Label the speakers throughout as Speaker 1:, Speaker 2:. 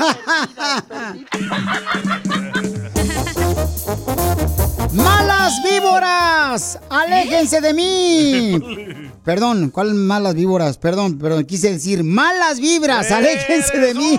Speaker 1: ¡Malas víboras! ¡Aléjense de mí! Perdón, ¿cuál malas víboras? Perdón, pero quise decir malas vibras, aléjense de mí.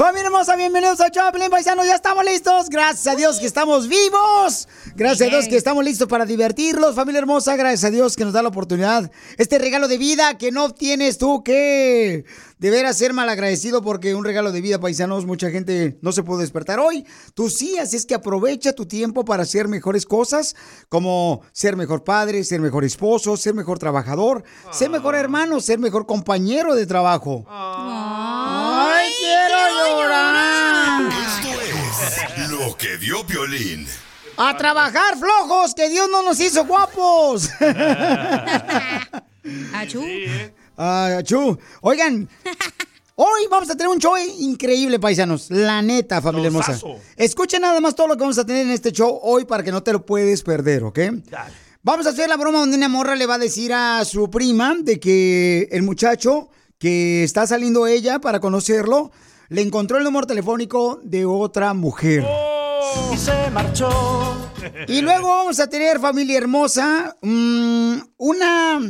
Speaker 1: Familia hermosa, bienvenidos a Choplin Paisano, ya estamos listos. Gracias a Dios que estamos vivos. Gracias a Dios que estamos listos para divertirlos. Familia hermosa, gracias a Dios que nos da la oportunidad. Este regalo de vida que no tienes tú que deberás ser malagradecido porque un regalo de vida, paisanos, mucha gente no se puede despertar hoy. Tú sí, así es que aprovecha tu tiempo para hacer mejores cosas, como ser mejor padre, ser mejor esposo, ser mejor trabajador, ser mejor hermano, ser mejor compañero de trabajo. ¡Ay,
Speaker 2: que dio Piolín.
Speaker 1: ¡A trabajar flojos! ¡Que Dios no nos hizo guapos!
Speaker 3: Achú.
Speaker 1: Ay, achú. Oigan, hoy vamos a tener un show increíble, paisanos. La neta, familia hermosa. Escuchen nada más todo lo que vamos a tener en este show hoy para que no te lo puedes perder, ¿ok? Vamos a hacer la broma donde una morra le va a decir a su prima de que el muchacho que está saliendo ella para conocerlo le encontró el número telefónico de otra mujer.
Speaker 4: Y se marchó.
Speaker 1: Y luego vamos a tener, familia hermosa, mm, una,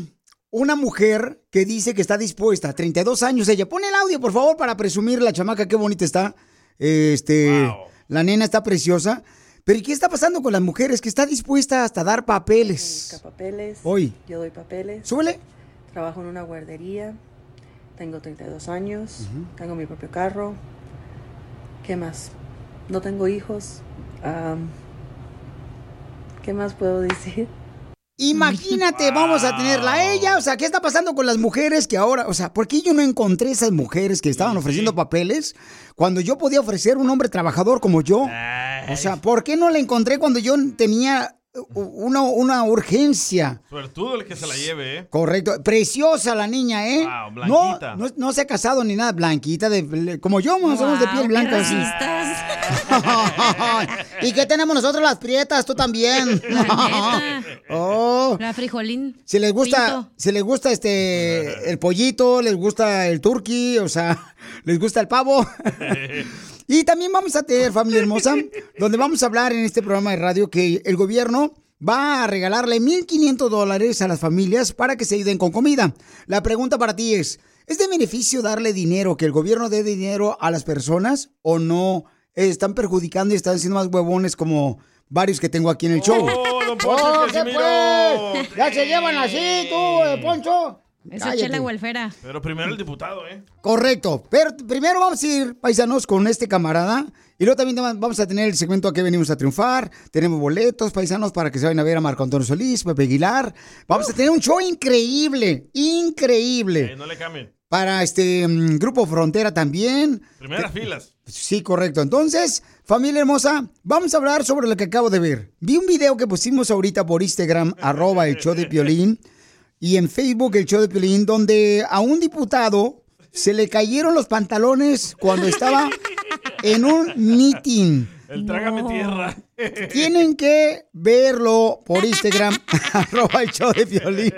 Speaker 1: una mujer que dice que está dispuesta, 32 años ella. Pon el audio, por favor, para presumir la chamaca, qué bonita está. Este, La nena está preciosa. Pero ¿y qué está pasando con las mujeres? Que está dispuesta hasta a dar papeles.
Speaker 5: papeles.
Speaker 1: Hoy.
Speaker 5: Yo doy papeles.
Speaker 1: Súbele.
Speaker 5: Trabajo en una guardería. Tengo 32 años. Tengo mi propio carro. ¿Qué más? No tengo hijos. ¿Qué más puedo decir?
Speaker 1: Imagínate, vamos a tenerla a ella. O sea, ¿qué está pasando con las mujeres que ahora, o sea, ¿por qué yo no encontré esas mujeres que estaban ofreciendo papeles cuando yo podía ofrecer un hombre trabajador como yo? O sea, ¿por qué no la encontré cuando yo tenía una, una urgencia?
Speaker 4: Suertudo el que se la lleve, ¿eh?
Speaker 1: Correcto. Preciosa la niña, ¿eh?
Speaker 4: Wow,
Speaker 1: no,
Speaker 4: blanquita.
Speaker 1: no, no se ha casado ni nada. Blanquita, de, como yo, o menos de piel
Speaker 3: Wow,
Speaker 1: blanca.
Speaker 3: qué.
Speaker 1: ¿Y qué tenemos nosotros las prietas? Tú también. oh.
Speaker 3: La frijolín.
Speaker 1: Si les gusta,
Speaker 3: Pinto.
Speaker 1: si les gusta este el pollito, les gusta el turkey, o sea, les gusta el pavo. Y también vamos a tener, familia hermosa, donde vamos a hablar en este programa de radio que el gobierno va a regalarle 1.500 dólares a las familias para que se ayuden con comida. La pregunta para ti es, ¿es de beneficio darle dinero, que el gobierno dé dinero a las personas o no? Están perjudicando y están siendo más huevones como varios que tengo aquí en el show.
Speaker 4: ¡Oh, don Poncho
Speaker 1: ¡Oh, qué pues! ¡Ya se llevan así, tú, eh, Poncho!
Speaker 3: Esa
Speaker 1: Cállate.
Speaker 3: chela huelfera.
Speaker 4: Pero primero el diputado, ¿eh?
Speaker 1: Correcto. Pero primero vamos a ir, paisanos, con este camarada. Y luego también vamos a tener el segmento a que venimos a triunfar. Tenemos boletos, paisanos, para que se vayan a ver a Marco Antonio Solís, Pepe Aguilar. Vamos a tener un show increíble, increíble.
Speaker 4: Eh, no le cambien.
Speaker 1: Para este mm, Grupo Frontera también.
Speaker 4: Primeras filas.
Speaker 1: Sí, correcto. Entonces, familia hermosa, vamos a hablar sobre lo que acabo de ver. Vi un video que pusimos ahorita por Instagram, arroba el show de Piolín, y en Facebook el show de Piolín, donde a un diputado se le cayeron los pantalones cuando estaba en un meeting.
Speaker 4: El trágame tierra.
Speaker 1: Tienen que verlo por Instagram, arroba el show de Piolín.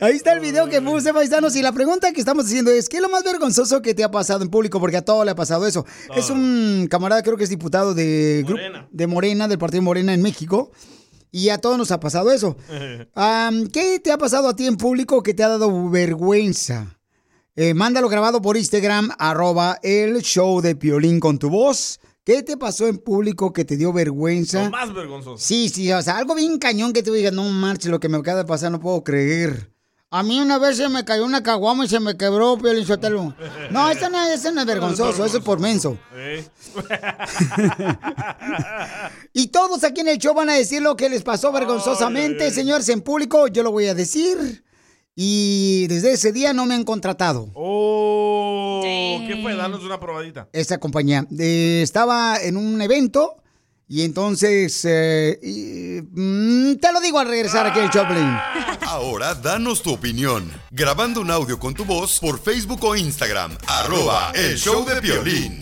Speaker 1: Ahí está el video que puse, paisanos. Y la pregunta que estamos haciendo es: ¿qué es lo más vergonzoso que te ha pasado en público? Porque a todo le ha pasado eso. Es un camarada, creo que es diputado de
Speaker 4: Morena.
Speaker 1: de Morena, del Partido Morena en México. Y a todos nos ha pasado eso. ¿Qué te ha pasado a ti en público que te ha dado vergüenza? eh, mándalo grabado por Instagram, arroba el show de Piolín con tu voz. ¿Qué te pasó en público que te dio vergüenza?
Speaker 4: Lo más vergonzoso.
Speaker 1: Sí, sí, o sea, algo bien cañón que tú digas, no marches, lo que me acaba de pasar, no puedo creer. A mí una vez se me cayó una caguama y se me quebró, Piolín Sotelo. No, eso no, eso no es vergonzoso, eso es por menso.
Speaker 4: ¿Eh?
Speaker 1: Y todos aquí en el show van a decir lo que les pasó vergonzosamente, señores, en público. Yo lo voy a decir. Y desde ese día no me han contratado.
Speaker 4: Oh, ¿qué fue? Danos una probadita.
Speaker 1: Esa compañía. Eh, estaba en un evento y entonces eh, y, mm, te lo digo al regresar aquí al Choplin.
Speaker 2: Ahora danos tu opinión. Grabando un audio con tu voz por Facebook o Instagram. Arroba el show de violín.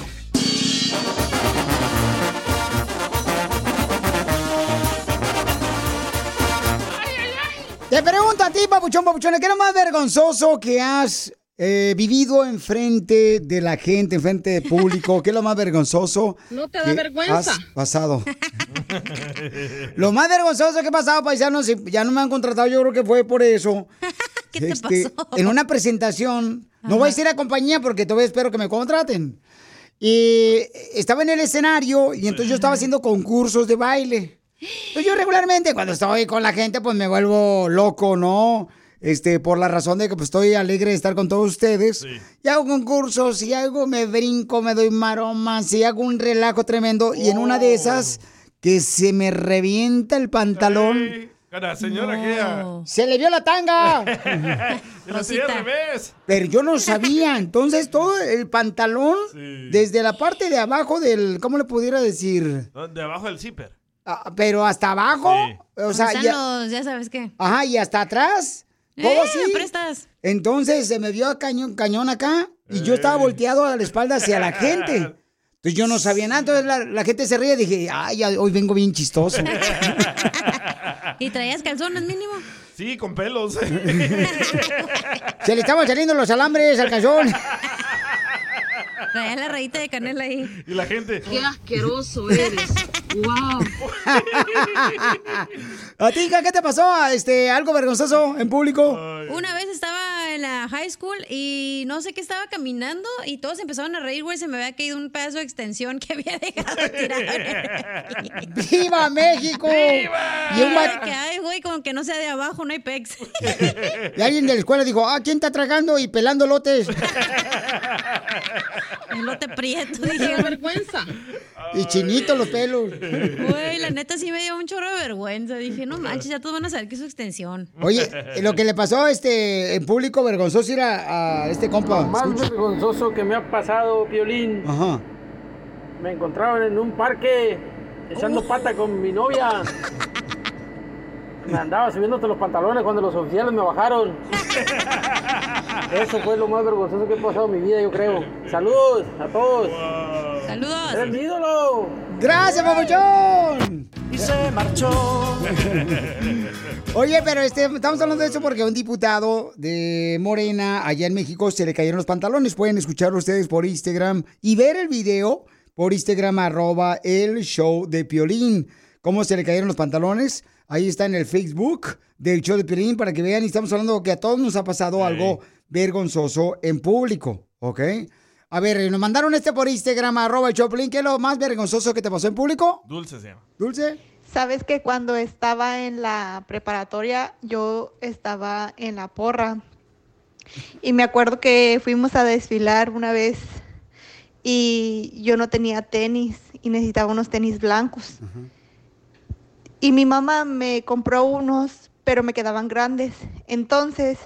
Speaker 1: Te pregunto a ti, papuchón, papuchón, ¿qué es lo más vergonzoso que has eh, vivido enfrente de la gente, enfrente de público? ¿Qué es lo más vergonzoso?
Speaker 3: ¿No te da
Speaker 1: que
Speaker 3: vergüenza?
Speaker 1: Has pasado. Lo más vergonzoso que he pasado, paisanos, ya no me han contratado, yo creo que fue por eso.
Speaker 6: ¿Qué te
Speaker 1: Este,
Speaker 6: pasó?
Speaker 1: En una presentación, no voy a decir a compañía porque todavía espero que me contraten. Y estaba en el escenario y entonces yo estaba haciendo concursos de baile. Pues yo regularmente cuando estoy con la gente pues me vuelvo loco, ¿no? Este, por la razón de que pues estoy alegre de estar con todos ustedes. Y hago concursos, y hago, me brinco, me doy maromas, y hago un relajo tremendo. Y en una de esas, que se me revienta el pantalón.
Speaker 4: Cara, señora.
Speaker 1: ¡Se le vio la tanga!
Speaker 4: Y la silla al revés.
Speaker 1: Pero yo no sabía. Entonces todo el pantalón, desde la parte de abajo del, ¿cómo le pudiera decir?
Speaker 4: De abajo del zipper.
Speaker 1: Ah, pero hasta abajo. O sea,
Speaker 6: Están
Speaker 1: ya,
Speaker 6: los, ya sabes qué.
Speaker 1: ajá, y hasta atrás. Todo
Speaker 6: Eh,
Speaker 1: así.
Speaker 6: prestas.
Speaker 1: Entonces se me vio cañón, cañón acá y yo estaba volteado a la espalda hacia la gente. Entonces yo no sabía nada. Entonces la, la gente se ríe y dije, ay, hoy vengo bien chistoso.
Speaker 6: ¿Y traías calzones mínimo?
Speaker 4: Sí, con pelos.
Speaker 1: se le estaban saliendo los alambres al cajón.
Speaker 6: Traía la rayita de canela ahí.
Speaker 4: y la gente.
Speaker 3: Qué asqueroso eres. Wow.
Speaker 1: ¿A ti, hija, qué te pasó? Este, ¿Algo vergonzoso en público?
Speaker 6: Una vez estaba en la high school y no sé qué estaba caminando y todos empezaron a reír, güey. Se me había caído un pedazo de extensión que había dejado tirado.
Speaker 1: ¡Viva México! Y, un
Speaker 6: que, ay, güey, como que no sea de abajo, no hay pex.
Speaker 1: y alguien de la escuela dijo, ah, ¿quién está tragando y pelando lotes?
Speaker 6: Elote prieto,
Speaker 3: Qué
Speaker 6: dije.
Speaker 3: vergüenza.
Speaker 1: y chinito los pelos.
Speaker 6: Güey, la neta sí me dio un chorro de vergüenza. Dije, no manches, ya todos van a saber que es su extensión.
Speaker 1: Oye, lo que le pasó este en público vergonzoso ir a, a este compa.
Speaker 7: Más
Speaker 1: Escucha.
Speaker 7: vergonzoso que me ha pasado, Piolín.
Speaker 1: Ajá.
Speaker 7: Me encontraban en un parque echando pata con mi novia. Me andaba subiendo hasta los pantalones cuando los oficiales me bajaron. Eso fue lo más vergonzoso que he pasado en mi vida, yo creo. Saludos a todos.
Speaker 6: Saludos.
Speaker 7: ¡Eres mi ídolo!
Speaker 1: ¡Gracias, papuchón!
Speaker 7: Y se marchó.
Speaker 1: Oye, pero este, estamos hablando de eso porque a un diputado de Morena allá en México se le cayeron los pantalones. Pueden escucharlo ustedes por Instagram y ver el video por Instagram, arroba el show de Piolín. ¿Cómo se le cayeron los pantalones? Ahí está en el Facebook del show de Piolín para que vean. Y estamos hablando que a todos nos ha pasado algo vergonzoso en público, ¿ok? A ver, nos mandaron este por Instagram, arroba el Piolín. ¿Qué es lo más vergonzoso que te pasó en público?
Speaker 4: Dulce se llama.
Speaker 1: Dulce.
Speaker 8: Sabes que cuando estaba en la preparatoria, yo estaba en la porra. Y me acuerdo que fuimos a desfilar una vez y yo no tenía tenis y necesitaba unos tenis blancos. Y mi mamá me compró unos, pero me quedaban grandes. Entonces,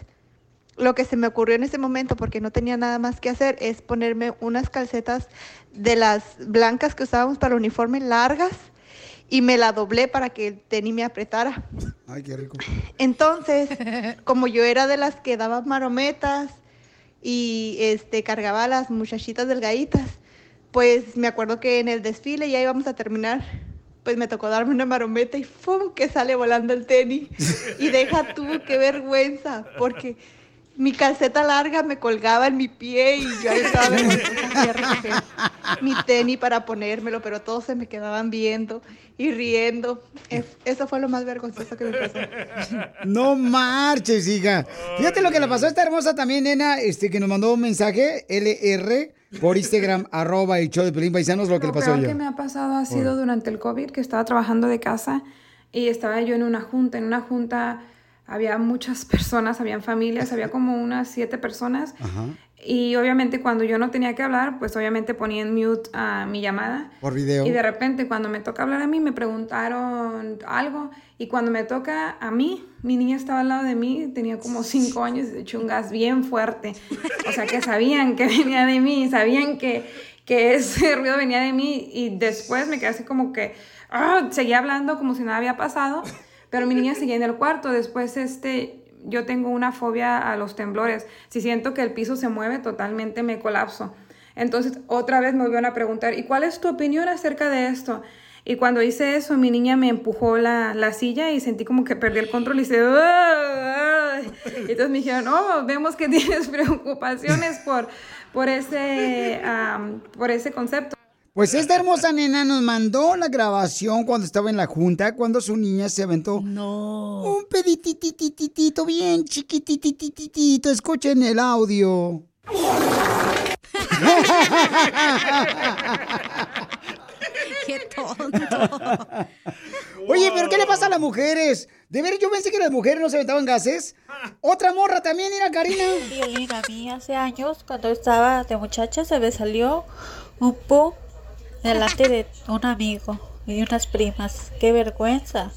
Speaker 8: lo que se me ocurrió en ese momento, porque no tenía nada más que hacer, es ponerme unas calcetas de las blancas que usábamos para el uniforme largas y me la doblé para que el tenis me apretara.
Speaker 1: Ay, qué rico.
Speaker 8: Entonces, como yo era de las que daba marometas y este cargaba a las muchachitas delgaditas, pues me acuerdo que en el desfile ya íbamos a terminar, pues me tocó darme una marometa y ¡fum! que sale volando el tenis. Y deja tú, qué vergüenza, porque mi calceta larga me colgaba en mi pie y yo ahí estaba mi tenis para ponérmelo, pero todos se me quedaban viendo y riendo. Es- eso fue lo más vergonzoso que me pasó.
Speaker 1: No marches, hija. Fíjate lo que le pasó a esta hermosa también, nena, este, que nos mandó un mensaje, LR, por Instagram, arroba el show de Pelín Paisanos, lo que le
Speaker 9: Lo
Speaker 1: pasó a ella.
Speaker 9: que me ha pasado ha sido durante el COVID, que estaba trabajando de casa y estaba yo en una junta. En una junta había muchas personas, habían familias, había como unas siete personas. Y obviamente cuando yo no tenía que hablar, pues obviamente ponía en mute a mi llamada.
Speaker 1: Por video.
Speaker 9: Y de repente cuando me toca hablar a mí, me preguntaron algo. Y cuando me toca a mí, mi niña estaba al lado de mí, tenía como cinco años y echó un gas bien fuerte. O sea que sabían que venía de mí, sabían que, que ese ruido venía de mí. Y después me quedé así como que ah, seguía hablando como si nada había pasado. Pero mi niña seguía en el cuarto. Después este, yo tengo una fobia a los temblores. Si siento que el piso se mueve, totalmente me colapso. Entonces, otra vez me volvieron a preguntar, ¿y cuál es tu opinión acerca de esto? Y cuando hice eso, mi niña me empujó la, la silla y sentí como que perdí el control y se... Y entonces me dijeron, no, vemos que tienes preocupaciones por, por, ese, por ese concepto.
Speaker 1: Pues esta hermosa nena nos mandó la grabación cuando estaba en la junta, cuando su niña se aventó un pedititititito bien chiquititititito. Escuchen el audio.
Speaker 6: Qué tonto.
Speaker 1: Oye, pero ¿qué le pasa a las mujeres? De ver, yo pensé que las mujeres no se aventaban gases. Otra morra también, era Karina.
Speaker 10: Violín, a mí hace años, cuando estaba de muchacha, se me salió un pum delante de un amigo y unas primas. ¡Qué vergüenza!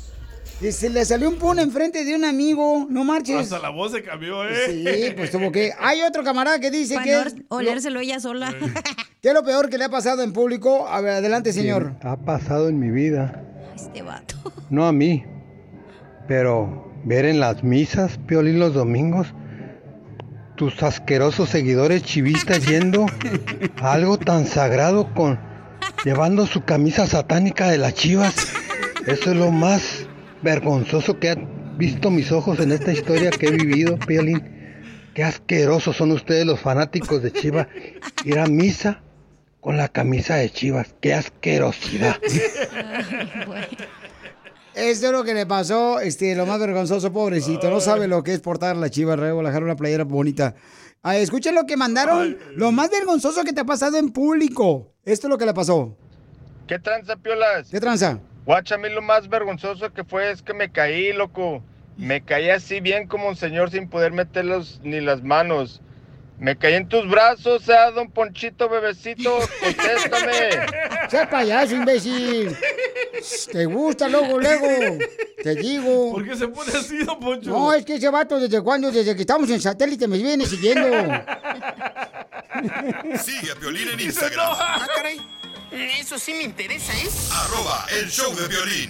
Speaker 1: Que se le salió un pun enfrente de un amigo, no marches.
Speaker 4: Hasta la voz se cambió, ¿eh?
Speaker 1: Sí, pues como que hay otro camarada que dice
Speaker 6: Para
Speaker 1: que
Speaker 6: no
Speaker 1: es
Speaker 6: olérselo ella sola.
Speaker 1: ¿Qué es lo peor que le ha pasado en público? A ver, adelante, señor.
Speaker 11: Ha pasado en mi vida,
Speaker 6: Este vato.
Speaker 11: no a mí, pero ver en las misas, Piolín, los domingos, tus asquerosos seguidores chivistas yendo a algo tan sagrado con llevando su camisa satánica de las chivas. Eso es lo más vergonzoso que han visto mis ojos en esta historia que he vivido, Piolín. Qué asquerosos son ustedes los fanáticos de Chivas. Ir a misa con la camisa de Chivas. Qué asquerosidad.
Speaker 1: Esto es lo que le pasó, este, lo más vergonzoso, pobrecito. No sabe lo que es portar la chiva, relajar una playera bonita. Ah, escuchen lo que mandaron. Lo más vergonzoso que te ha pasado en público. Esto es lo que le pasó.
Speaker 12: ¿Qué tranza, piolas?
Speaker 1: ¿Qué tranza?
Speaker 12: Guacha, a mí lo más vergonzoso que fue es que me caí, loco. Me caí así bien como un señor sin poder meter los- ni las manos. Me caí en tus brazos, ah, don Ponchito, bebecito, contéstame.
Speaker 1: ¡Sea payaso, imbécil! ¿Te gusta luego, luego? Te digo.
Speaker 4: ¿Por qué se pone así, don Poncho?
Speaker 1: No, es que ese vato, ¿desde cuándo? Desde que estamos en satélite me viene siguiendo.
Speaker 2: Sigue a Piolín en Instagram.
Speaker 13: Ah, caray. Eso sí me interesa, ¿eh?
Speaker 2: Arroba el show de violín.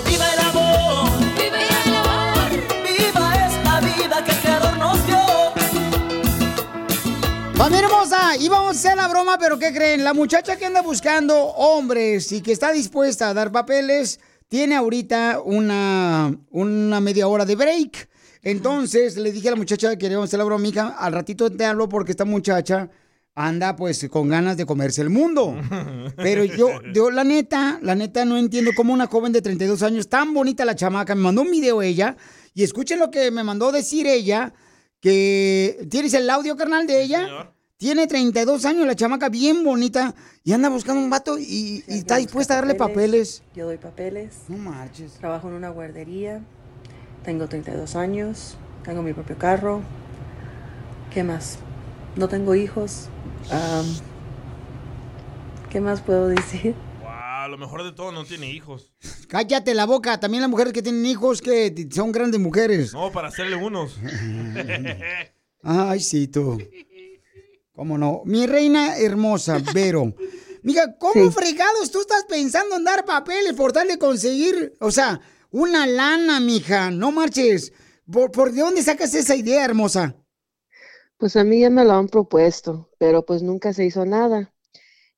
Speaker 1: Familia hermosa, íbamos a hacer la broma, pero ¿qué creen? La muchacha que anda buscando hombres y que está dispuesta a dar papeles, tiene ahorita una, una media hora de break. Entonces le dije a la muchacha que íbamos a hacer la broma, mija, al ratito te hablo porque esta muchacha anda pues con ganas de comerse el mundo. Pero yo, yo la neta, la neta no entiendo cómo una joven de 32 años, tan bonita la chamaca, me mandó un video ella, y escuchen lo que me mandó decir ella, que tienes el audio carnal de ella. Tiene 32 años, la chamaca bien bonita, y anda buscando un vato y, y está dispuesta a darle papeles.
Speaker 5: Yo doy papeles.
Speaker 1: No marches.
Speaker 5: Trabajo en una guardería. Tengo 32 años. Tengo mi propio carro. ¿Qué más? No tengo hijos. ¿Qué más puedo decir?
Speaker 4: Wow, lo mejor de todo, no tiene hijos.
Speaker 1: Cállate la boca, también las mujeres que tienen hijos que son grandes mujeres.
Speaker 4: No, para hacerle unos.
Speaker 1: Ay, sí, tú. ¿Cómo no? Mi reina hermosa, Vero. Mija, ¿cómo fregados tú estás pensando en dar papeles por darle conseguir, o sea, una lana, mija? No marches. ¿Por, por de dónde sacas esa idea, hermosa?
Speaker 14: Pues a mí ya me lo han propuesto, pero pues nunca se hizo nada.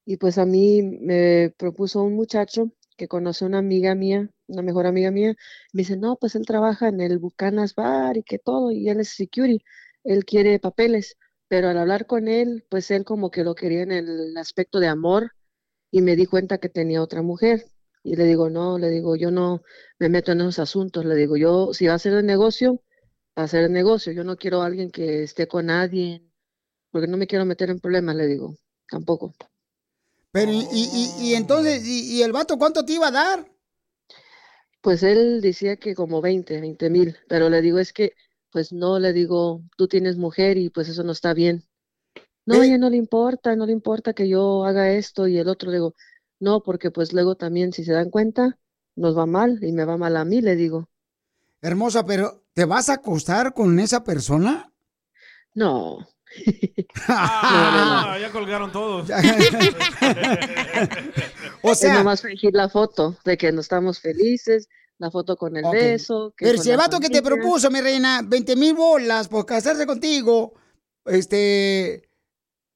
Speaker 14: Y pues a mí me propuso un muchacho que conoce una amiga mía, una mejor amiga mía. Me dice, no, pues él trabaja en el Bucanas Bar y que todo, y él es security, él quiere papeles. Pero al hablar con él, pues él como que lo quería en el aspecto de amor y me di cuenta que tenía otra mujer. Y le digo, no, le digo, yo no me meto en esos asuntos. Le digo, yo, si va a hacer el negocio, va a hacer el negocio. Yo no quiero a alguien que esté con nadie, porque no me quiero meter en problemas, le digo, tampoco.
Speaker 1: Pero, y, y- y- y entonces, y, el vato cuánto te iba a dar?
Speaker 14: Pues él decía que como 20, 20 mil, pero le digo, es que, pues no, le digo, tú tienes mujer y pues eso no está bien. No, a ella no le importa, no le importa que yo haga esto y el otro, le digo, no, porque pues luego también si se dan cuenta, nos va mal y me va mal a mí, le digo.
Speaker 1: Hermosa, pero ¿te vas a acostar con esa persona?
Speaker 14: No.
Speaker 4: Ah, ya colgaron todos.
Speaker 1: O
Speaker 14: Es
Speaker 1: sea,
Speaker 14: nomás fingir la foto de que no estamos felices, la foto con el beso. que
Speaker 1: pero si el vato que te propuso, mi reina, 20 mil bolas por casarse contigo, este,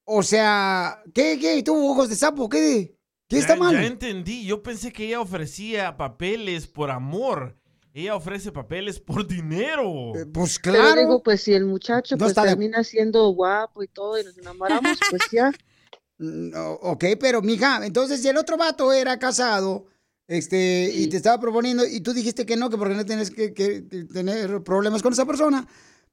Speaker 1: o sea, ¿qué, qué? ¿Tuvo ojos de sapo? ¿Qué? ¿Qué está
Speaker 4: Ya-
Speaker 1: mal?
Speaker 4: Ya entendí. Yo pensé que ella ofrecía papeles por amor. Ella ofrece papeles por dinero.
Speaker 1: pues
Speaker 14: Pero digo, pues si el muchacho
Speaker 1: No
Speaker 14: pues
Speaker 1: de-
Speaker 14: termina siendo guapo y todo y nos enamoramos, pues ya.
Speaker 1: No, ok, pero mija, entonces si el otro vato era casado, este, y te estaba proponiendo, y tú dijiste que no, que porque no tienes que, que tener problemas con esa persona,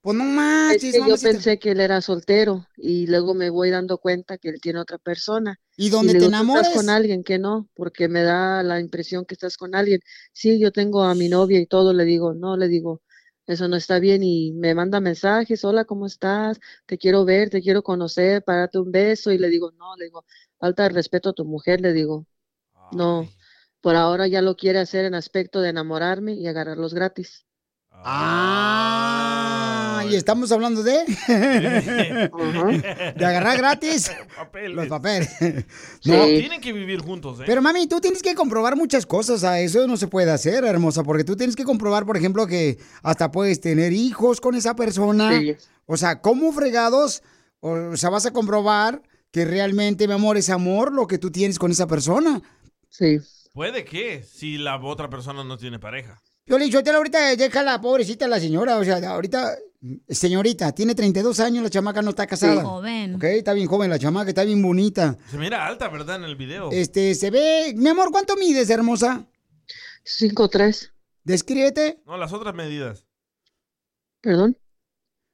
Speaker 1: pues no
Speaker 14: Es
Speaker 1: manches,
Speaker 14: que yo pensé que él era soltero y luego me voy dando cuenta que él tiene otra persona.
Speaker 1: ¿Y donde
Speaker 14: le
Speaker 1: te
Speaker 14: digo, "¿Tú
Speaker 1: enamores?
Speaker 14: estás con alguien que no, porque me da la impresión que estás con alguien. Sí, yo tengo a mi novia y todo, le digo, no, le digo, eso no está bien y me manda mensajes, hola, ¿cómo estás? Te quiero ver, te quiero conocer, párate un beso y le digo, no, le digo, falta de respeto a tu mujer, le digo, no, por ahora ya lo quiere hacer en aspecto de enamorarme y agarrarlos gratis.
Speaker 1: Ah, y estamos hablando de... de agarrar gratis los papeles.
Speaker 4: No, tienen que vivir juntos, ¿eh?
Speaker 1: Pero mami, tú tienes que comprobar muchas cosas, a eso no se puede hacer, hermosa, porque tú tienes que comprobar, por ejemplo, que hasta puedes tener hijos con esa persona.
Speaker 14: Sí.
Speaker 1: O sea, ¿cómo fregados? O sea, vas a comprobar que realmente, mi amor, es amor lo que tú tienes con esa persona.
Speaker 14: Sí.
Speaker 4: Puede que, si la otra persona no tiene pareja.
Speaker 1: Yo le digo, ahorita deja la pobrecita la señora, o sea, ahorita, señorita, tiene 32 años, la chamaca no está casada.
Speaker 6: Joven.
Speaker 1: Ok, está bien joven la chamaca, está bien bonita.
Speaker 4: Se mira alta, ¿verdad? En el video.
Speaker 1: Este, se ve, mi amor, ¿cuánto mides, hermosa?
Speaker 14: 5'3".
Speaker 1: Descríbete.
Speaker 4: No, las otras medidas.
Speaker 14: ¿Perdón?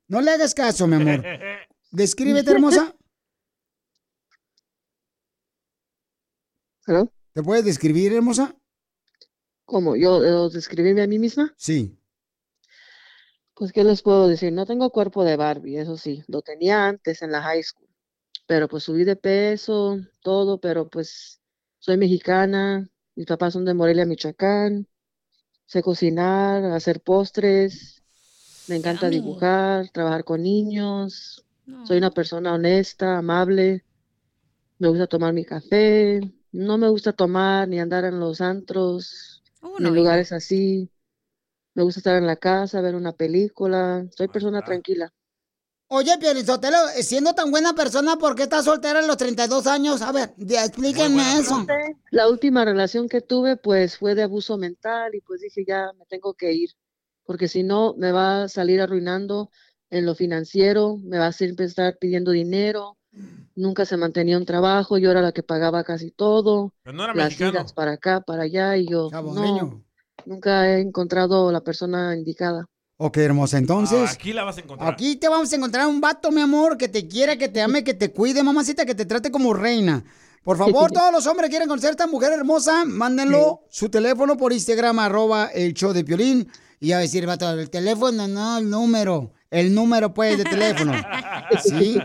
Speaker 1: No le hagas caso, mi amor. Descríbete, hermosa.
Speaker 14: ¿Hello?
Speaker 1: ¿Te puedes describir, hermosa?
Speaker 14: ¿Cómo? ¿Yo eh, describirme a mí misma?
Speaker 1: Sí.
Speaker 14: Pues, ¿qué les puedo decir? No tengo cuerpo de Barbie, eso sí, lo tenía antes en la high school, pero pues subí de peso, todo, pero pues soy mexicana, mis papás son de Morelia, Michoacán, sé cocinar, hacer postres, me encanta dibujar, trabajar con niños, soy una persona honesta, amable, me gusta tomar mi café, no me gusta tomar ni andar en los antros, ni en lugares así. Me gusta estar en la casa, ver una película. Soy persona tranquila.
Speaker 1: Oye, Piolizotelo, siendo tan buena persona, ¿por qué estás soltera a los 32 años? A ver, explíquenme eso.
Speaker 14: La última relación que tuve, pues, fue de abuso mental y pues dije, ya me tengo que ir, porque si no, me va a salir arruinando en lo financiero, me va a siempre estar pidiendo dinero, nunca se mantenía un trabajo, yo era la que pagaba casi todo,
Speaker 4: Pero no era
Speaker 14: las
Speaker 4: mexicano.
Speaker 14: idas para acá, para allá, y yo, no. Nunca he encontrado la persona indicada.
Speaker 1: Ok, hermosa, entonces...
Speaker 4: Ah, Aquí la vas a encontrar.
Speaker 1: Aquí te vamos a encontrar un vato, mi amor, que te quiera, que te ame, que te cuide, mamacita, que te trate como reina. Por favor, todos los hombres que quieren conocer a esta mujer hermosa, mándenlo su teléfono por Instagram, arroba el show de Piolín. Y a decir, vato, el teléfono, no, el número. El número, pues, de teléfono. Sí,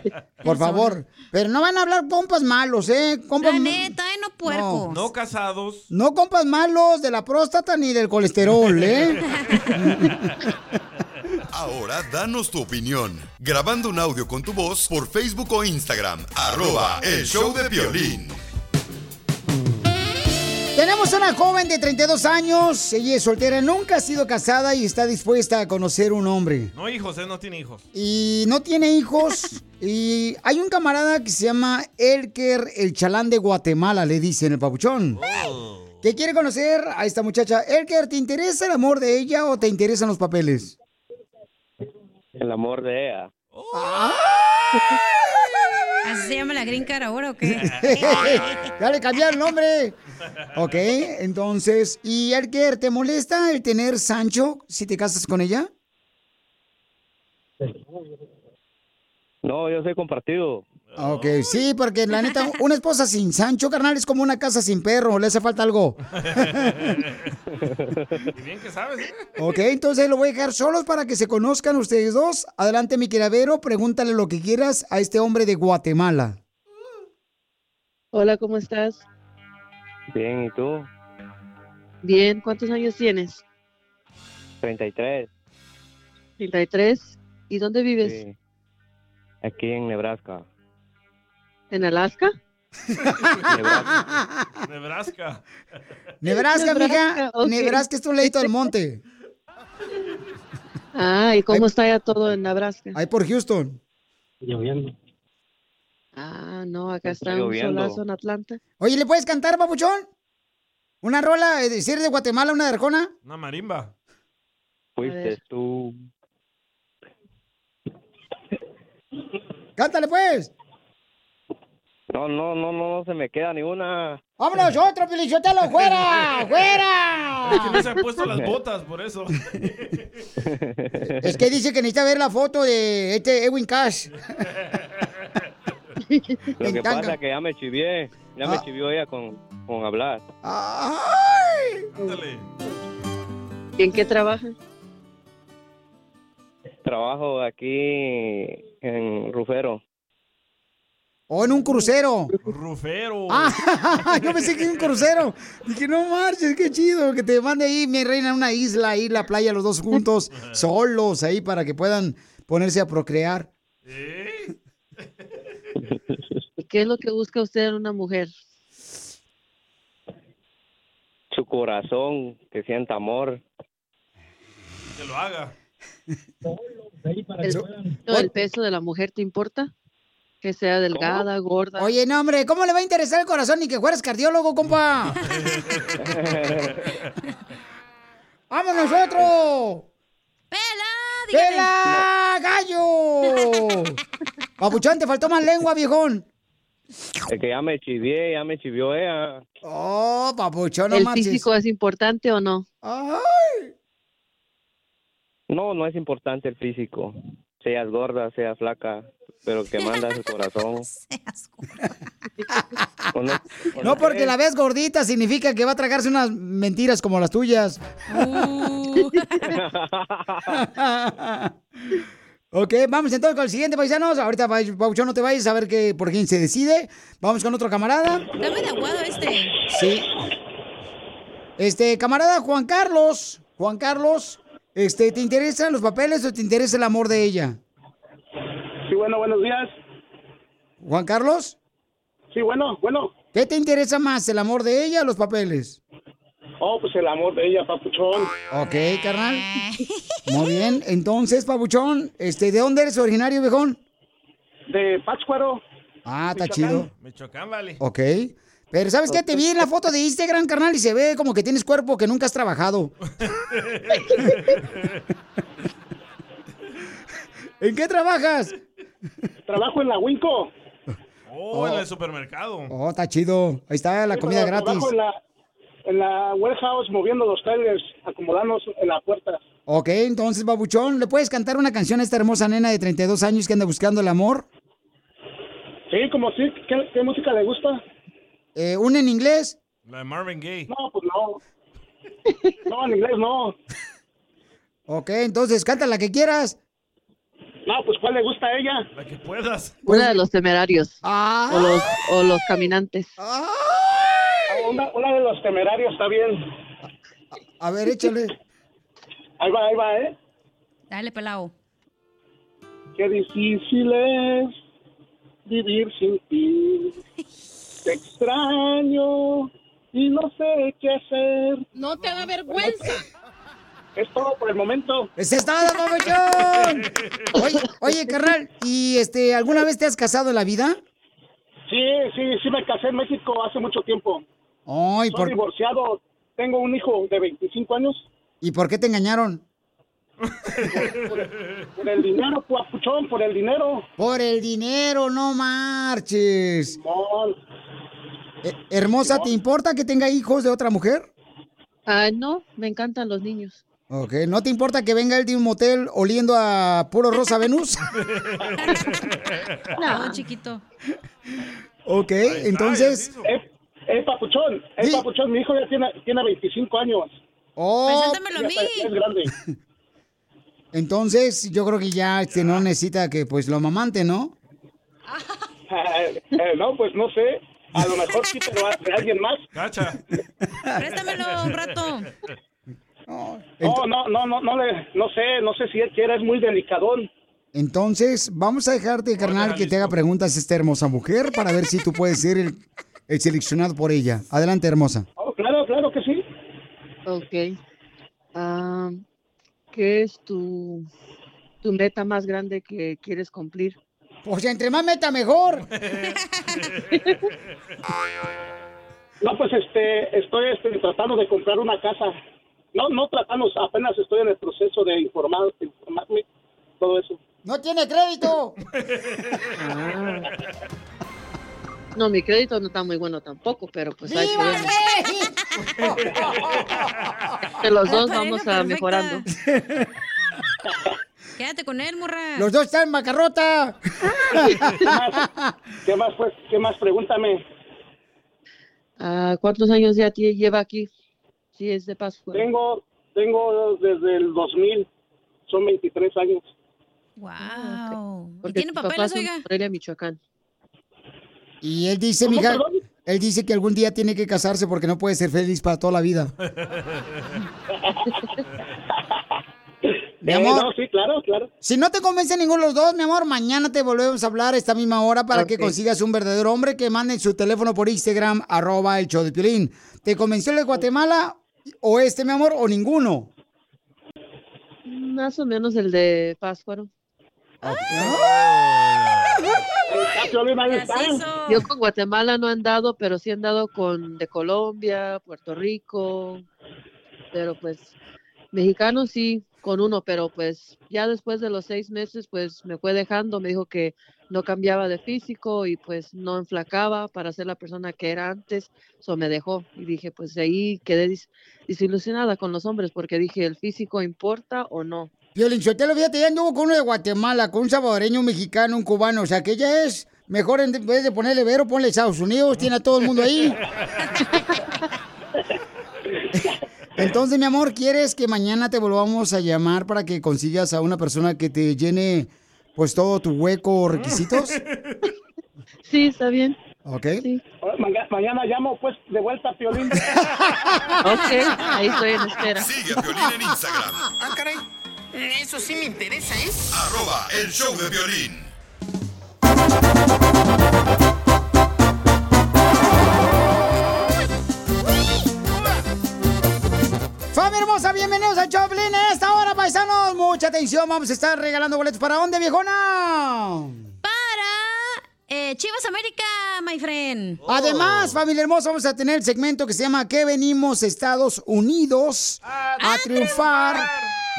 Speaker 1: por favor. Pero no van a hablar compas malos, ¿eh? Compas
Speaker 6: La neta, ¿eh? No puercos.
Speaker 4: No casados.
Speaker 1: No compas malos de la próstata ni del colesterol, ¿eh?
Speaker 2: Ahora danos tu opinión. Grabando un audio con tu voz por Facebook o Instagram. Arroba el show de violín.
Speaker 1: Tenemos una joven de 32 años, ella es soltera, nunca ha sido casada y está dispuesta a conocer un hombre.
Speaker 4: No hijos, él no tiene hijos.
Speaker 1: Y no tiene hijos. y hay un camarada que se llama Elker, el chalán de Guatemala, le dicen el papuchón. Que quiere conocer a esta muchacha. Elker, ¿te interesa el amor de ella o te interesan los papeles?
Speaker 15: El amor de ella.
Speaker 6: ¿Así se llama la green card ahora o qué?
Speaker 1: ya le cambié el nombre. Ok, entonces, ¿y Elker, te molesta el tener Sancho si te casas con ella?
Speaker 15: No, yo soy compartido.
Speaker 1: Ok, sí, porque la neta, una esposa sin Sancho, carnal, es como una casa sin perro, le hace falta algo.
Speaker 4: Y bien que sabes. ¿eh?
Speaker 1: Ok, entonces lo voy a dejar solos para que se conozcan ustedes dos. Adelante, mi queravero, pregúntale lo que quieras a este hombre de Guatemala.
Speaker 14: Hola, ¿cómo estás?
Speaker 15: Bien, ¿y tú?
Speaker 14: Bien, ¿cuántos años tienes?
Speaker 15: 33.
Speaker 14: 33. ¿Y dónde vives?
Speaker 15: Sí. Aquí en Nebraska.
Speaker 14: ¿En Alaska?
Speaker 4: Nebraska.
Speaker 1: Nebraska, mija.
Speaker 14: Nebraska, ok.
Speaker 1: Nebraska es un leito del monte.
Speaker 14: Ah, ¿y cómo está ya todo en Nebraska?
Speaker 1: Ahí por Houston.
Speaker 15: Lloviendo.
Speaker 14: Ah, no, acá está un
Speaker 15: lloviendo.
Speaker 14: solazo en Atlanta.
Speaker 1: Oye, ¿le puedes cantar, papuchón? ¿Una rola? eh, ¿Si eres de Guatemala, una de Arjona?
Speaker 4: Una marimba.
Speaker 15: Fuiste tú.
Speaker 1: Cántale, pues.
Speaker 15: No, no, no, no, no se me queda ni una.
Speaker 1: ¡Vámonos, otro pilichotelo! ¡Fuera! ¡Fuera!
Speaker 4: Es que no se han puesto las botas, por eso.
Speaker 1: Es que dice que necesita ver la foto de este Edwin Cash.
Speaker 15: Lo que pasa es que ya me chivié. Ya
Speaker 1: Ah.
Speaker 15: me chivió ella con, con hablar.
Speaker 4: Ándale.
Speaker 14: ¿Y en qué trabaja?
Speaker 15: Trabajo aquí en Rufero.
Speaker 1: O en un crucero.
Speaker 4: Rufero.
Speaker 1: Ah, yo pensé que en un crucero. Dije, no marches, qué chido que te mande ahí, mi reina, a una isla, ahí la playa, los dos juntos, solos, ahí para que puedan ponerse a procrear.
Speaker 14: ¿Y qué es lo que busca usted en una mujer?
Speaker 15: Su corazón, que sienta amor.
Speaker 4: Que lo haga.
Speaker 14: ¿El, no, ¿El peso de la mujer te importa? Que sea delgada, gorda.
Speaker 1: Oye, no, hombre, ¿cómo le va a interesar el corazón ni que fueras cardiólogo, compa? ¡Vámonos otro!
Speaker 6: ¡Pela!
Speaker 1: ¡Pela, gallo! Papuchón, te faltó más lengua, viejón.
Speaker 15: Es que ya me chivié, ya me chivió ella.
Speaker 1: Oh, papuchón, no
Speaker 14: ¿El físico es importante o no?
Speaker 1: Ay.
Speaker 15: No, no es importante el físico. Seas gorda, seas flaca, pero que manda su corazón. ¿O no? ¿O
Speaker 1: No, porque
Speaker 15: crees?
Speaker 1: la ves gordita significa que va a tragarse unas mentiras como las tuyas.
Speaker 6: Uh.
Speaker 1: ok, vamos entonces con el siguiente, paisanos. Ahorita, Pa- Pauchón, no te vayas a ver que por quién se decide. Vamos con otro camarada.
Speaker 6: Dame de aguado este.
Speaker 1: Sí. Este, camarada Juan Carlos. Juan Carlos, este, ¿te interesan los papeles o te interesa el amor de ella?
Speaker 16: Sí, bueno, buenos días.
Speaker 1: Juan Carlos,
Speaker 16: Sí, bueno, bueno.
Speaker 1: ¿qué te interesa más, el amor de ella o los papeles?
Speaker 16: Oh, pues el amor de ella, papuchón.
Speaker 1: Ok, carnal. Muy bien. Entonces, Pabuchón, este, ¿de dónde eres originario, viejón?
Speaker 16: De Pátzcuaro.
Speaker 1: Ah, está chido.
Speaker 4: Michoacán, vale.
Speaker 1: Ok. Pero ¿sabes qué? Te vi en la foto de Instagram, carnal, y se ve como que tienes cuerpo que nunca has trabajado. ¿En qué trabajas?
Speaker 16: Trabajo en la Winco.
Speaker 4: Oh, en el supermercado.
Speaker 1: Oh, está chido. Ahí está la
Speaker 16: Sí,
Speaker 1: comida gratis.
Speaker 16: Trabajo en la, en la warehouse moviendo los trailers, acomodándonos en la puerta.
Speaker 1: Ok, entonces, Babuchón, ¿le puedes cantar una canción a esta hermosa nena de 32 años que anda buscando el amor?
Speaker 16: Sí, como sí. ¿Qué, qué música le gusta?
Speaker 1: Eh, ¿Una en inglés?
Speaker 4: La de Marvin Gaye.
Speaker 16: No, pues no. No, en inglés no.
Speaker 1: Ok, entonces, canta la que quieras.
Speaker 16: No, pues ¿cuál le gusta a ella?
Speaker 4: La que puedas.
Speaker 14: Una de los temerarios.
Speaker 1: Ah.
Speaker 14: O, los, o los caminantes.
Speaker 16: Ah, Una, una de los temerarios está bien.
Speaker 1: A ver, échale.
Speaker 16: Ahí va, ahí va, ¿eh?
Speaker 6: Dale, pelao.
Speaker 16: Qué difícil es vivir sin ti. Te extraño y no sé qué hacer.
Speaker 17: No te da vergüenza.
Speaker 16: Es todo por el momento.
Speaker 1: ¡Ese es todo! Oye, oye, carnal, ¿y este, alguna vez te has casado en la vida?
Speaker 16: Sí, sí, sí me casé en México hace mucho tiempo.
Speaker 1: Ay,
Speaker 16: Soy
Speaker 1: ¿por,
Speaker 16: divorciado. Tengo un hijo de 25 años.
Speaker 1: ¿Y por qué te engañaron?
Speaker 16: Por el dinero, papuchón, por el dinero.
Speaker 1: Por el dinero, no marches. Eh, hermosa, ¿te importa que tenga hijos de otra mujer?
Speaker 14: Ah, no, me encantan los niños.
Speaker 1: Ok, ¿no te importa que venga él de un motel oliendo a puro Rosa Venus?
Speaker 6: No, chiquito.
Speaker 1: ok, entonces...
Speaker 16: Eh, eh, papuchón, eh, papuchón, mi hijo ya tiene, tiene 25 años.
Speaker 1: Oh,
Speaker 6: Preséntamelo a mí.
Speaker 16: Es grande.
Speaker 1: entonces yo creo que ya este, no necesita que pues lo amamante, ¿no?
Speaker 16: Eh, eh, no, pues no sé. A lo mejor sí, pero de alguien más.
Speaker 4: Cacha.
Speaker 6: Préstamelo un rato.
Speaker 16: No, no, no, no, no, le, no sé, no sé si él quiere, es muy delicadón.
Speaker 1: Entonces, vamos a dejarte, carnal, que te haga preguntas a esta hermosa mujer para ver si tú puedes ser el, el seleccionado por ella. Adelante, hermosa.
Speaker 16: Oh, claro, claro que sí.
Speaker 14: Ok. Ah, ¿Qué es tu, tu meta más grande que quieres cumplir?
Speaker 1: Pues entre más meta, mejor.
Speaker 16: No, pues este, estoy este, tratando de comprar una casa. No, no tratamos, apenas estoy en el proceso de informar, informarme, todo eso.
Speaker 1: ¡No tiene crédito!
Speaker 14: Ah. No, mi crédito no está muy bueno tampoco, pero pues
Speaker 1: ¡Viva
Speaker 14: podemos.
Speaker 1: México!
Speaker 14: Que los dos vamos a
Speaker 6: perfecta.
Speaker 14: mejorando.
Speaker 6: Quédate con él, morra.
Speaker 1: Los dos están en macarrota.
Speaker 16: ¿Qué más, ¿Qué más, pues? ¿Qué más? Pregúntame.
Speaker 14: Ah, ¿Cuántos años ya lleva aquí? Sí, es de Pascua.
Speaker 16: Tengo, tengo desde el 2000, son 23 años.
Speaker 6: Wow. ¿Y
Speaker 14: Porque
Speaker 6: tiene
Speaker 14: tus
Speaker 6: papeles, oiga?
Speaker 14: Morelia, Michoacán.
Speaker 1: Y él dice,
Speaker 16: ¿Cómo,
Speaker 1: mija,
Speaker 16: perdón?
Speaker 1: él dice que algún día tiene que casarse porque no puede ser feliz para toda la vida. Mi
Speaker 16: Eh,
Speaker 1: amor.
Speaker 16: no, sí, claro, claro.
Speaker 1: Si no te convence ninguno de los dos, mi amor, mañana te volvemos a hablar a esta misma hora para que consigas un verdadero hombre que mande su teléfono por Instagram, arroba el show de Piolín. ¿Te convenció el de Guatemala o este, mi amor, o ninguno?
Speaker 14: Más o menos el de Páscuaro.
Speaker 16: Ah.
Speaker 14: Yo con Guatemala no he andado, pero sí he andado con de Colombia, Puerto Rico, pero pues mexicano sí, con uno, pero pues ya después de los seis meses pues me fue dejando, me dijo que no cambiaba de físico y pues no enflacaba para ser la persona que era antes, eso me dejó y dije pues de ahí quedé dis- desilusionada con los hombres porque dije el físico importa o no.
Speaker 1: Piolín, Sotelo, fíjate, ya anduvo con uno de Guatemala, con un salvadoreño, un mexicano, un cubano, o sea que ella es mejor en vez de ponerle Vero, ponle Estados Unidos, tiene a todo el mundo ahí. Entonces, mi amor, ¿quieres que mañana te volvamos a llamar para que consigas a una persona que te llene pues todo tu hueco o requisitos?
Speaker 14: Sí, está bien.
Speaker 1: ¿Ok?
Speaker 16: Mañana, mañana llamo pues de vuelta, Piolín.
Speaker 14: Ok, ahí estoy en espera.
Speaker 2: Sigue a Piolín en Instagram,
Speaker 13: Ah, caray. Eso sí me interesa, ¿eh?
Speaker 2: arroba el show de violín.
Speaker 1: bienvenidos a Choplin. Esta hora, paisanos, mucha atención. Vamos a estar regalando boletos. ¿Para dónde, viejona?
Speaker 6: Para eh, Chivas América, my friend.
Speaker 1: Además, familia hermosa, vamos a tener el segmento que se llama ¿Qué venimos Estados Unidos a, triunfar?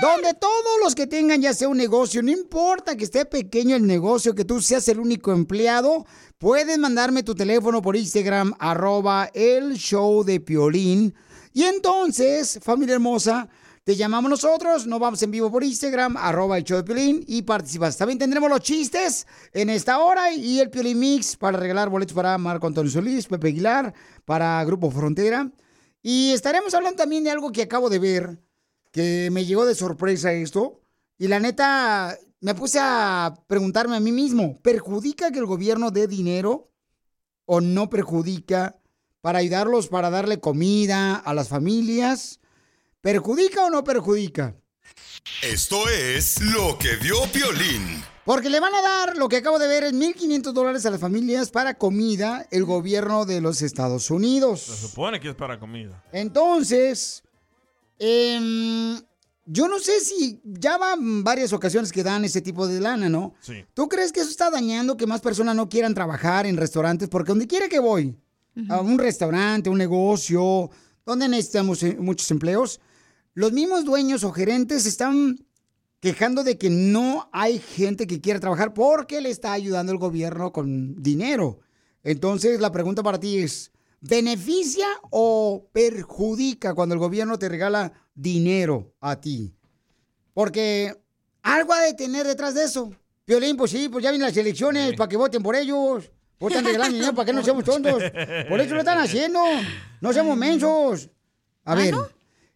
Speaker 1: Donde todos los que tengan ya sea un negocio, no importa que esté pequeño el negocio, que tú seas el único empleado, puedes mandarme tu teléfono por Instagram, arroba el show de Piolín. Y entonces, familia hermosa, te llamamos nosotros, nos vamos en vivo por Instagram, arroba el show de Piolín y participas. También tendremos los chistes en esta hora y el Piolín Mix para regalar boletos para Marco Antonio Solís, Pepe Aguilar, para Grupo Frontera. Y estaremos hablando también de algo que acabo de ver, que me llegó de sorpresa esto. Y la neta, me puse a preguntarme a mí mismo, ¿perjudica que el gobierno dé dinero o no perjudica para ayudarlos, para darle comida a las familias? ¿Perjudica o no perjudica?
Speaker 2: Esto es lo que vio Piolín.
Speaker 1: Porque le van a dar, lo que acabo de ver, es 1.500 dólares a las familias para comida el gobierno de los Estados
Speaker 4: Se
Speaker 1: Unidos.
Speaker 4: supone que es para comida.
Speaker 1: Entonces, em, yo no sé si ya van varias ocasiones que dan ese tipo de lana, ¿no?
Speaker 4: Sí.
Speaker 1: ¿Tú crees que eso está dañando que más personas no quieran trabajar en restaurantes? Porque donde quiera que voy, a un restaurante, un negocio, donde necesitamos eh, muchos empleos, los mismos dueños o gerentes están quejando de que no hay gente que quiera trabajar porque le está ayudando el gobierno con dinero. Entonces, la pregunta para ti es, ¿beneficia o perjudica cuando el gobierno te regala dinero a ti? Porque algo ha de tener detrás de eso. Violín, pues sí, pues ya vienen las elecciones para que voten por ellos. Están regalando dinero para que no seamos tontos. Por eso lo están haciendo. No seamos mensos. A ver,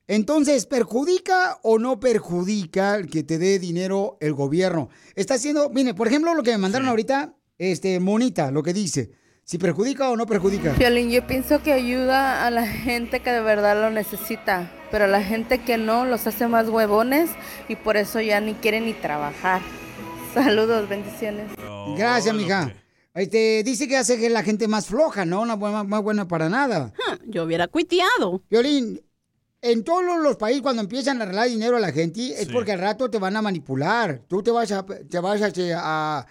Speaker 1: entonces, ¿perjudica o no perjudica el que te dé dinero el gobierno? Está haciendo, mire, por ejemplo, lo que me mandaron ahorita, este, Monita, lo que dice. Si perjudica o no perjudica.
Speaker 17: Violín, yo pienso que ayuda a la gente que de verdad lo necesita, pero a la gente que no los hace más huevones y por eso ya ni quieren ni trabajar. Saludos, bendiciones.
Speaker 1: Gracias, mija. Este, dice que hace que la gente más floja, ¿no? Una buena, más buena para nada.
Speaker 18: Yo hubiera cuiteado.
Speaker 1: Violín, en todos los países cuando empiezan a regalar dinero a la gente es
Speaker 18: Sí.
Speaker 1: porque al rato te van a manipular. Tú te vas a, te vas a, este, a,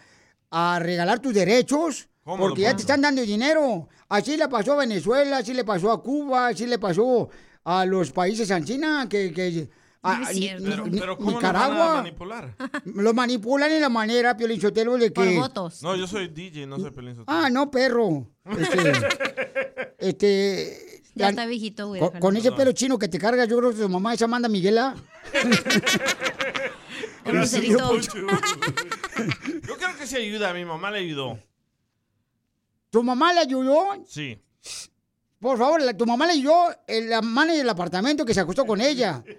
Speaker 1: a regalar tus derechos
Speaker 18: ¿Cómo,
Speaker 1: porque ya te están dando dinero. Así le pasó a Venezuela, así le pasó a Cuba, así le pasó a los países China, que... que a-
Speaker 4: No es cierto.
Speaker 1: ni-
Speaker 4: Pero- pero ¿cómo nos
Speaker 1: Nicaragua.
Speaker 4: van a manipular?
Speaker 1: Lo manipulan en la manera, Pio Lichotelo, de que...
Speaker 4: No, yo soy DJ, no soy Pelín Sotelo.
Speaker 1: Ah, no, perro. Este, este,
Speaker 6: Ya
Speaker 1: la-
Speaker 6: está viejito, güey.
Speaker 1: Con, con ese pelo chino que te cargas, yo creo que tu mamá es Amanda Miguela.
Speaker 4: Yo creo que sí ayuda, a mi mamá le ayudó.
Speaker 1: ¿Tu mamá le ayudó?
Speaker 4: Sí.
Speaker 1: Por favor, la- tu mamá le en la mano del apartamento que se acostó con ella.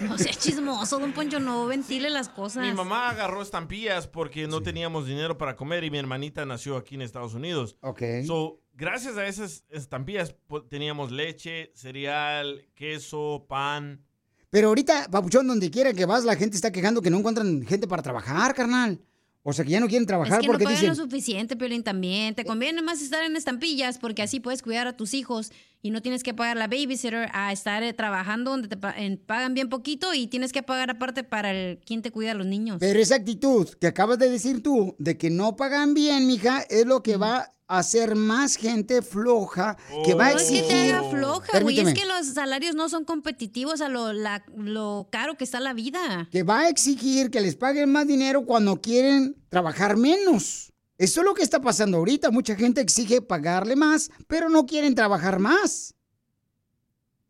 Speaker 6: No sea chismoso, don Poncho, no ventile las cosas.
Speaker 4: Mi mamá agarró estampillas porque no teníamos dinero para comer y mi hermanita nació aquí en Estados Unidos.
Speaker 1: Ok.
Speaker 4: So, gracias a esas estampillas teníamos leche, cereal, queso, pan.
Speaker 1: Pero ahorita, papuchón, donde quiera que vas, la gente está quejando que no encuentran gente para trabajar, carnal. O sea, que ya no quieren
Speaker 6: Es
Speaker 1: trabajar
Speaker 6: que no
Speaker 1: porque
Speaker 6: pagan
Speaker 1: dicen...
Speaker 6: lo suficiente, Piolín, también. Te conviene más estar en estampillas porque así puedes cuidar a tus hijos y no tienes que pagar la babysitter a estar eh, trabajando donde te pagan bien poquito y tienes que pagar aparte para el quien te cuida a los niños.
Speaker 1: Pero esa actitud que acabas de decir tú, de que no pagan bien, mija, es lo que va a hacer más gente floja, que va a
Speaker 6: no es que te
Speaker 1: exigir...
Speaker 6: haga floja, güey. Es que los salarios no son competitivos a lo, la- lo caro que está la vida.
Speaker 1: que va a exigir que les paguen más dinero cuando quieren trabajar menos. Eso es lo que está pasando ahorita. Mucha gente exige pagarle más, pero no quieren trabajar más.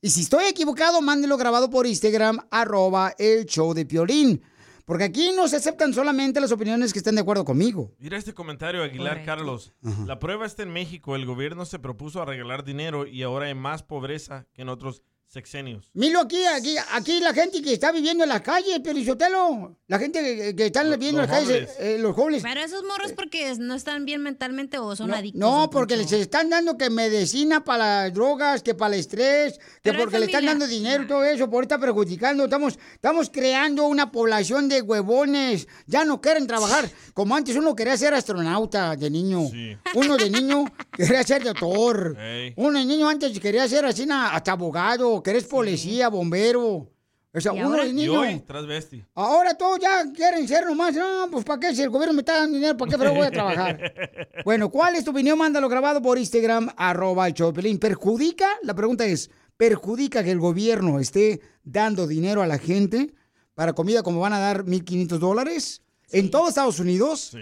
Speaker 1: Y si estoy equivocado, mándelo grabado por Instagram, arroba el show de Piolín. Porque aquí no se aceptan solamente las opiniones que estén de acuerdo conmigo.
Speaker 4: Mira este comentario, Aguilar
Speaker 1: Correcto.
Speaker 4: Carlos.
Speaker 1: Ajá.
Speaker 4: La prueba está en México. El gobierno se propuso a regalar dinero y ahora hay más pobreza que en otros sexenios.
Speaker 1: Milo aquí, aquí, aquí la gente que está viviendo en las calles, Pelizotelo. La gente que, que está viviendo en las calles, eh, los jóvenes.
Speaker 6: Pero esos morros porque no están bien mentalmente o son
Speaker 1: No,
Speaker 6: adictos.
Speaker 1: no, porque les están dando que medicina para las drogas, que para el estrés, que
Speaker 6: Pero
Speaker 1: porque le están dando dinero y todo eso, por estar perjudicando. Estamos, estamos creando una población de huevones. Ya no quieren trabajar. Como antes uno quería ser astronauta de niño. Uno de niño quería ser doctor. Uno de niño antes quería ser así, hasta abogado, querés policía, bombero. O sea,
Speaker 4: ¿Y
Speaker 1: uno
Speaker 4: ahora? Y
Speaker 1: niño.
Speaker 4: hoy.
Speaker 1: Ahora todos ya quieren ser nomás. No, pues ¿para qué? Si el gobierno me está dando dinero, ¿para qué pero voy a trabajar? Bueno, ¿cuál es tu opinión? Mándalo grabado por Instagram, arroba el Piolín. ¿Perjudica? La pregunta es, ¿perjudica que el gobierno esté dando dinero a la gente para comida como van a dar 1.500 dólares en todo Estados Unidos?
Speaker 4: Sí.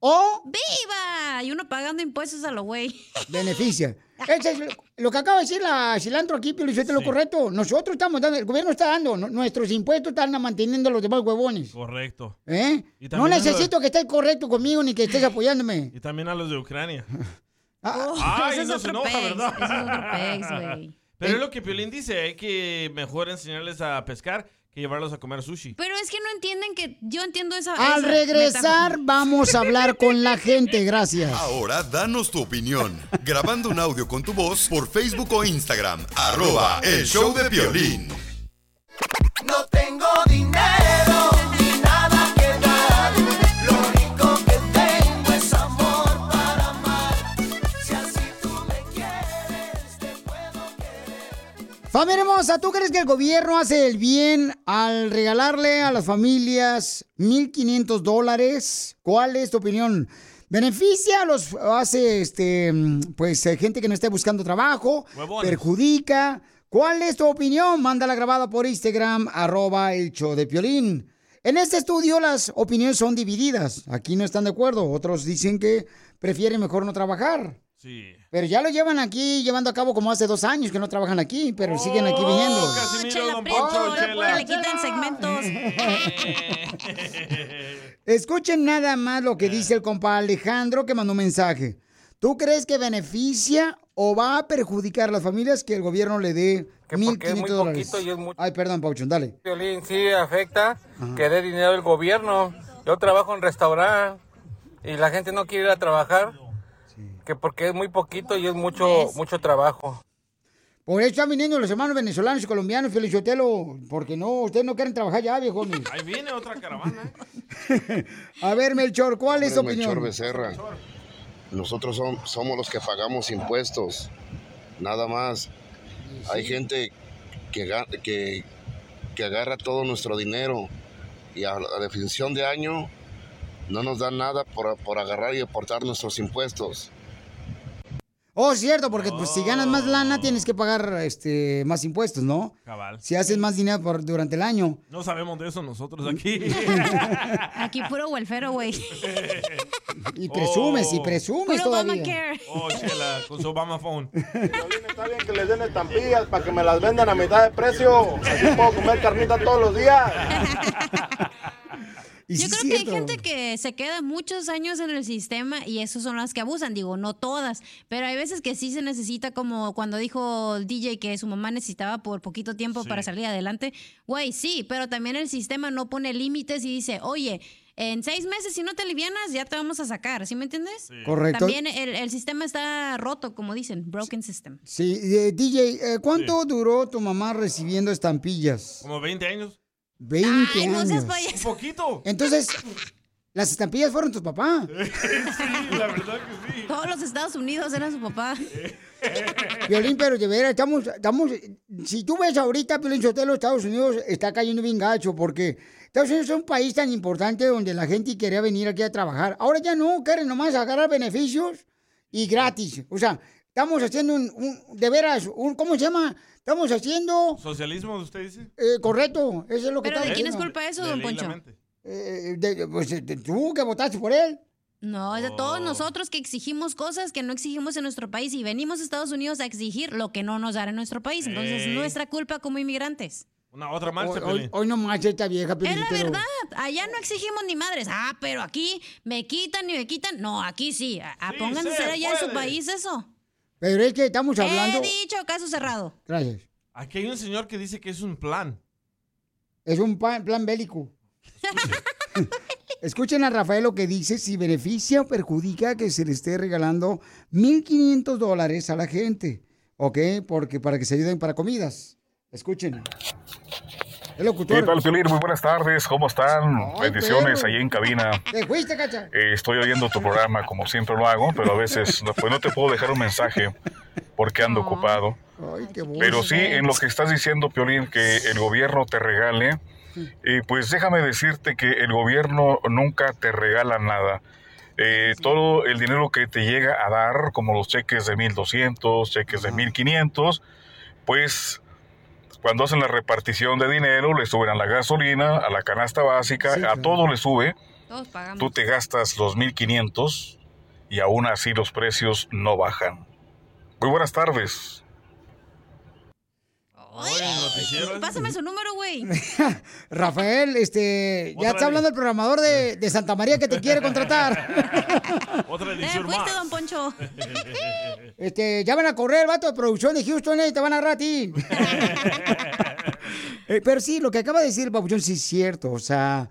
Speaker 1: ¿O
Speaker 6: ¡Viva! Y uno pagando impuestos a lo güey.
Speaker 1: beneficia? Eso es lo, lo que acaba de decir la cilantro aquí, Piolín, eso es lo correcto. Nosotros estamos dando, el gobierno está dando, no- nuestros impuestos están manteniendo a los demás huevones.
Speaker 4: Correcto.
Speaker 1: ¿Eh? No necesito que estés correcto conmigo ni que estés apoyándome.
Speaker 4: Y también a los de Ucrania.
Speaker 1: Ah,
Speaker 4: Ay,
Speaker 6: es
Speaker 4: no se enoja, ¿verdad?
Speaker 6: ese es otro güey.
Speaker 4: Pero es lo que Piolín dice, hay que mejor enseñarles a pescar que llevarlos a comer sushi.
Speaker 6: Pero es que no entienden que yo entiendo esa.
Speaker 1: Al
Speaker 6: esa
Speaker 1: regresar
Speaker 6: metáfora.
Speaker 1: vamos a hablar con la gente, gracias.
Speaker 2: Ahora danos tu opinión, grabando un audio con tu voz por Facebook o Instagram, arroba el show de violín.
Speaker 1: Familia hermosa, ¿tú crees que el gobierno hace el bien al regalarle a las familias 1.500 dólares? ¿Cuál es tu opinión? ¿Beneficia a los, hace, este, pues, eh, gente que no esté buscando trabajo?
Speaker 19: Huevones.
Speaker 1: ¿Perjudica? ¿Cuál es tu opinión? Mándala grabada por Instagram, arroba el show de Piolín. En este estudio las opiniones son divididas. Aquí no están de acuerdo. Otros dicen que prefieren mejor no trabajar.
Speaker 4: Sí.
Speaker 1: Pero ya lo llevan aquí llevando a cabo como hace dos años que no trabajan aquí, pero siguen aquí
Speaker 4: Oh,
Speaker 1: viniendo.
Speaker 4: Casimiro,
Speaker 6: le quitan segmentos.
Speaker 1: Escuchen nada más lo que dice el compa Alejandro que mandó un mensaje. ¿Tú crees que beneficia o va a perjudicar a las familias que el gobierno le dé
Speaker 20: Que porque es
Speaker 1: 1.500
Speaker 20: muy
Speaker 1: dólares?
Speaker 20: poquito y es mucho.
Speaker 1: Ay, perdón, Pauchón, dale.
Speaker 20: Violín sí afecta que dé dinero el gobierno. Yo trabajo en restaurante y la gente no quiere ir a trabajar, que porque es muy poquito y es mucho mucho trabajo.
Speaker 1: Por eso están viniendo los hermanos venezolanos y colombianos, Felicitelo, porque no, ustedes no quieren trabajar ya, viejones.
Speaker 4: Ahí viene otra caravana.
Speaker 1: A ver, Melchor, ¿cuál es tu
Speaker 21: Hombre, Melchor
Speaker 1: opinión?
Speaker 21: Becerra. Nosotros som- somos los que pagamos impuestos, nada más. Hay gente que, que, que agarra todo nuestro dinero y a la definición de año no nos dan nada por, por agarrar y aportar nuestros impuestos.
Speaker 1: Oh, cierto, porque pues, si ganas más lana tienes que pagar este, más impuestos, ¿no?
Speaker 4: Cabal.
Speaker 1: Si haces más dinero por- durante el año.
Speaker 4: No sabemos de eso nosotros aquí.
Speaker 6: Aquí puro welfare, güey.
Speaker 1: Y presumes, y presumes
Speaker 6: Puro
Speaker 1: todavía.
Speaker 6: Obamacare.
Speaker 4: Oh, Chela, con su Obama Phone.
Speaker 7: Está bien que les den estampillas para que me las vendan a mitad de precio. Así puedo comer carnita todos los días.
Speaker 6: Yo creo que hay gente que se queda muchos años en el sistema y esos son las que abusan. Digo, no todas, pero hay veces que sí se necesita, como cuando dijo el DJ que su mamá necesitaba por poquito tiempo para salir adelante. Güey, sí, pero también el sistema no pone límites y dice, oye, en seis meses si no te alivianas ya te vamos a sacar, ¿sí me entiendes?
Speaker 1: Correcto.
Speaker 6: También el, el sistema está roto, como dicen, broken system.
Speaker 1: Sí, eh, DJ, eh, ¿cuánto duró tu mamá recibiendo estampillas?
Speaker 4: Como 20 años.
Speaker 1: 20
Speaker 6: Ay, no seas
Speaker 1: años.
Speaker 4: Un poquito.
Speaker 1: Entonces, las estampillas fueron tus papás.
Speaker 4: Sí, la verdad que sí.
Speaker 6: Todos los Estados Unidos eran su papá.
Speaker 1: Violín, pero de veras, estamos, estamos, si tú ves ahorita, Piolín Sotelo, Estados Unidos está cayendo bien gacho, porque Estados Unidos es un país tan importante donde la gente quería venir aquí a trabajar. Ahora ya no, quieren nomás agarrar beneficios y gratis. O sea, estamos haciendo un, un- de veras, un, ¿cómo se llama? Estamos haciendo,
Speaker 4: ¿Socialismo usted dice?
Speaker 1: eh, correcto, eso es lo que
Speaker 6: ¿Pero de quién es culpa eso,
Speaker 4: De
Speaker 6: don Poncho?
Speaker 1: Eh, de- pues de- tú que votaste por él.
Speaker 6: No, es de
Speaker 4: Oh.
Speaker 6: todos nosotros que exigimos cosas que no exigimos en nuestro país y venimos a Estados Unidos a exigir lo que no nos dan en nuestro país. Entonces,
Speaker 4: Ey.
Speaker 6: nuestra culpa como inmigrantes.
Speaker 4: Una otra
Speaker 1: Hoy,
Speaker 4: marcha,
Speaker 1: hoy,
Speaker 4: Piolín.
Speaker 1: hoy nomás esta vieja,
Speaker 6: Es la verdad. Allá no exigimos ni madres. Ah, pero aquí me quitan y me quitan. No, aquí sí.
Speaker 4: Sí
Speaker 6: pónganse a hacer allá en su país eso.
Speaker 1: Pero es que estamos hablando...
Speaker 6: He dicho, caso cerrado.
Speaker 1: Gracias.
Speaker 4: Aquí hay un señor que dice que es un plan.
Speaker 1: Es un pa- plan bélico. Escuchen a Rafael lo que dice, si beneficia o perjudica que se le esté regalando 1.500 dólares a la gente, ¿ok? Porque para que se ayuden para comidas. Escuchen. El locutor.
Speaker 22: ¿Qué tal, Piolín? Muy buenas tardes, ¿cómo están? Bendiciones
Speaker 1: perro.
Speaker 22: ahí en cabina.
Speaker 1: ¿Te fuiste, cacha?
Speaker 22: Eh, estoy oyendo tu programa como siempre lo hago, pero a veces no, pues no te puedo dejar un mensaje porque ando ocupado. Pero sí, en lo que estás diciendo, Piolín, que el gobierno te regale, eh, pues déjame decirte que el gobierno nunca te regala nada. Eh, todo el dinero que te llega a dar, como los cheques de 1200, cheques de 1500, pues cuando hacen la repartición de dinero, le suben a la gasolina, a la canasta básica, a todo le sube.
Speaker 6: Todos pagamos.
Speaker 22: Tú te gastas los 1500 y aún así los precios no bajan. Muy buenas tardes.
Speaker 6: Pásame su número, güey.
Speaker 1: Rafael, este, ya está hablando el programador de, de Santa María que te quiere contratar.
Speaker 4: Otra
Speaker 6: Eh, fuiste, don Poncho.
Speaker 1: Este, ya van a correr el vato de producción de Houston eh, y te van a agarrar a ti. Eh, pero sí, lo que acaba de decir el Papuchón sí es cierto. O sea,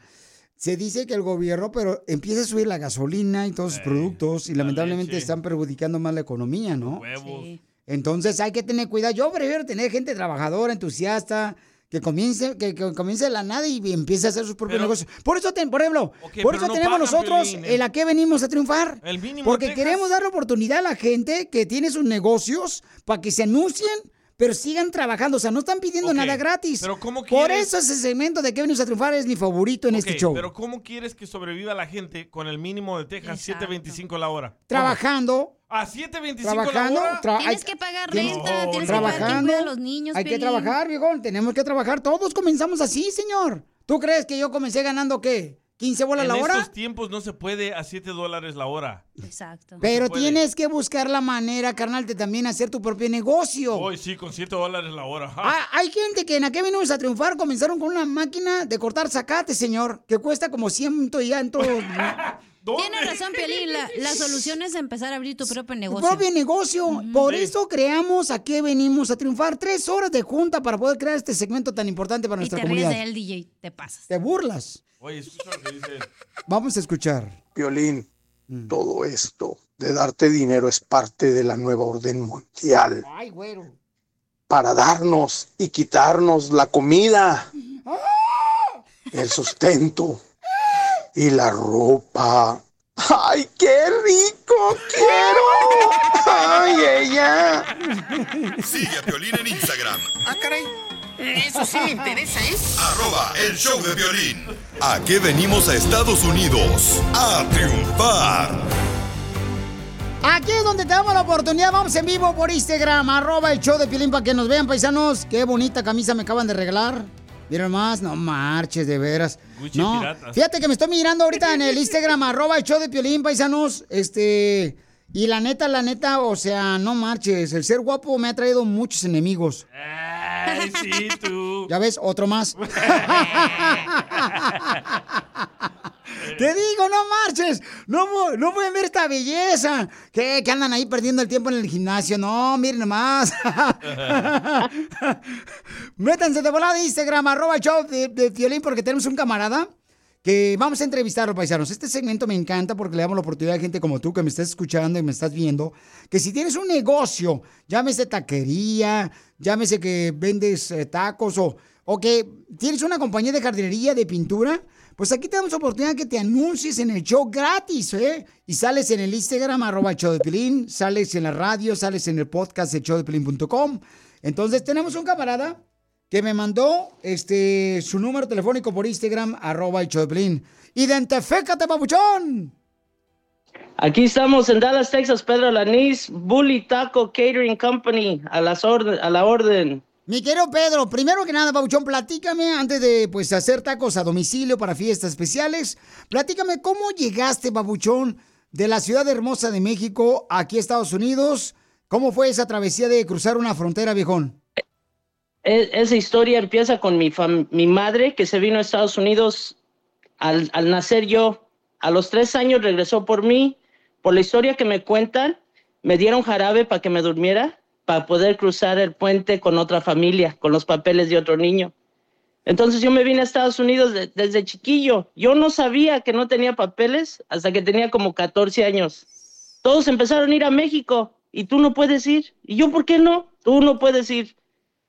Speaker 1: se dice que el gobierno, pero empieza a subir la gasolina y todos sus productos y lamentablemente están perjudicando más la economía, ¿no?
Speaker 4: Huevos.
Speaker 1: Entonces hay que tener cuidado. Yo prefiero tener gente trabajadora, entusiasta, que comience, que, que comience la nada y empiece a hacer sus propios negocios. Por eso, ten- por ejemplo, por eso
Speaker 4: no
Speaker 1: tenemos nosotros
Speaker 4: Piolín, eh.
Speaker 1: el a qué venimos a triunfar.
Speaker 4: El mínimo
Speaker 1: Porque queremos dar la oportunidad a la gente que tiene sus negocios para que se anuncien, pero sigan trabajando. O sea, no están pidiendo nada gratis.
Speaker 4: pero ¿cómo
Speaker 1: Por
Speaker 4: quieres-
Speaker 1: eso ese segmento de qué venimos a triunfar es mi favorito en este show.
Speaker 4: Pero ¿cómo quieres que sobreviva la gente con el mínimo de Texas, 7.25 la hora?
Speaker 1: Trabajando.
Speaker 4: ¿A 7.25
Speaker 1: Trabajando.
Speaker 4: la hora?
Speaker 1: tra-
Speaker 6: Tienes que pagar renta, tienes que pagar
Speaker 1: trabajando.
Speaker 6: a los niños,
Speaker 1: Hay que trabajar, viejo. Tenemos que trabajar. Todos comenzamos así, señor. ¿Tú crees que yo comencé ganando qué? ¿15 bolas
Speaker 4: En
Speaker 1: la hora?
Speaker 4: estos tiempos no se puede a 7 dólares la hora.
Speaker 6: Exacto.
Speaker 1: Pero tienes que buscar la manera, carnal, de también hacer tu propio negocio.
Speaker 4: Hoy sí, con 7 dólares la hora. Ja.
Speaker 1: Ah, hay gente que en aquel venimos a triunfar comenzaron con una máquina de cortar zacate, señor, que cuesta como ciento y tanto.
Speaker 6: Tienes razón, Piolín. La, la solución es empezar a abrir tu propio
Speaker 1: Tu
Speaker 6: negocio.
Speaker 1: propio negocio. Por eso creamos a qué venimos a triunfar. Tres horas de junta para poder crear este segmento tan importante para
Speaker 6: Y te
Speaker 1: nuestra
Speaker 6: ríes
Speaker 1: comunidad.
Speaker 6: de él, DJ. Te pasas.
Speaker 1: Te burlas.
Speaker 4: Oye, escucha lo que dice.
Speaker 1: Vamos a escuchar.
Speaker 23: Violín,
Speaker 1: Mm.
Speaker 23: todo esto de darte dinero es parte de la nueva orden mundial
Speaker 1: Ay, güero.
Speaker 23: para darnos y quitarnos la comida, el sustento y la ropa. ¡Ay, qué rico quiero! ¡Ay, ella!
Speaker 2: Sigue a Piolín en Instagram,
Speaker 13: Ah, caray. Eso sí me interesa, ¿eh?
Speaker 2: arroba el show de violín. ¿A qué venimos a Estados Unidos? A triunfar.
Speaker 1: Aquí es donde te damos la oportunidad. Vamos en vivo por Instagram, arroba el show de Pilín para que nos vean, paisanos. Qué bonita camisa me acaban de regalar. Miren más, no marches, de veras.
Speaker 4: Gucci
Speaker 1: no,
Speaker 4: piratas.
Speaker 1: fíjate que me estoy mirando ahorita en el Instagram, arroba el show de Piolín, paisanos. Este, y la neta, la neta, o sea, no marches. El ser guapo me ha traído muchos enemigos.
Speaker 4: Ay, sí, tú.
Speaker 1: Ya ves, otro más. Te digo, no marches. No, no pueden ver esta belleza. Que andan ahí perdiendo el tiempo en el gimnasio. No, miren nomás. Métanse de volada de Instagram, arroba show de, de Piolín, porque tenemos un camarada que vamos a entrevistarlo, paisanos. Este segmento me encanta porque le damos la oportunidad a gente como tú que me estás escuchando y me estás viendo, que si tienes un negocio, llámese taquería, llámese que vendes eh, tacos o, o que tienes una compañía de jardinería, de pintura, pues aquí te damos la oportunidad que te anuncies en el show gratis, ¿eh? Y sales en el Instagram, arroba el show de Pilín, sales en la radio, sales en el podcast de showdepilín.com. Entonces tenemos un camarada que me mandó este su número telefónico por Instagram, arroba el show de Pilín. ¡Identifícate, papuchón!
Speaker 24: Aquí estamos en Dallas, Texas, Pedro Lanís, Bully Taco Catering Company, a, las a la orden.
Speaker 1: Mi querido Pedro, primero que nada, Pabuchón, platícame, antes de pues hacer tacos a domicilio para fiestas especiales, platícame cómo llegaste, Pabuchón, de la ciudad hermosa de México aquí a Estados Unidos. ¿Cómo fue esa travesía de cruzar una frontera, viejón?
Speaker 24: E- esa historia empieza con mi, mi madre que se vino a Estados Unidos al, al nacer yo. A los tres años regresó por mí. Por la historia que me cuentan, me dieron jarabe para que me durmiera, para poder cruzar el puente con otra familia, con los papeles de otro niño. Entonces yo me vine a Estados Unidos de- desde chiquillo. Yo no sabía que no tenía papeles hasta que tenía como 14 años. Todos empezaron a ir a México y tú no puedes ir. ¿Y yo por qué no? Tú no puedes ir.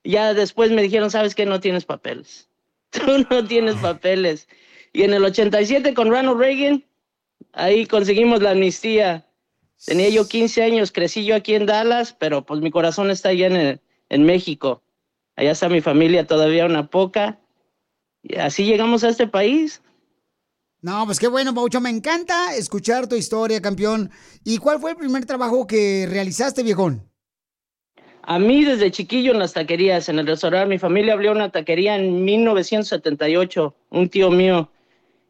Speaker 24: Ya después me dijeron, ¿sabes qué? No tienes papeles. Tú no tienes papeles. Y en el 87 con Ronald Reagan, ahí conseguimos la amnistía. Tenía yo 15 años, crecí yo aquí en Dallas, pero pues mi corazón está allá en, el- en México. Allá está mi familia, todavía una poca. Y así llegamos a este país.
Speaker 1: No, pues qué bueno, Paucho. Me encanta escuchar tu historia, campeón. ¿Y cuál fue el primer trabajo que realizaste, viejón?
Speaker 24: A mí desde chiquillo en las taquerías, en el restaurante, mi familia abrió una taquería en 1978, un tío mío.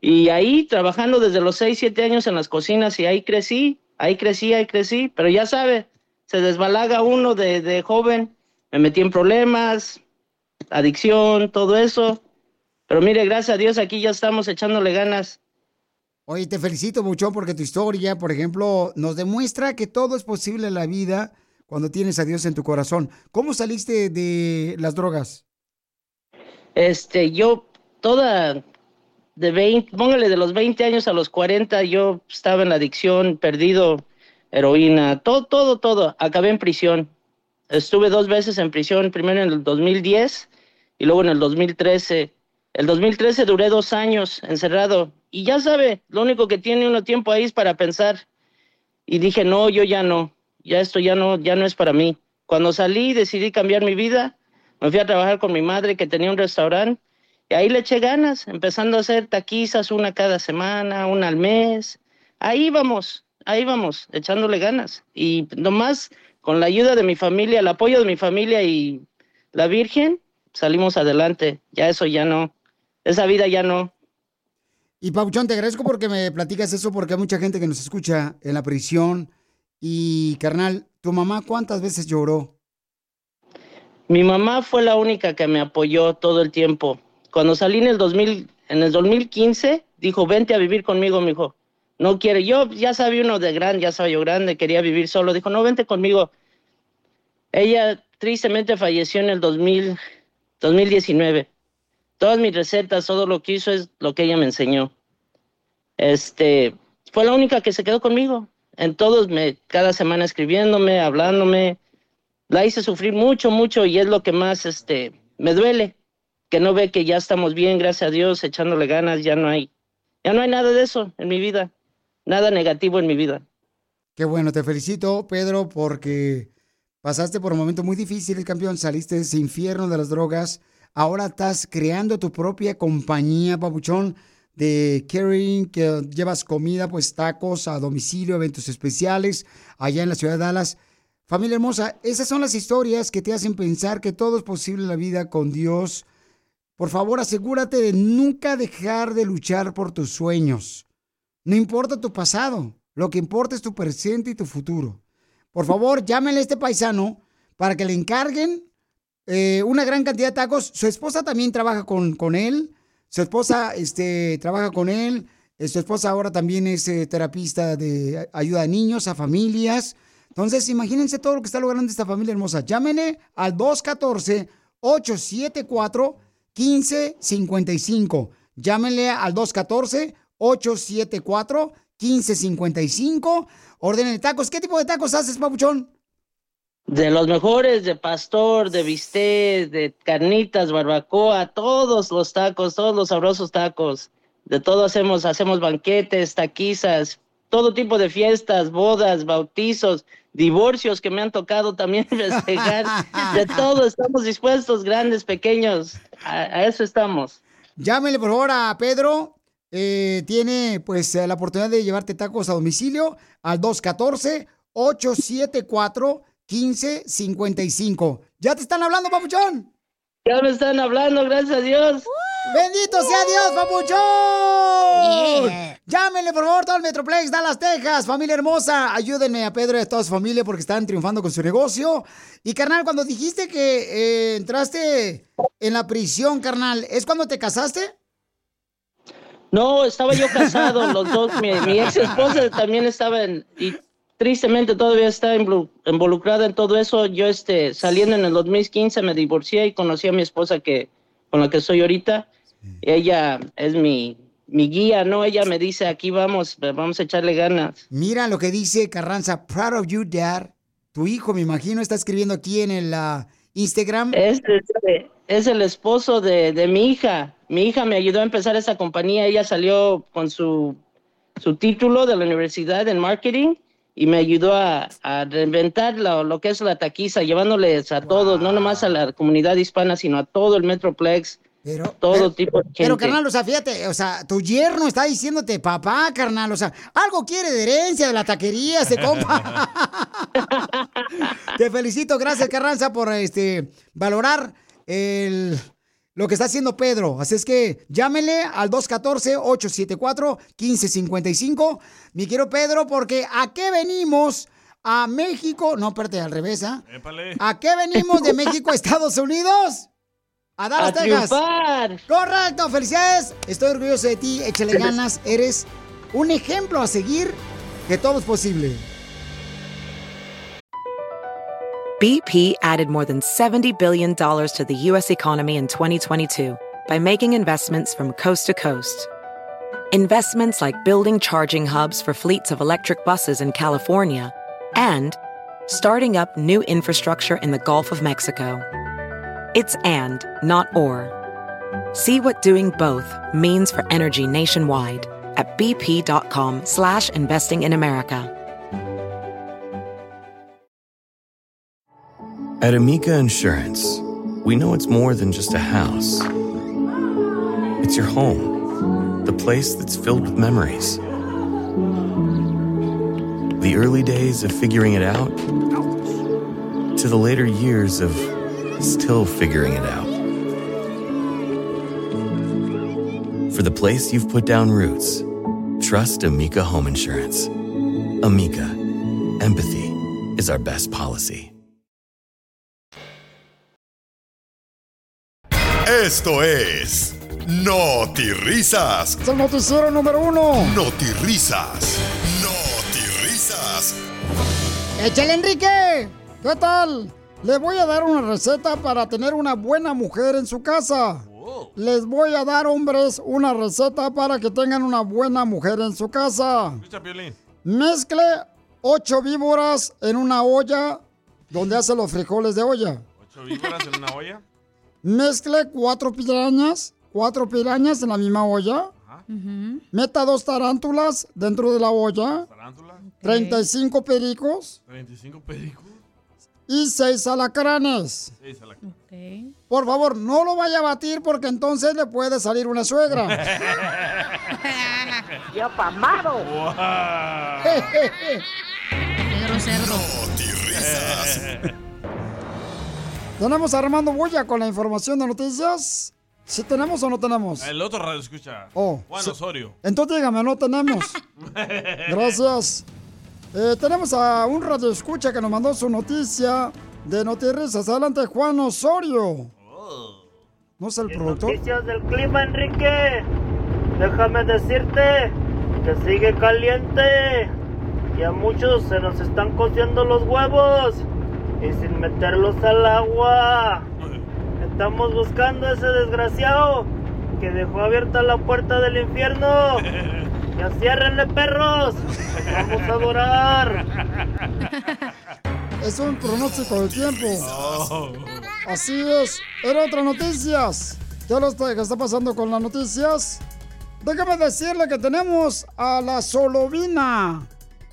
Speaker 24: Y ahí trabajando desde los 6, 7 años en las cocinas y ahí crecí, ahí crecí, ahí crecí. Pero ya sabe, se desbalaga uno de, de joven, me metí en problemas, adicción, todo eso. Pero mire, gracias a Dios aquí ya estamos echándole ganas.
Speaker 1: Oye, te felicito mucho porque tu historia, por ejemplo, nos demuestra que todo es posible en la vida cuando tienes a Dios en tu corazón. ¿Cómo saliste de las drogas?
Speaker 24: Este, yo toda de 20, póngale de los 20 años a los 40, yo estaba en la adicción, perdido heroína, todo, todo, todo. Acabé en prisión. Estuve dos veces en prisión, primero en el 2010 y luego en el 2013. El 2013 duré dos años encerrado y ya sabe, lo único que tiene uno tiempo ahí es para pensar. Y dije, no, yo ya no, ya esto ya no, ya no es para mí. Cuando salí decidí cambiar mi vida, me fui a trabajar con mi madre que tenía un restaurante y ahí le eché ganas, empezando a hacer taquizas una cada semana, una al mes. Ahí vamos, ahí vamos, echándole ganas. Y nomás con la ayuda de mi familia, el apoyo de mi familia y la Virgen, salimos adelante. Ya eso ya no, esa vida ya no.
Speaker 1: Y Pauchón, te agradezco porque me platicas eso, porque hay mucha gente que nos escucha en la prisión. Y, carnal, ¿tu mamá cuántas veces lloró?
Speaker 24: Mi mamá fue la única que me apoyó todo el tiempo. Cuando salí en el 2000, en el 2015, dijo, vente a vivir conmigo, mi hijo. No quiere, yo ya sabía uno de grande, ya sabía yo grande, quería vivir solo. Dijo, no, vente conmigo. Ella tristemente falleció en el 2000, 2019. Todas mis recetas, todo lo que hizo es lo que ella me enseñó. Este, fue la única que se quedó conmigo. En todos, me, cada semana escribiéndome, hablándome. La hice sufrir mucho, mucho y es lo que más este, me duele. Que no ve que ya estamos bien, gracias a Dios, echándole ganas, ya no hay, ya no hay nada de eso en mi vida. Nada negativo en mi vida.
Speaker 1: Qué bueno, te felicito, Pedro, porque pasaste por un momento muy difícil, campeón, saliste de ese infierno de las drogas. Ahora estás creando tu propia compañía, papuchón, de catering, que llevas comida, pues tacos a domicilio, eventos especiales, allá en la ciudad de Dallas. Familia hermosa, esas son las historias que te hacen pensar que todo es posible en la vida con Dios. Por favor, asegúrate de nunca dejar de luchar por tus sueños. No importa tu pasado, lo que importa es tu presente y tu futuro. Por favor, llámenle a este paisano para que le encarguen eh, una gran cantidad de tacos. Su esposa también trabaja con, con él. Su esposa este, trabaja con él. Eh, Su esposa ahora también es eh, terapista de ayuda a niños, a familias. Entonces, imagínense todo lo que está logrando esta familia hermosa. Llámenle al 214-874-1555. Llámenle al 214-874-1555. Ordenen tacos. ¿Qué tipo de tacos haces, papuchón?
Speaker 24: De los mejores, de pastor, de bistec, de carnitas, barbacoa, todos los tacos, todos los sabrosos tacos. De todo hacemos, hacemos banquetes, taquizas, todo tipo de fiestas, bodas, bautizos, divorcios que me han tocado también festejar. De todo estamos dispuestos, grandes, pequeños. A, a eso estamos.
Speaker 1: Llámele por favor a Pedro. Eh, tiene pues eh, la oportunidad de llevarte tacos a domicilio al 214-874-1555. ¿Ya te están hablando, papuchón?
Speaker 24: Ya me están hablando, gracias a Dios.
Speaker 1: ¡Bendito sea Dios, papuchón! Llámenle, por favor, todo el Metroplex, Dallas, Texas. Familia hermosa, ayúdenme a Pedro y a toda su familia porque están triunfando con su negocio. Y, carnal, cuando dijiste que eh, entraste en la prisión, carnal, ¿es cuando te casaste?
Speaker 24: No, estaba yo casado, los dos. Mi, mi ex esposa también estaba en. Y tristemente todavía está involu- involucrada en todo eso. Yo, este, saliendo en el 2015, me divorcié y conocí a mi esposa que, con la que soy ahorita. Ella es mi, mi guía, ¿no? Ella me dice: aquí vamos, vamos a echarle ganas.
Speaker 1: Mira lo que dice Carranza, proud of you, dad. Tu hijo, me imagino, está escribiendo aquí en el ah, Instagram.
Speaker 24: Este es, es el esposo de, de mi hija. Mi hija me ayudó a empezar esa compañía. Ella salió con su, su título de la universidad en marketing y me ayudó a, a reinventar lo, lo que es la taquiza, llevándoles a todos, no nomás a la comunidad hispana, sino a todo el Metroplex, todo
Speaker 1: pero-
Speaker 24: tipo de gente.
Speaker 1: Pero, carnal, o sea, fíjate, o sea, tu yerno está diciéndote papá, carnal, o sea, algo quiere de herencia de la taquería, ese compa. Te felicito, gracias, Carranza, por este valorar el, lo que está haciendo Pedro. Así es que llámele al 214-874-1555. Mi quiero Pedro, porque ¿a qué venimos? A México, no, espérate, al revés, ¿ah? ¿A qué venimos de México a Estados Unidos? A Dallas,
Speaker 24: A
Speaker 1: Texas.
Speaker 24: triunfar.
Speaker 1: Correcto, felicidades. Estoy orgulloso de ti, échale ganas. Eres un ejemplo a seguir que todo es posible.
Speaker 25: BP added more than $70 billion to the U.S. economy in 2022 by making investments from coast to coast. Investments like building charging hubs for fleets of electric buses in California and starting up new infrastructure in the Gulf of Mexico. It's and, not or. See what doing both means for energy nationwide at bp.com slash investing in America.
Speaker 26: At Amica Insurance, we know it's more than just a house. It's your home, the place that's filled with memories. The early days of figuring it out to the later years of still figuring it out. For the place you've put down roots, trust Amica Home Insurance. Amica, empathy is our best policy.
Speaker 2: Esto es Risas.
Speaker 1: Es el noticiero número uno.
Speaker 2: Risas. Risas.
Speaker 1: ¡Échale, Enrique! ¿Qué tal? Le voy a dar una receta para tener una buena mujer en su casa. Les voy a dar, hombres, una receta para que tengan una buena mujer en su casa.
Speaker 4: Escucha, Piolín.
Speaker 1: Mezcle ocho víboras en una olla donde hace los frijoles de olla.
Speaker 4: Ocho víboras en una olla.
Speaker 1: Mezcle cuatro pirañas, cuatro pirañas en la misma olla. Meta dos tarántulas dentro de la olla. 35 pericos
Speaker 4: 35 pericos.
Speaker 1: Y seis alacranes.
Speaker 4: Seis a la-
Speaker 1: Por favor, no lo vaya a batir porque entonces le puede salir una suegra.
Speaker 19: ¡Ya pamado!
Speaker 2: Risas.
Speaker 1: Tenemos a Armando Bulla con la información de noticias. ¿Si tenemos o no tenemos?
Speaker 4: El otro radio escucha.
Speaker 1: Oh,
Speaker 4: Juan
Speaker 1: sí.
Speaker 4: Osorio.
Speaker 1: Entonces dígame, no tenemos. Gracias. Eh, tenemos a un radio escucha que nos mandó su noticia de Noticias. Adelante, Juan Osorio. ¿No es el productor?
Speaker 27: Noticias del clima, Enrique. Déjame decirte que sigue caliente y a muchos se nos están cociendo los huevos y sin meterlos al agua. Estamos buscando a ese desgraciado que dejó abierta la puerta del infierno. ¡Ya ciérrenle, perros! ¡Vamos a adorar!
Speaker 1: Es un pronóstico del tiempo. Así es. Era otras noticias. ¿Qué lo está, qué está pasando con las noticias? Déjame decirle que tenemos a la Solovina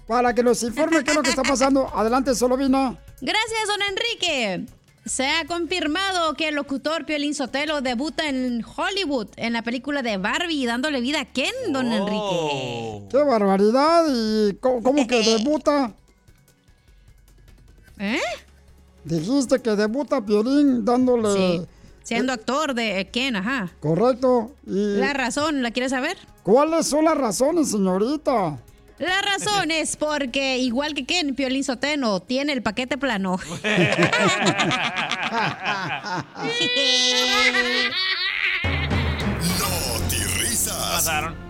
Speaker 1: para que nos informe qué es lo que está pasando. Adelante, Solovina.
Speaker 6: Gracias, don Enrique. Se ha confirmado que el locutor Piolín Sotelo debuta en Hollywood en la película de Barbie dándole vida a Ken, don Enrique.
Speaker 1: ¡Qué barbaridad! ¿Y cómo, cómo que debuta?
Speaker 6: ¿Eh?
Speaker 1: Dijiste que debuta Piolín dándole...
Speaker 6: Sí. Siendo actor de Ken, ajá.
Speaker 1: Correcto. Y...
Speaker 6: La razón, ¿la quieres saber?
Speaker 1: ¿Cuáles son las razones, señorita?
Speaker 6: La razón es porque, igual que Ken, Piolín Soteno tiene el paquete plano.
Speaker 2: Risas.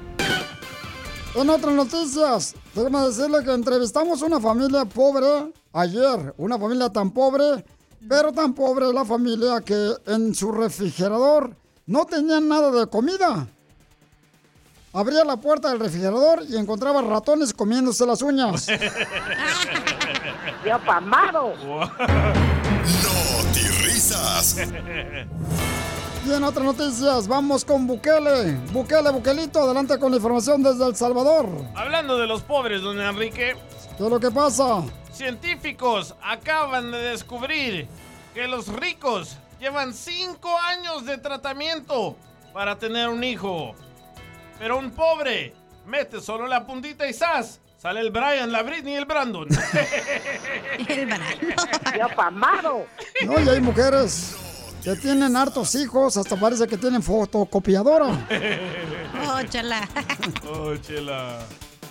Speaker 1: En otras noticias, déjame decirle que entrevistamos una familia pobre ayer. Una familia tan pobre, pero tan pobre la familia que en su refrigerador no tenían nada de comida. Abría la puerta del refrigerador y encontraba ratones comiéndose las uñas.
Speaker 19: ¡Ya pamado!
Speaker 2: Risas.
Speaker 1: Y en otras noticias, vamos con Bukele. Bukele, Bukelito, adelante con la información desde El Salvador.
Speaker 4: Hablando de los pobres, don Enrique,
Speaker 1: ¿Qué es lo que pasa?
Speaker 4: Científicos acaban de descubrir que los ricos llevan cinco años de tratamiento para tener un hijo. Pero un pobre mete solo la puntita y ¡zas! Sale el Brian, la Britney y el Brandon.
Speaker 6: el Brandon.
Speaker 1: No, y hay mujeres que tienen hartos hijos, hasta parece que tienen fotocopiadora.
Speaker 6: Oh, chala.
Speaker 4: oh, Chela.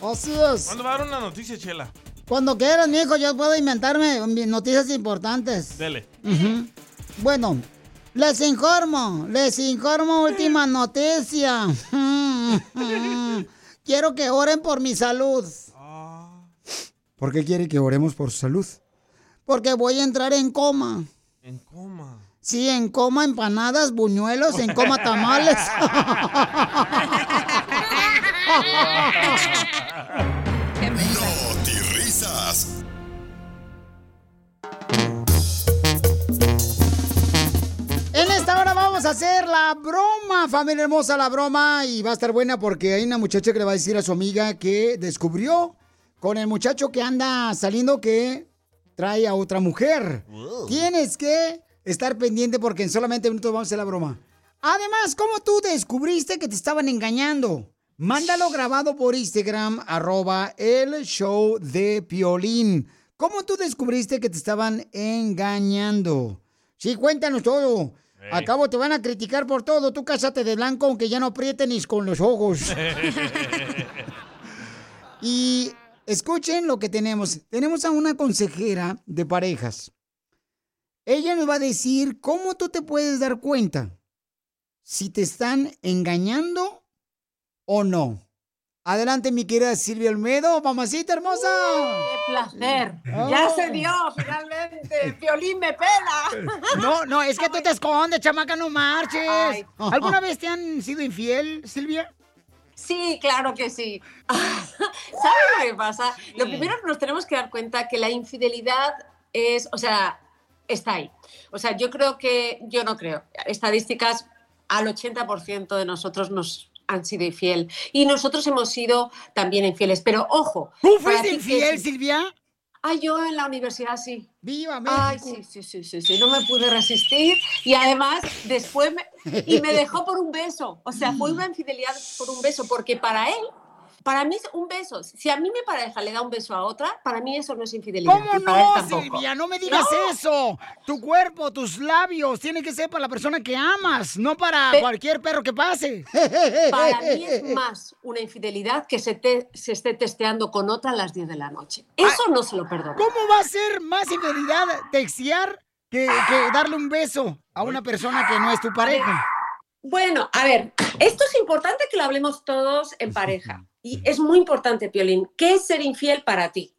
Speaker 1: Así es.
Speaker 4: ¿Cuándo va a dar una noticia, Chela?
Speaker 1: Cuando quieras, mijo, yo puedo inventarme noticias importantes.
Speaker 4: Dele.
Speaker 1: Bueno, les informo, les informo última noticia. Quiero que oren por mi salud. ¿Por qué quiere que oremos por su salud? Porque voy a entrar en coma.
Speaker 4: En coma.
Speaker 1: Sí, en coma empanadas, buñuelos, en coma tamales. vamos a hacer la broma, familia hermosa, la broma. Y va a estar buena porque hay una muchacha que le va a decir a su amiga que descubrió con el muchacho que anda saliendo que trae a otra mujer. Tienes que estar pendiente porque en solamente minutos vamos a hacer la broma. Además, ¿cómo tú descubriste que te estaban engañando? Mándalo grabado por Instagram, arroba el show de Piolín. ¿Cómo tú descubriste que te estaban engañando? Sí, cuéntanos todo. Acabo te van a criticar por todo. Tú cásate de blanco aunque ya no aprieten ni con los ojos. Y escuchen lo que tenemos. Tenemos a una consejera de parejas. Ella nos va a decir cómo tú te puedes dar cuenta si te están engañando o no. Adelante, mi querida Silvia Olmedo, mamacita hermosa.
Speaker 28: ¡Qué placer!
Speaker 1: Oh.
Speaker 28: Ya se dio, finalmente. El violín me pela.
Speaker 1: No, no, es que tú te escondes, chamaca, no marches.
Speaker 28: Ay.
Speaker 1: ¿Alguna vez te han sido infiel, Silvia?
Speaker 28: Sí, claro que sí. ¿Sabes lo que pasa? Lo primero que nos tenemos que dar cuenta que la infidelidad es, o sea, está ahí. O sea, yo creo que, yo no creo. Estadísticas, al 80% de nosotros nos han sido infiel. Y nosotros hemos sido también infieles. Pero ojo.
Speaker 1: ¿Tú fuiste
Speaker 28: que
Speaker 1: infiel,
Speaker 28: sí-
Speaker 1: Silvia?
Speaker 28: Ah, yo en la universidad sí.
Speaker 1: ¡Viva
Speaker 28: Ay, sí, sí, sí, sí, sí. No me pude resistir. Y además, después me, y me dejó por un beso. O sea, fue una infidelidad por un beso. Porque para él, para mí es un beso. Si a mí mi pareja le da un beso a otra, para mí eso no es infidelidad.
Speaker 1: ¿Cómo no. Silvia? No me digas
Speaker 28: No.
Speaker 1: eso. Tu cuerpo, tus labios, tiene que ser para la persona que amas, no para
Speaker 28: Pe-
Speaker 1: cualquier perro que pase.
Speaker 28: Para mí es más una infidelidad que se, te- se esté testeando con otra a las 10 de la noche. Eso no se lo perdono.
Speaker 1: ¿Cómo va a ser más infidelidad textear que, que darle un beso a una persona que no es tu pareja?
Speaker 28: Bueno, a ver, esto es importante que lo hablemos todos en pareja. Y es muy importante, Piolín. ¿Qué es ser infiel para ti?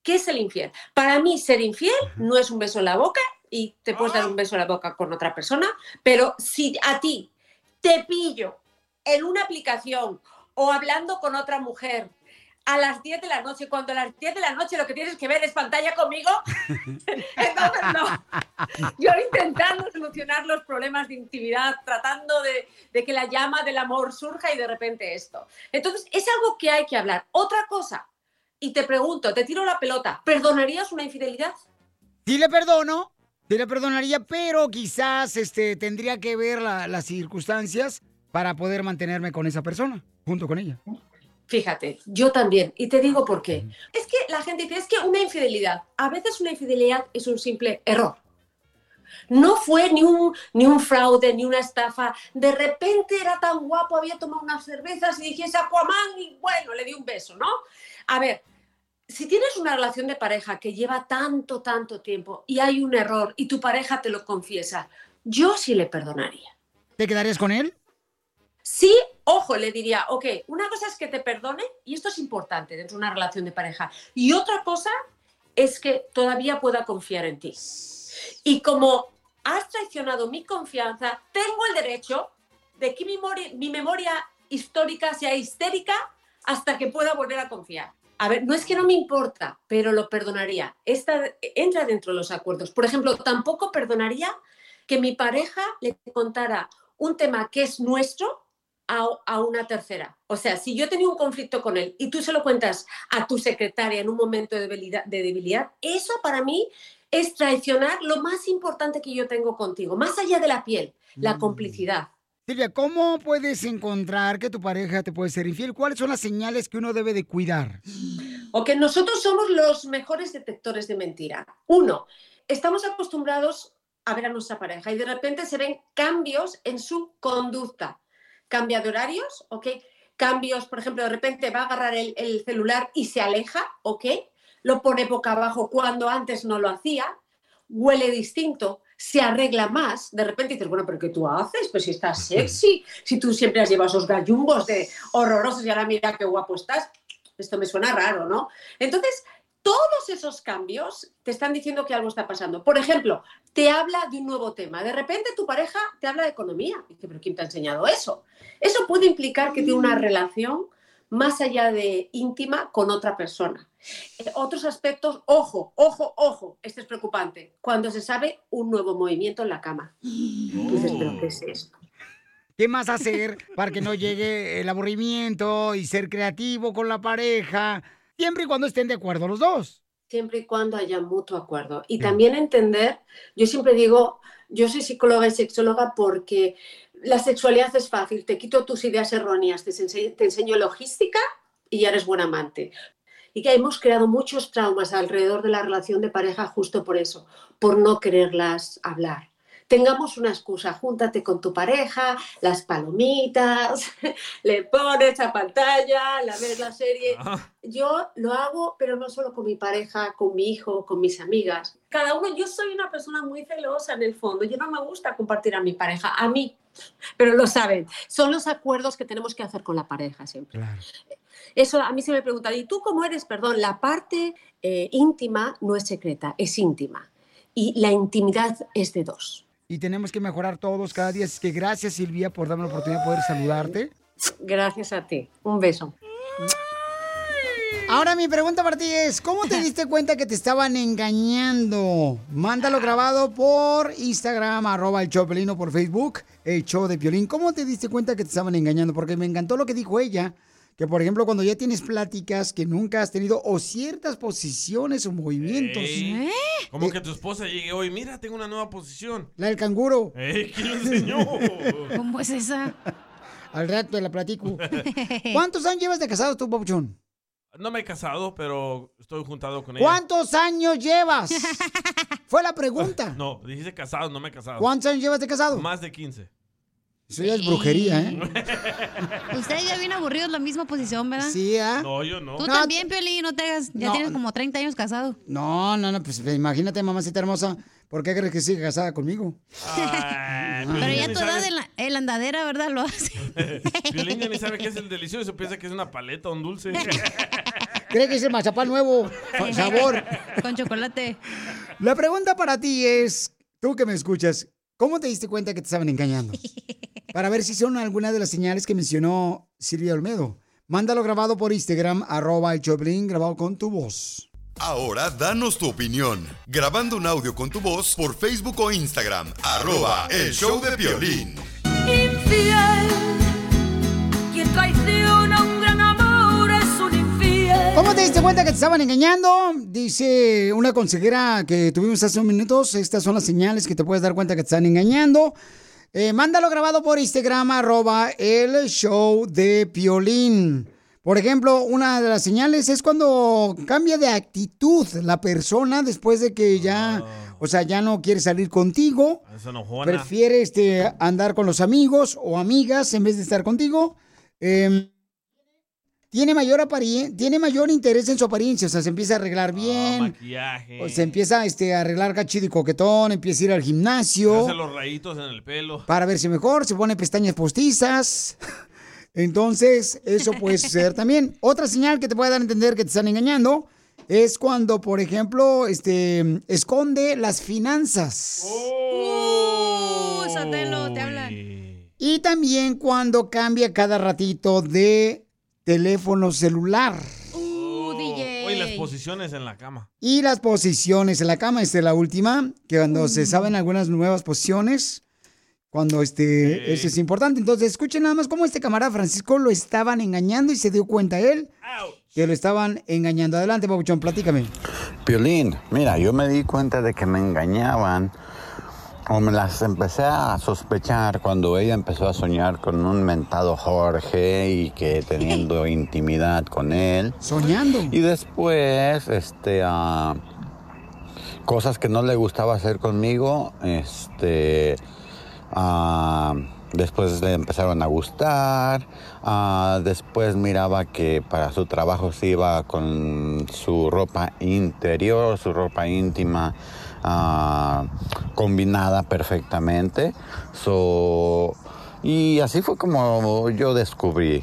Speaker 28: ¿Qué es el infiel? Para mí, ser infiel no es un beso en la boca y te puedes dar un beso en la boca con otra persona, pero si a ti te pillo en una aplicación o hablando con otra mujer a las 10 de la noche, cuando a las 10 de la noche lo que tienes que ver es pantalla conmigo, entonces no. Yo intentando solucionar los problemas de intimidad, tratando de, de que la llama del amor surja y de repente esto. Entonces, es algo que hay que hablar. Otra cosa, y te pregunto, te tiro la pelota, ¿perdonarías una infidelidad?
Speaker 1: Sí le perdono, sí le perdonaría, pero quizás este, tendría que ver la- las circunstancias para poder mantenerme con esa persona, junto con ella.
Speaker 28: Fíjate, yo también. Y te digo por qué. Es que la gente dice, es que una infidelidad, a veces una infidelidad es un simple error. No fue ni un, ni un fraude, ni una estafa. De repente era tan guapo, había tomado unas cervezas y dijese Aquaman y bueno, le di un beso, ¿no? A ver, si tienes una relación de pareja que lleva tanto, tanto tiempo y hay un error y tu pareja te lo confiesa, yo sí le perdonaría.
Speaker 1: ¿Te quedarías con él?
Speaker 28: Sí, ojo, le diría, ok, una cosa es que te perdone, y esto es importante dentro de una relación de pareja, y otra cosa es que todavía pueda confiar en ti. Y como has traicionado mi confianza, tengo el derecho de que mi mi memoria histórica sea histérica hasta que pueda volver a confiar. A ver, no es que no me importa, pero lo perdonaría. Esta entra dentro de los acuerdos. Por ejemplo, tampoco perdonaría que mi pareja le contara un tema que es nuestro a, a una tercera. O sea, si yo tenido un conflicto con él y tú se lo cuentas a tu secretaria en un momento de debilidad, de debilidad eso para mí es traicionar lo más importante que yo tengo contigo, más allá de la piel, la complicidad.
Speaker 1: Silvia, ¿cómo puedes encontrar que tu pareja te puede ser infiel? ¿Cuáles son las señales que uno debe de cuidar?
Speaker 28: Ok, nosotros somos los mejores detectores de mentira. Uno, estamos acostumbrados a ver a nuestra pareja y de repente se ven cambios en su conducta. Cambia de horarios, ¿ok? Cambios, por ejemplo, de repente va a agarrar el, el celular y se aleja, ¿ok? Lo pone boca abajo cuando antes no lo hacía, huele distinto, se arregla más. De repente dices, bueno, pero ¿qué tú haces? Pues si estás sexy, si tú siempre has llevado esos gallumbos de horrorosos y ahora mira qué guapo estás. Esto me suena raro, ¿no? Entonces, todos esos cambios te están diciendo que algo está pasando. Por ejemplo, te habla de un nuevo tema. De repente tu pareja te habla de economía. Dice, pero ¿quién te ha enseñado eso? Eso puede implicar que tiene una relación más allá de íntima con otra persona. Eh, otros aspectos, ojo, ojo, ojo, este es preocupante, cuando se sabe un nuevo movimiento en la cama. Dices, pero ¿qué es esto?
Speaker 1: ¿Qué más hacer para que no llegue el aburrimiento y ser creativo con la pareja? Siempre y cuando estén de acuerdo los dos.
Speaker 28: Siempre y cuando haya mutuo acuerdo. Y también entender, yo siempre digo, yo soy psicóloga y sexóloga porque la sexualidad es fácil, te quito tus ideas erróneas, te enseño, te enseño logística y ya eres buen amante. Y que hemos creado muchos traumas alrededor de la relación de pareja justo por eso, por no quererlas hablar. Tengamos una excusa, júntate con tu pareja, las palomitas, le pones a pantalla, la ves la serie. Yo lo hago, pero no solo con mi pareja, con mi hijo, con mis amigas. Cada uno, yo soy una persona muy celosa en el fondo. Yo no me gusta compartir a mi pareja, a mí, pero lo saben. Son los acuerdos que tenemos que hacer con la pareja siempre. Eso a mí se me pregunta, ¿y tú cómo eres? Perdón, la parte eh, íntima no es secreta, es íntima. Y la intimidad es de dos.
Speaker 1: Y tenemos que mejorar todos cada día. Así que gracias, Silvia, por darme la oportunidad de poder saludarte.
Speaker 28: Gracias a ti. Un beso.
Speaker 1: Ahora mi pregunta para ti es, ¿cómo te diste cuenta que te estaban engañando? Mándalo grabado por Instagram, arroba el Chopelino, por Facebook, el show de Piolín. ¿Cómo te diste cuenta que te estaban engañando? Porque me encantó lo que dijo ella, que por ejemplo cuando ya tienes pláticas que nunca has tenido o ciertas posiciones o movimientos.
Speaker 4: Ey, Como que tu esposa llegue hoy, mira, tengo una nueva posición.
Speaker 1: La del canguro.
Speaker 4: Ey, ¿Quién lo enseñó?
Speaker 6: ¿Cómo es esa?
Speaker 1: Al rato te la platico. ¿Cuántos años llevas de casado tú, Papuchón?
Speaker 4: No me he casado, pero estoy juntado con ella.
Speaker 1: ¿Cuántos años llevas? Fue la pregunta.
Speaker 4: No, dijiste casado, no me he casado.
Speaker 1: ¿Cuántos años llevas de casado?
Speaker 4: Más de 15.
Speaker 1: Eso ya es brujería, ¿eh?
Speaker 6: Ustedes ya bien aburridos en la misma posición, ¿verdad?
Speaker 1: Sí, ¿ah?
Speaker 4: No, yo no.
Speaker 6: Tú también, Piolín, no te hagas. Ya
Speaker 1: No.
Speaker 6: tienes como 30 años casado.
Speaker 1: No, no, no, pues imagínate, mamacita hermosa. ¿Por qué crees que sigue casada conmigo?
Speaker 6: Pero ya toda de la, el andadera, ¿verdad? Lo hace.
Speaker 4: Violín ya ni sabe qué es el delicioso, piensa que es una paleta, un dulce.
Speaker 1: ¿Cree que es el mazapán nuevo? Con sabor.
Speaker 6: Con chocolate.
Speaker 1: La pregunta para ti es, tú que me escuchas, ¿cómo te diste cuenta que te estaban engañando? Para ver si son algunas de las señales que mencionó Silvia Olmedo. Mándalo grabado por Instagram, arroba el Choplin, grabado con tu voz.
Speaker 2: Ahora danos tu opinión. Grabando un audio con tu voz por Facebook o Instagram. Arroba el show de violín.
Speaker 19: Infiel. Quien traiciona un gran amor es un infiel.
Speaker 1: ¿Cómo te diste cuenta que te estaban engañando? Dice una consejera que tuvimos hace unos minutos. Estas son las señales que te puedes dar cuenta que te están engañando. Eh, mándalo grabado por Instagram, arroba el show de Piolín. Por ejemplo, una de las señales es cuando cambia de actitud la persona después de que ya, o sea, ya no quiere salir contigo.
Speaker 4: Es enojona.
Speaker 1: Prefiere este, andar con los amigos o amigas en vez de estar contigo. Eh, tiene mayor tiene mayor interés en su apariencia, o sea, se empieza a arreglar bien.
Speaker 4: Maquillaje.
Speaker 1: O se empieza este, a arreglar cachido y coquetón, empieza a ir al gimnasio
Speaker 4: Hace los rayitos en el pelo.
Speaker 1: para verse mejor, se pone pestañas postizas. Entonces, eso puede suceder también. Otra señal que te puede dar a entender que te están engañando es cuando, por ejemplo, este, esconde las finanzas.
Speaker 6: Uh, Sotelo, te hablan.
Speaker 1: Y también cuando cambia cada ratito de teléfono celular.
Speaker 6: Uh, DJ.
Speaker 4: Oye, las posiciones en la cama.
Speaker 1: Y las posiciones en la cama, esta es la última, que cuando se saben algunas nuevas posiciones, Cuando este, eso es importante. Entonces, escuchen nada más cómo este camarada Francisco lo estaban engañando y se dio cuenta él que lo estaban engañando. Adelante, Pabuchón, platícame.
Speaker 29: Piolín, mira, yo me di cuenta de que me engañaban o me las empecé a sospechar cuando ella empezó a soñar con un mentado Jorge y que teniendo intimidad con él.
Speaker 1: Soñando.
Speaker 29: Y después, este, ah, cosas que no le gustaba hacer conmigo, este, ah, después le empezaron a gustar, ah, después miraba que para su trabajo se iba con su ropa interior, su ropa íntima ah, combinada perfectamente. So, y así fue como yo descubrí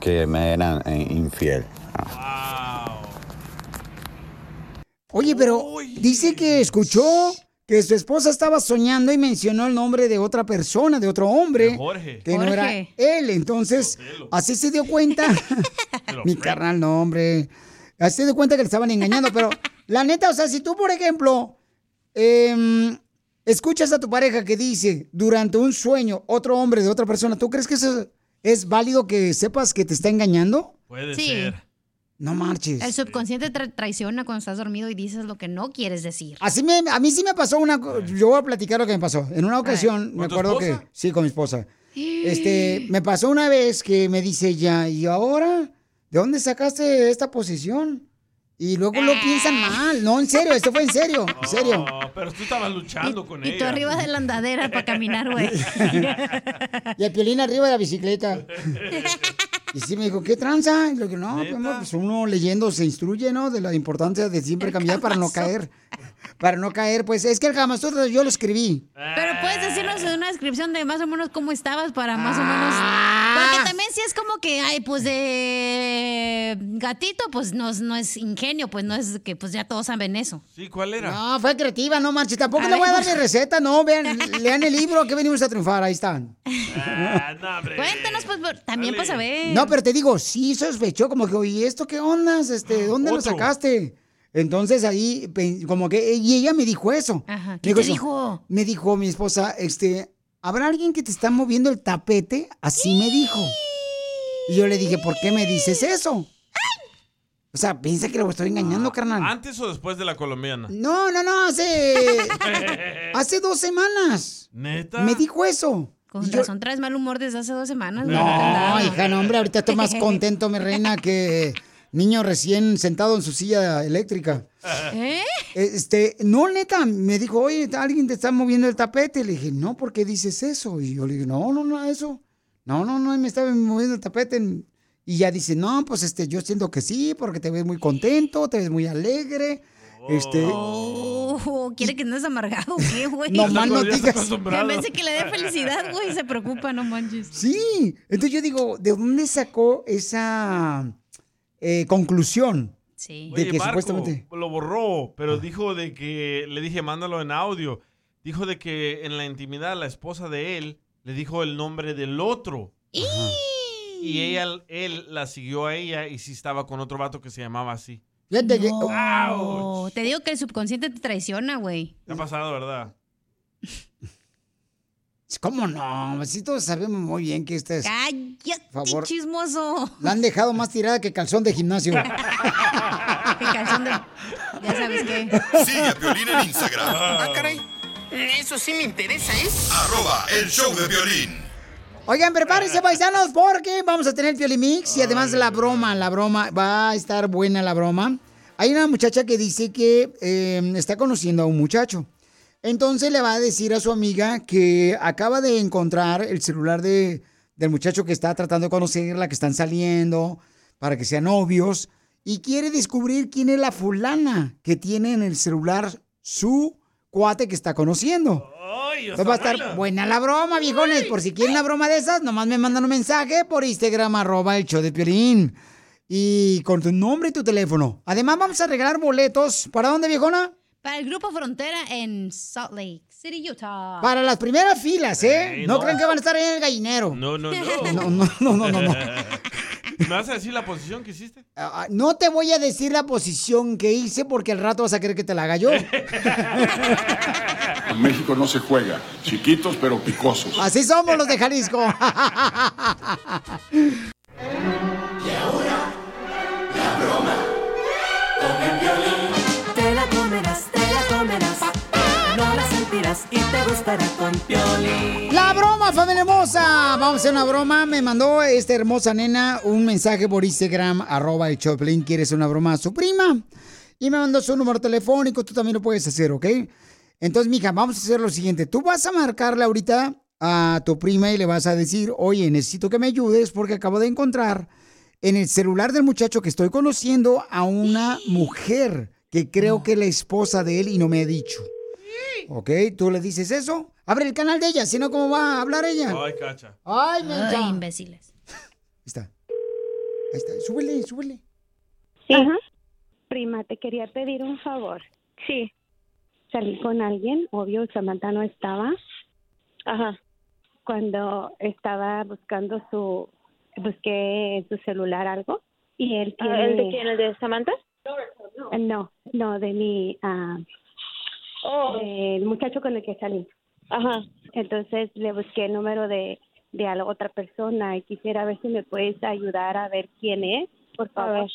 Speaker 29: que me eran eh, infiel.
Speaker 1: Oye, pero dice que escuchó que su esposa estaba soñando y mencionó el nombre de otra persona, de otro hombre,
Speaker 4: De Jorge.
Speaker 1: que no era él. Entonces, así se dio cuenta. Mi carnal, no, hombre. Así se dio cuenta que le estaban engañando, pero la neta, o sea, si tú, por ejemplo, em, escuchas a tu pareja que dice durante un sueño otro hombre de otra persona, ¿tú crees que eso es válido que sepas que te está engañando?
Speaker 4: Puede
Speaker 6: Sí.
Speaker 4: ser.
Speaker 1: No marches.
Speaker 6: El subconsciente tra- traiciona cuando estás dormido y dices lo que no quieres decir.
Speaker 1: Así me, a mí sí me pasó una... Yo voy a platicar lo que me pasó. En una ocasión, me acuerdo que... Sí, con mi esposa. Este, me pasó una vez que me dice ya, ¿y ahora? ¿De dónde sacaste esta posición? Y luego lo piensan mal. No, en serio, esto fue en serio, en serio.
Speaker 4: Oh, pero tú estabas luchando con
Speaker 6: Y
Speaker 4: ella.
Speaker 6: tú arriba de la andadera para caminar, güey.
Speaker 1: Y el piolín arriba de la bicicleta. Y sí me dijo, ¿qué tranza? Y le dije, no, pues uno leyendo se instruye, ¿no? De la importancia de siempre cambiar para no caer. Para no caer, pues es que el Kama Sutra yo lo escribí.
Speaker 6: Pero puedes decirnos una descripción de más o menos cómo estabas para más o menos.
Speaker 1: Ah.
Speaker 6: Porque también si es como que, ay, pues de gatito, pues no, es- no es ingenio, pues no es que pues ya todos saben eso.
Speaker 4: Sí, ¿cuál era?
Speaker 1: No, fue creativa, no manches. Tampoco
Speaker 6: A
Speaker 1: le voy a
Speaker 6: ver,
Speaker 1: dar mi receta, no. Vean, lean el libro, que venimos a triunfar, ahí están.
Speaker 4: Ah, no.
Speaker 6: Cuéntanos, pues, por- también para saber.
Speaker 1: No, pero te digo, sí sospechó, como que, oye, ¿esto qué ondas? Este, ¿Dónde lo sacaste? Entonces ahí, como que, y ella me dijo eso.
Speaker 6: Ajá.
Speaker 1: Me
Speaker 6: ¿Qué te
Speaker 1: eso.
Speaker 6: dijo?
Speaker 1: Me dijo mi esposa, este, ¿habrá alguien que te está moviendo el tapete? Así me dijo. Y yo le dije, ¿por qué me dices eso? O sea, piensa que lo estoy engañando, carnal.
Speaker 4: ¿Antes o después de la colombiana?
Speaker 1: No, no, no, hace. hace dos semanas.
Speaker 4: ¿Neta?
Speaker 1: Me dijo eso.
Speaker 6: Con
Speaker 1: Y yo-
Speaker 6: razón traes mal humor desde hace dos semanas.
Speaker 1: No, hija, no, hombre, ahorita estoy más contento, mi reina, que niño recién sentado en su silla eléctrica.
Speaker 6: ¿Eh?
Speaker 1: Este, no, neta, me dijo, oye, alguien te está moviendo el tapete. Le dije, no, ¿por qué dices eso? Y yo le dije, no, no, no, eso. No, no, no, me estaba moviendo el tapete. Y ya dice, no, pues este, yo siento que sí, porque te ves muy contento, te ves muy alegre. Este.
Speaker 6: Oh, quiere que andes amargado, ¿o ¿qué, güey?
Speaker 1: No más no digas.
Speaker 6: En vez de que le dé felicidad, güey, se preocupa, no manches.
Speaker 1: Sí. Entonces yo digo, ¿de dónde sacó esa eh, conclusión?
Speaker 6: Sí.
Speaker 1: De
Speaker 4: Oye,
Speaker 1: que
Speaker 4: Marco,
Speaker 1: supuestamente.
Speaker 4: lo borró, pero dijo de que, le dije, mándalo en audio. Dijo de que en la intimidad la esposa de él le dijo el nombre del otro. Y ella, él la siguió a ella y sí estaba con otro vato que se llamaba así.
Speaker 6: No, te digo que el subconsciente te traiciona, güey.
Speaker 4: ¿Te ha pasado, verdad?
Speaker 1: ¿Cómo no? Sí, todos sabemos muy bien que este es.
Speaker 6: Cállate,
Speaker 1: Favor.
Speaker 6: chismoso.
Speaker 1: La han dejado más tirada que calzón de gimnasio.
Speaker 6: Qué calzón de... Ya sabes qué.
Speaker 2: Sigue a Piolín en Instagram.
Speaker 13: Ah, caray. Eso sí me interesa, ¿eh?
Speaker 2: Arroba el show de violín.
Speaker 1: Oigan, prepárense, paisanos, porque vamos a tener Piolimix y además la broma, la broma, va a estar buena la broma. Hay una muchacha que dice que eh, está conociendo a un muchacho. Entonces le va a decir a su amiga que acaba de encontrar el celular de, del muchacho que está tratando de conocerla, que están saliendo para que sean novios, y quiere descubrir quién es la fulana que tiene en el celular su cuate que está conociendo. Entonces va a estar buena la broma, viejones. Por si quieren la broma de esas, nomás me mandan un mensaje por Instagram, arroba el show de Piolín. Y con tu nombre y tu teléfono. Además, vamos a regalar boletos. ¿Para dónde, viejona?
Speaker 6: Para el Grupo Frontera en Salt Lake City, Utah.
Speaker 1: Para las primeras filas, ¿eh? No,
Speaker 6: no.
Speaker 1: crean que van a estar ahí en el gallinero.
Speaker 4: No, no,
Speaker 1: No, no, no, no, no, no.
Speaker 4: ¿Me vas a decir la posición que hiciste?
Speaker 1: Ah, No te voy a decir la posición que hice porque al rato vas a querer que te la haga yo.
Speaker 30: En México no se juega. Chiquitos pero picosos.
Speaker 1: Así somos los de Jalisco.
Speaker 6: Y te gustará con Piolín.
Speaker 1: La broma, familia hermosa. Vamos a hacer una broma. Me mandó esta hermosa nena un mensaje por Instagram, arroba el Choplin. Quiere hacer una broma a su prima. Y me mandó su número telefónico. Tú también lo puedes hacer, ¿ok? Entonces, mija, vamos a hacer lo siguiente. Tú vas a marcarle ahorita a tu prima y le vas a decir, oye, necesito que me ayudes porque acabo de encontrar en el celular del muchacho que estoy conociendo a una mujer que creo que es la esposa de él y no me ha dicho. ¿Ok? Tú le dices eso. Abre el canal de ella, si no, ¿cómo va a hablar ella?
Speaker 4: Ay, cacha.
Speaker 1: Ay, mensa.
Speaker 31: Ay, imbéciles.
Speaker 1: Ahí está. Súbele, súbele.
Speaker 32: Sí. Prima, te quería pedir un favor. Sí. Salí con alguien, obvio, Samantha no estaba. Ajá. Cuando estaba buscando su, busqué en su celular algo y él
Speaker 33: Ah,
Speaker 32: tiene...
Speaker 33: ¿el de quién? ¿El de Samantha?
Speaker 32: No, no, de mi, ah, del muchacho con el que salí. Ajá. Entonces le busqué el número de, de a la otra persona y quisiera ver si me puedes ayudar a ver quién es, por favor.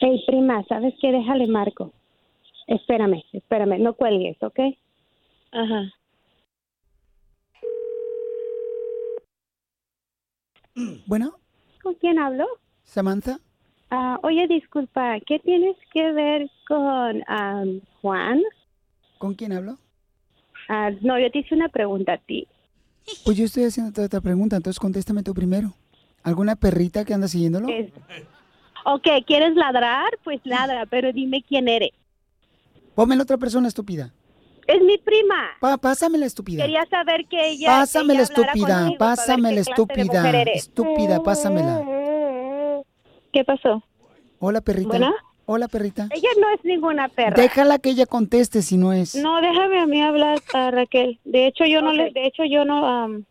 Speaker 32: Hey, prima, ¿sabes qué? Déjale marco. Espérame, espérame, no cuelgues, ¿ok? Ajá.
Speaker 1: Bueno,
Speaker 32: ¿Con quién hablo?
Speaker 1: Samantha.
Speaker 32: Ah, oye, disculpa, ¿qué tienes que ver con am, Juan?
Speaker 1: ¿Con quién hablo?
Speaker 32: Ah, no, yo te hice una pregunta a ti.
Speaker 1: Pues yo estoy haciendo toda esta pregunta, entonces contéstame tú primero. ¿Alguna perrita que anda siguiéndolo?
Speaker 32: Ok, ¿quieres ladrar? Pues ladra, pero dime quién eres.
Speaker 1: Ponme la otra persona estúpida.
Speaker 32: Es mi prima.
Speaker 1: Pa, pásame la estúpida.
Speaker 32: Quería saber que ella.
Speaker 1: Pásame la estúpida, pásame la estúpida. Estúpida, pásamela.
Speaker 32: ¿Qué pasó?
Speaker 1: Hola, perrita.
Speaker 32: ¿Bueno?
Speaker 1: Hola, perrita.
Speaker 32: Ella no es ninguna perra.
Speaker 1: Déjala que ella conteste si no es.
Speaker 33: No, déjame a mí hablar a Raquel. De hecho, yo no le, de hecho, yo no, am,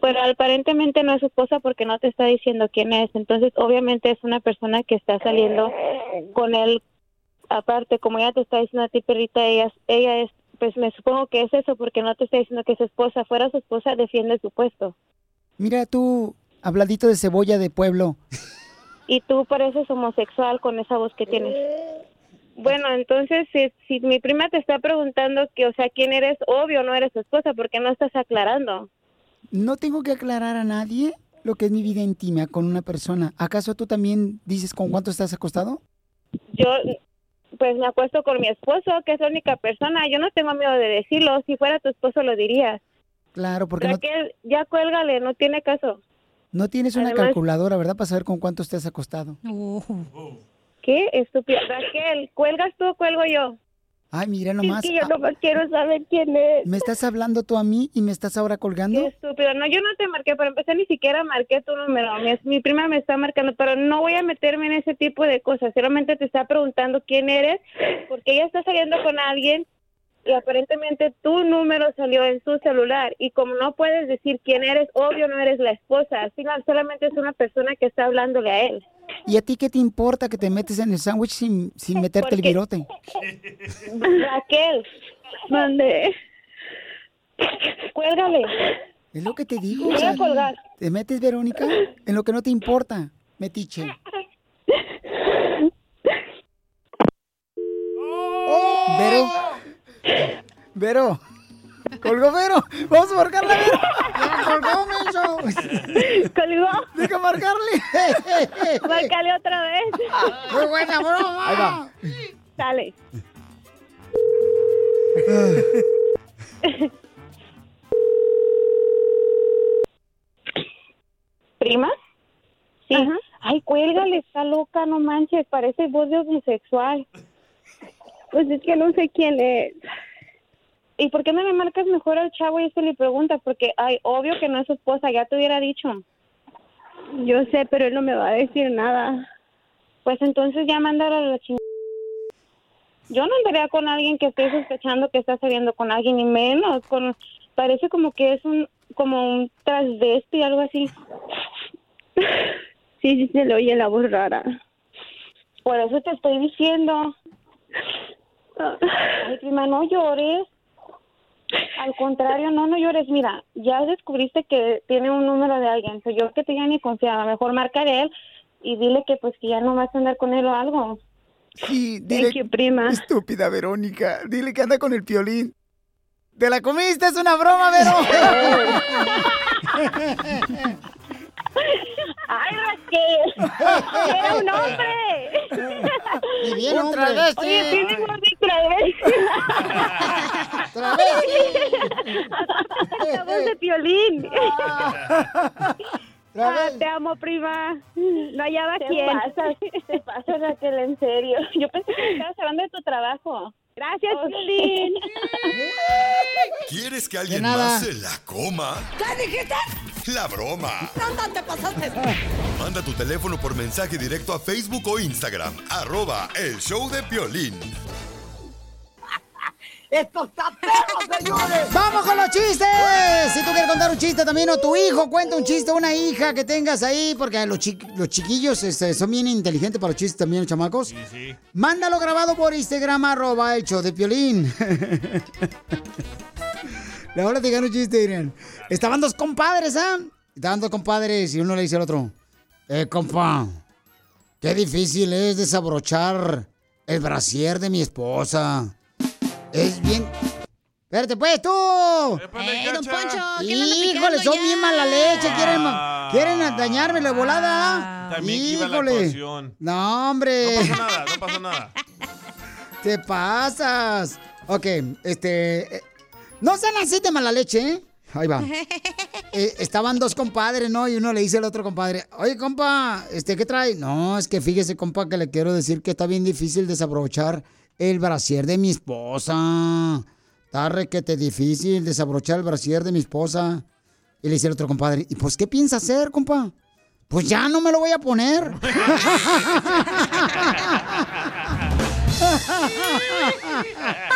Speaker 33: pero aparentemente no es su esposa porque no te está diciendo quién es. Entonces, obviamente es una persona que está saliendo con él. Aparte, como ella te está diciendo a ti, perrita, ella, ella es, pues me supongo que es eso porque no te está diciendo que es su esposa. Fuera su esposa, defiende su puesto.
Speaker 1: Mira tú, habladito de cebolla de pueblo.
Speaker 33: Y tú pareces homosexual con esa voz que tienes. Bueno, entonces, si, si mi prima te está preguntando que, o sea, quién eres, obvio no eres su esposa porque no estás aclarando.
Speaker 1: No tengo que aclarar a nadie lo que es mi vida íntima con una persona. ¿Acaso tú también dices con cuánto estás acostado?
Speaker 33: Yo, pues me acuesto con mi esposo, que es la única persona. Yo no tengo miedo de decirlo. Si fuera tu esposo, lo dirías.
Speaker 1: Claro, porque no,
Speaker 33: Raquel, ya cuélgale, no tiene caso.
Speaker 1: No tienes una
Speaker 33: además-
Speaker 1: calculadora, ¿verdad? Para saber con cuánto estás acostado.
Speaker 33: ¿Qué? Estúpida. Raquel, ¿cuelgas tú o cuelgo yo?
Speaker 1: Ay, mira nomás.
Speaker 33: que yo
Speaker 1: ah,
Speaker 33: nomás quiero saber quién es.
Speaker 1: ¿Me estás hablando tú a mí y me estás ahora colgando?
Speaker 33: Qué estúpido. No, yo no te marqué. Para empezar, ni siquiera marqué tu número. Mi, mi prima me está marcando, pero no voy a meterme en ese tipo de cosas. Solamente te está preguntando quién eres, porque ella está saliendo con alguien y aparentemente tu número salió en su celular. Y como no puedes decir quién eres, obvio no eres la esposa. Solamente es una persona que está hablándole a él.
Speaker 1: ¿Y a ti qué te importa que te metes en el sándwich sin, sin meterte el virote?
Speaker 33: Raquel, mande. Cuélgale.
Speaker 1: Es lo que te digo.
Speaker 33: Voy
Speaker 1: o sea,
Speaker 33: a colgar.
Speaker 1: ¿Te metes, Verónica? En lo que no te importa, metiche. Vero. Colgó Vero. Vamos a marcarle a Vero. Ya colgó, menso.
Speaker 33: ¿Colgó?
Speaker 1: Deja marcarle.
Speaker 33: Márcale otra vez.
Speaker 1: Muy buena broma.
Speaker 33: Ahí va. Dale. ¿Prima? Sí. Ay, cuélgale, está loca, no manches, parece voz de homosexual. Pues es que no sé quién es. ¿Y por qué no le marcas mejor al chavo y eso le pregunta? Porque, ay, obvio que no es su esposa, ya te hubiera dicho. Yo sé, pero él no me va a decir nada. Pues entonces ya mándalo a la chingada. Yo no andaría con alguien que esté sospechando que está saliendo con alguien, ni menos. con Parece como que es un como un transvesti, algo así.
Speaker 34: Sí, sí, se le oye la voz rara. Por eso te estoy diciendo. Ay, prima, no llores. Al contrario, no, no llores. Mira, ya descubriste que tiene un número de alguien. Soy yo que te ya ni confiaba. Mejor marcaré él y dile que pues que ya no vas a andar con él o algo.
Speaker 1: Sí, dile.
Speaker 34: Thank you, prima.
Speaker 1: Estúpida Verónica. Dile que anda con el piolín. ¿Te la comiste? Es una broma, Vero.
Speaker 34: ¡Ay, Raquel! ¡Era un hombre!
Speaker 1: Y bien,
Speaker 34: Un travesti. Oye, sí, mi gordi, travesti. La voz de Piolín. Ah, te amo, prima. No hallaba
Speaker 32: Te
Speaker 34: quién.
Speaker 32: pasas,
Speaker 34: te pasas, Raquel, en serio. Yo pensé que estabas hablando de tu trabajo. Gracias, Piolín.
Speaker 2: ¿Quieres que alguien más se la coma?
Speaker 19: ¿Qué dijiste?
Speaker 2: La broma.
Speaker 19: No, te pasaste.
Speaker 2: Manda tu teléfono por mensaje directo a Facebook o Instagram. Arroba el show de Piolín.
Speaker 19: ¡Esto está perro, señores!
Speaker 1: ¡Vamos con los chistes! Si tú quieres contar un chiste también, o tu hijo cuenta un chiste, una hija que tengas ahí, porque los, chi- los chiquillos este, son bien inteligentes para los chistes también, los chamacos.
Speaker 4: Sí.
Speaker 1: Mándalo grabado por Instagram, arroba show de Piolín. Le voy a platicar un chiste, miren. Estaban dos compadres, ¿ah? Estaban dos compadres y uno le dice al otro, eh, compa, qué difícil es desabrochar el brasier de mi esposa. Es bien... Espérate, pues, tú.
Speaker 6: ¡Eh, don Poncho! ¿quién le anda
Speaker 1: Híjole, son
Speaker 6: ya?
Speaker 1: bien mala leche. Quieren, quieren dañarme la volada.
Speaker 4: También la
Speaker 1: Híjole. No, hombre.
Speaker 4: No pasó nada, no pasó nada.
Speaker 1: Te pasas. Ok, este. eh, no sean así de mala leche, ¿eh? Ahí va. Eh, estaban dos compadres, ¿no? Y uno le dice al otro compadre, oye, compa, este, ¿qué trae? No, es que fíjese, compa, que le quiero decir que está bien difícil desabrochar el brasier de mi esposa. Está requete difícil desabrochar el brasier de mi esposa. Y le dice el otro compadre, ¿y pues qué piensa hacer, compa? Pues ya no me lo voy a poner.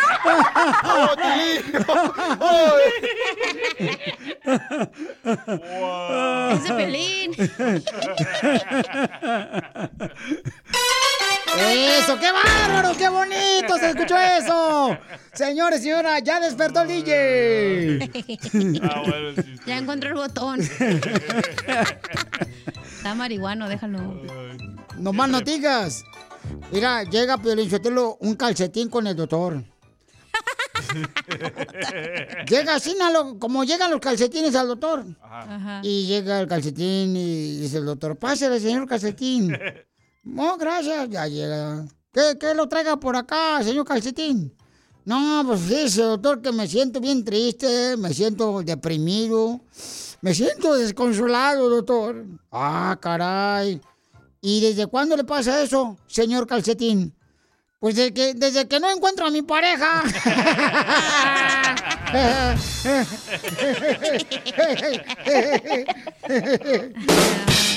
Speaker 6: Es de Pelín.
Speaker 1: ¡Eso! ¡Qué bárbaro! ¡Qué bonito! ¡Se escuchó eso! Señores y señoras, ya despertó el DJ.
Speaker 6: Ya encontró el botón. Está marihuano, déjalo.
Speaker 1: No más noticas. Mira, llega Piolín un calcetín con el doctor. Llega así, como llegan los calcetines al doctor.
Speaker 6: Ajá.
Speaker 1: Y llega el calcetín y dice el doctor, pásale, señor calcetín. No, gracias, ya llega. ¿Qué, qué lo traiga por acá, señor calcetín? No, pues fíjese, doctor, que me siento bien triste, me siento deprimido, me siento desconsolado, doctor. Ah, caray. ¿Y desde cuándo le pasa eso, señor calcetín? Pues desde que, desde que no encuentro a mi pareja.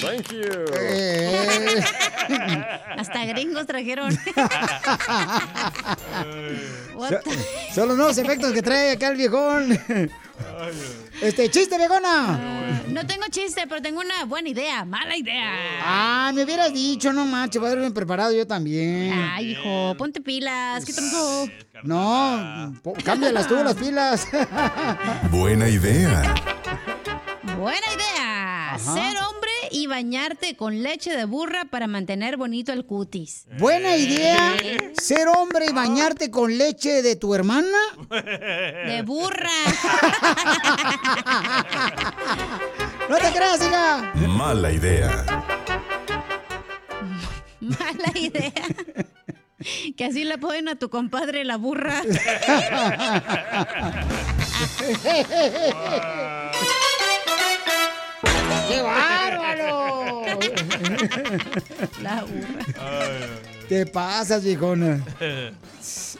Speaker 19: Thank you.
Speaker 6: Hasta gringos trajeron. What
Speaker 1: So-
Speaker 6: the-
Speaker 1: Son los nuevos efectos que trae acá el viejón. Este, chiste, viejona.
Speaker 6: No tengo chiste, pero tengo una buena idea. Mala idea.
Speaker 1: Ah, me hubieras dicho, no manches, voy a haberme preparado yo también.
Speaker 6: Ay, hijo, ponte pilas. ¿Qué tronco?
Speaker 1: No, po- cámbialas tú, las pilas.
Speaker 2: Buena idea.
Speaker 6: Buena idea.
Speaker 1: Ajá.
Speaker 6: Ser hombre y bañarte con leche de burra para mantener bonito el cutis.
Speaker 1: Buena idea, ser hombre y bañarte con leche de tu hermana.
Speaker 6: De burra.
Speaker 1: No te creas, hija.
Speaker 2: Mala idea.
Speaker 6: Mala idea. Que así le ponen a tu compadre la burra.
Speaker 1: ¡Qué bárbaro!
Speaker 6: La burra.
Speaker 1: Te pasas, viejona.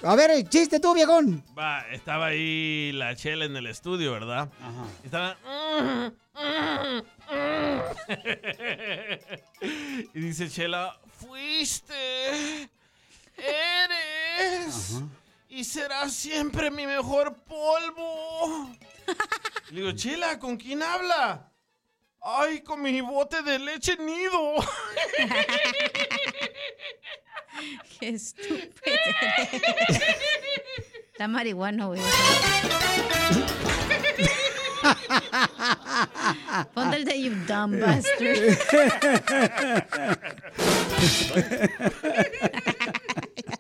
Speaker 1: A ver, el chiste tú, viejón.
Speaker 4: Va, estaba ahí la chela en el estudio, ¿verdad? Y Estaba... y dice Chela, fuiste, eres y serás siempre mi mejor polvo. Le digo, Chela, ¿con quién habla? ¡Ay, con mi bote de leche nido!
Speaker 6: Qué estúpido. Está marihuana, güey. Ponte el de you dumb bastard.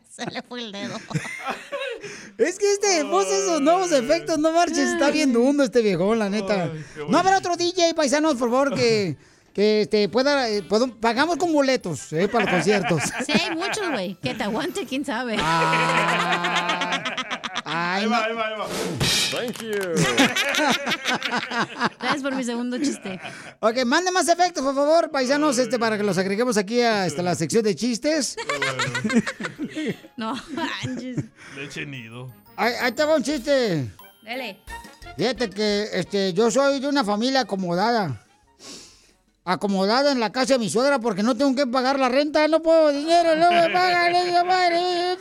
Speaker 6: Se le fue el dedo.
Speaker 1: Es que este puso esos nuevos efectos, no marches, está bien dundo este viejón, la neta. No habrá otro DJ, paisanos, por favor, que, que este, pueda, eh, puedo- pagamos con boletos eh, para los conciertos.
Speaker 6: Sí, hay muchos, güey. Que te aguante, quién sabe.
Speaker 1: Ay,
Speaker 4: ahí va, ahí va, ahí va.
Speaker 6: Thank you. Gracias por mi segundo chiste.
Speaker 1: Ok, mande más efectos, por favor, paisanos, este, para que los agreguemos aquí a esta, la sección de chistes.
Speaker 6: No, manches.
Speaker 4: Leche nido.
Speaker 1: Ahí, ahí te va un chiste.
Speaker 6: Dele.
Speaker 1: Fíjate que este, yo soy de una familia acomodada. Acomodada en la casa de mi suegra porque no tengo que pagar la renta, no puedo dinero, no me pagan, ella madre.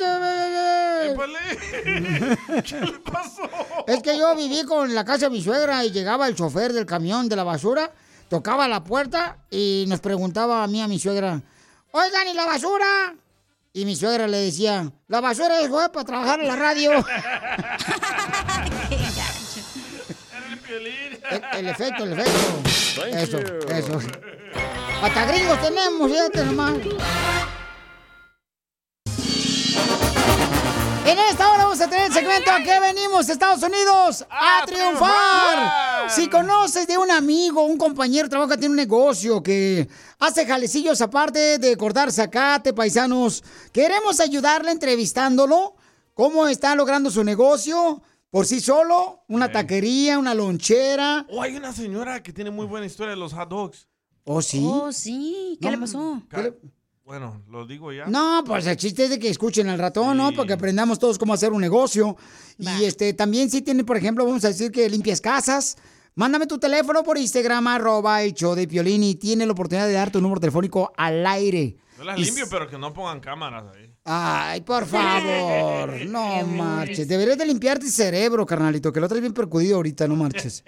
Speaker 4: ¿Qué le pasó?
Speaker 1: Es que yo viví con la casa de mi suegra y llegaba el chofer del camión de la basura, tocaba la puerta y nos preguntaba a mí, a mi suegra, oigan, ¿y la basura? Y mi suegra le decía, la basura es fue para trabajar en la radio. El, el efecto, el efecto. eso, eso. Hasta gringos tenemos, fíjate nomás. En esta hora vamos a tener el segmento ¿A qué venimos, Estados Unidos? ¡A, triunfar! Si conoces de un amigo, un compañero, trabaja, tiene un negocio que hace jalecillos aparte de cortar zacate, paisanos, queremos ayudarle entrevistándolo. ¿Cómo está logrando su negocio? Por sí solo, una taquería, una lonchera.
Speaker 4: Oh, hay una señora que tiene muy buena historia de los hot dogs.
Speaker 1: ¿Oh, sí?
Speaker 6: Oh, sí. ¿Qué
Speaker 1: No,
Speaker 6: le pasó?
Speaker 4: Bueno, lo digo ya.
Speaker 1: No, pues el chiste es de que escuchen al ratón, ¿no? Para que aprendamos todos cómo hacer un negocio. Y este también si tiene, por ejemplo, vamos a decir que limpias casas. Mándame tu teléfono por Instagram, arroba el show de Piolín y tiene la oportunidad de dar tu número telefónico al aire.
Speaker 4: Yo las
Speaker 1: Y
Speaker 4: limpio, pero que no pongan cámaras ahí.
Speaker 1: Ay, por favor, no marches. Deberías de limpiarte el cerebro, carnalito, que lo traes bien percudido ahorita, no marches.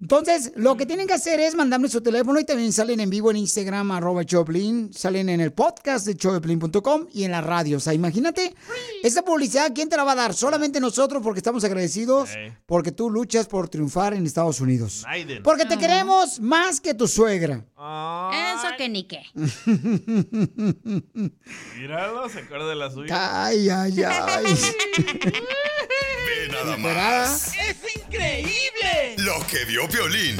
Speaker 1: Entonces, lo que tienen que hacer es mandarme su teléfono y también salen en vivo en Instagram, arroba Choplin, salen en el podcast de choplin.com y en la radio. O sea, imagínate, esa publicidad, ¿quién te la va a dar? Solamente nosotros porque estamos agradecidos, porque tú luchas por triunfar en Estados Unidos. Porque te queremos más que tu suegra.
Speaker 6: Eso que ni qué.
Speaker 4: Míralo, se acuerda de la suya.
Speaker 1: Ay, ay, ay.
Speaker 2: Ve nada más.
Speaker 13: ¡Es increíble!
Speaker 2: Lo que vio Piolín.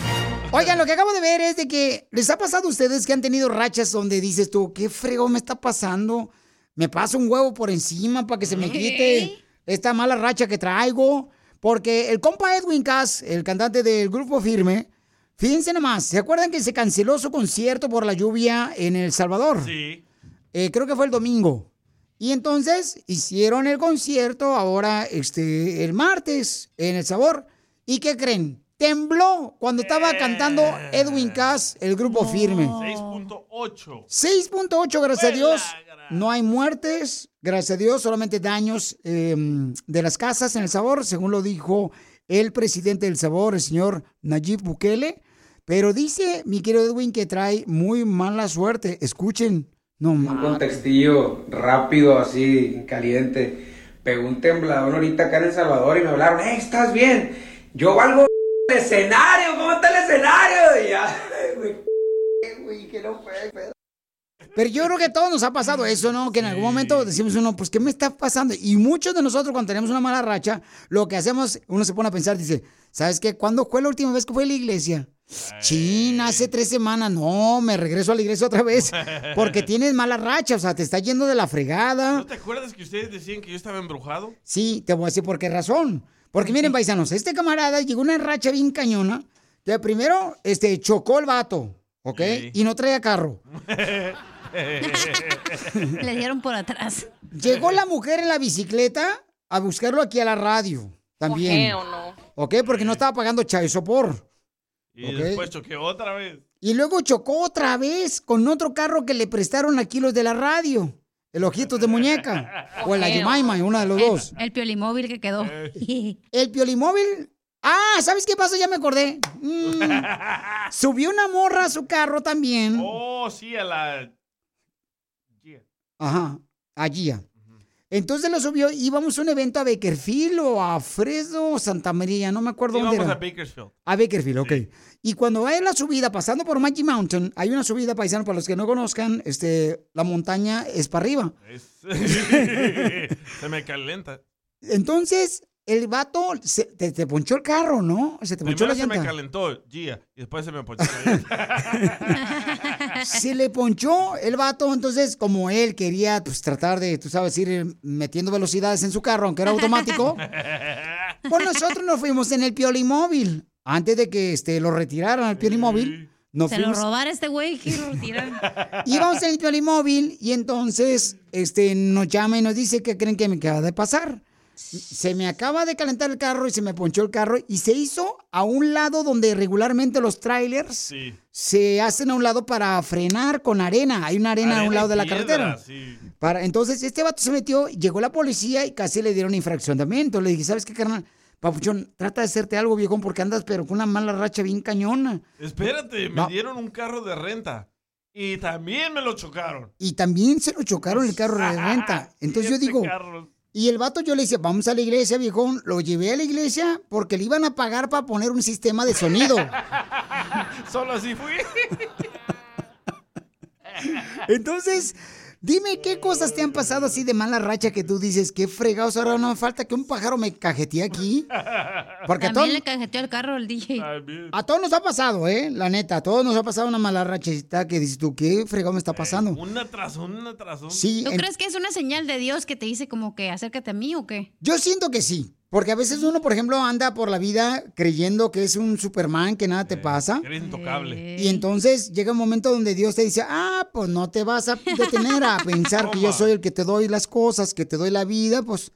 Speaker 1: Oigan, lo que acabo de ver es de que les ha pasado a ustedes que han tenido rachas donde dices tú, ¿qué frego me está pasando? Me paso un huevo por encima para que se me quite esta mala racha que traigo. Porque el compa Edwin Cass, el cantante del grupo Firme, fíjense nomás, ¿se acuerdan que se canceló su concierto por la lluvia en El Salvador?
Speaker 4: Sí.
Speaker 1: Eh, creo que fue el domingo. Y entonces hicieron el concierto ahora, este, el martes, en El Sabor. ¿Y qué creen? Tembló cuando estaba cantando Edwin Cass, el grupo firme.
Speaker 4: 6.8.
Speaker 1: 6.8, gracias a Dios. No hay muertes, gracias a Dios, solamente daños eh, de las casas en El Sabor, según lo dijo el presidente del Sabor, el señor Nayib Bukele. Pero dice mi querido Edwin que trae muy mala suerte. Escuchen. No
Speaker 35: Un contextillo rápido, así, caliente. Pegó un temblador ahorita acá en El Salvador y me hablaron, ¡eh, estás bien! Yo valgo el escenario, ¿cómo está el escenario? Y ya, güey, güey, que no fue, pedo.
Speaker 1: Pero yo creo que a todos nos ha pasado eso, ¿no? Que en algún momento decimos uno, pues, ¿qué me está pasando? Y muchos de nosotros cuando tenemos una mala racha, lo que hacemos, uno se pone a pensar, dice, ¿sabes qué? ¿Cuándo fue la última vez que fue a la iglesia? China, hace tres semanas. No, me regreso a la iglesia otra vez. Porque tienes mala racha, o sea, te está yendo de la fregada.
Speaker 4: ¿No te acuerdas que ustedes decían que yo estaba embrujado?
Speaker 1: Sí, te voy a decir por qué razón. Porque miren, paisanos, este camarada llegó una racha bien cañona. Que primero, este, chocó el vato, ¿ok? Y no traía carro.
Speaker 6: Le dieron por atrás.
Speaker 1: Llegó la mujer en la bicicleta a buscarlo aquí a la radio. También.
Speaker 6: ¿O no?
Speaker 1: ¿Ok? Porque no estaba pagando sopor.
Speaker 4: Y después choqué otra vez.
Speaker 1: Y luego chocó otra vez con otro carro que le prestaron aquí los de la radio. El ojitos de muñeca. O el Ayumaima, una de los
Speaker 6: El-
Speaker 1: dos.
Speaker 6: El piolimóvil que quedó.
Speaker 1: El piolimóvil Ah, ¿sabes qué pasó? Ya me acordé. Mm, subió una morra a su carro también.
Speaker 4: Oh, sí, a la...
Speaker 1: Ajá, allí. Entonces lo subió, íbamos a un evento a Bakerfield o a Fresno o Santa María, no me acuerdo
Speaker 4: Sí,
Speaker 1: dónde
Speaker 4: vamos
Speaker 1: era.
Speaker 4: a Bakersfield.
Speaker 1: A Bakerfield, ok. Y cuando va en la subida, pasando por Magic Mountain, hay una subida, paisano, para los que no conozcan, este, la montaña es para arriba.
Speaker 4: Es- Se me calenta.
Speaker 1: Entonces, el vato se- te, te ponchó el carro, ¿no? Se te ponchó
Speaker 4: Primero
Speaker 1: la
Speaker 4: se me
Speaker 1: llanta.
Speaker 4: calentó, Gia, y después se me ponchó la llanta.
Speaker 1: Se le ponchó el vato, entonces como él quería pues tratar de, tú sabes, ir metiendo velocidades en su carro, aunque era automático, pues nosotros nos fuimos en el Piolimóvil. Antes de que este, lo retiraran al Piolimóvil, nos
Speaker 6: Se
Speaker 1: fuimos...
Speaker 6: lo robara este güey que lo retiraron.
Speaker 1: Íbamos en el Piolimóvil y entonces este, nos llama y nos dice que creen que me acaba de pasar. Se me acaba de calentar el carro y se me ponchó el carro y se hizo a un lado donde regularmente los trailers
Speaker 4: Sí.
Speaker 1: se hacen a un lado para frenar con arena. Hay una arena, a un lado de la
Speaker 4: piedra,
Speaker 1: carretera.
Speaker 4: sí.
Speaker 1: Para, entonces este vato se metió, llegó la policía y casi le dieron infracción también. Entonces le dije, ¿sabes qué, carnal? Papuchón, trata de hacerte algo, viejón, porque andas pero con una mala racha bien cañona.
Speaker 4: Espérate, me
Speaker 1: No.
Speaker 4: dieron un carro de renta. Y también me lo chocaron.
Speaker 1: Y también se lo chocaron el carro de renta. Entonces yo
Speaker 4: Siete
Speaker 1: digo. Y el vato yo le decía, vamos a la iglesia, viejón. Lo llevé a la iglesia porque le iban a pagar para poner un sistema de sonido.
Speaker 4: Solo así fui.
Speaker 1: Entonces, dime qué cosas te han pasado así de mala racha que tú dices, qué fregados, ahora no me falta que un pájaro me cajetee aquí. Porque a
Speaker 6: También
Speaker 1: todos,
Speaker 6: le cajeteó el carro al DJ.
Speaker 1: a todos nos ha pasado, ¿eh? La neta, a todos nos ha pasado una mala rachita que dices tú, qué fregado me está pasando.
Speaker 4: Una tras una tras una.
Speaker 1: Sí,
Speaker 6: ¿Tú
Speaker 1: en-
Speaker 6: crees que es una señal de Dios que te dice como que acércate a mí o qué?
Speaker 1: Yo siento que sí. Porque a veces uno, por ejemplo, anda por la vida creyendo que es un Superman, que nada te pasa.
Speaker 4: Eres intocable.
Speaker 1: Y entonces llega un momento donde Dios te dice, ah, pues no te vas a detener a pensar que yo soy el que te doy las cosas, que te doy la vida, pues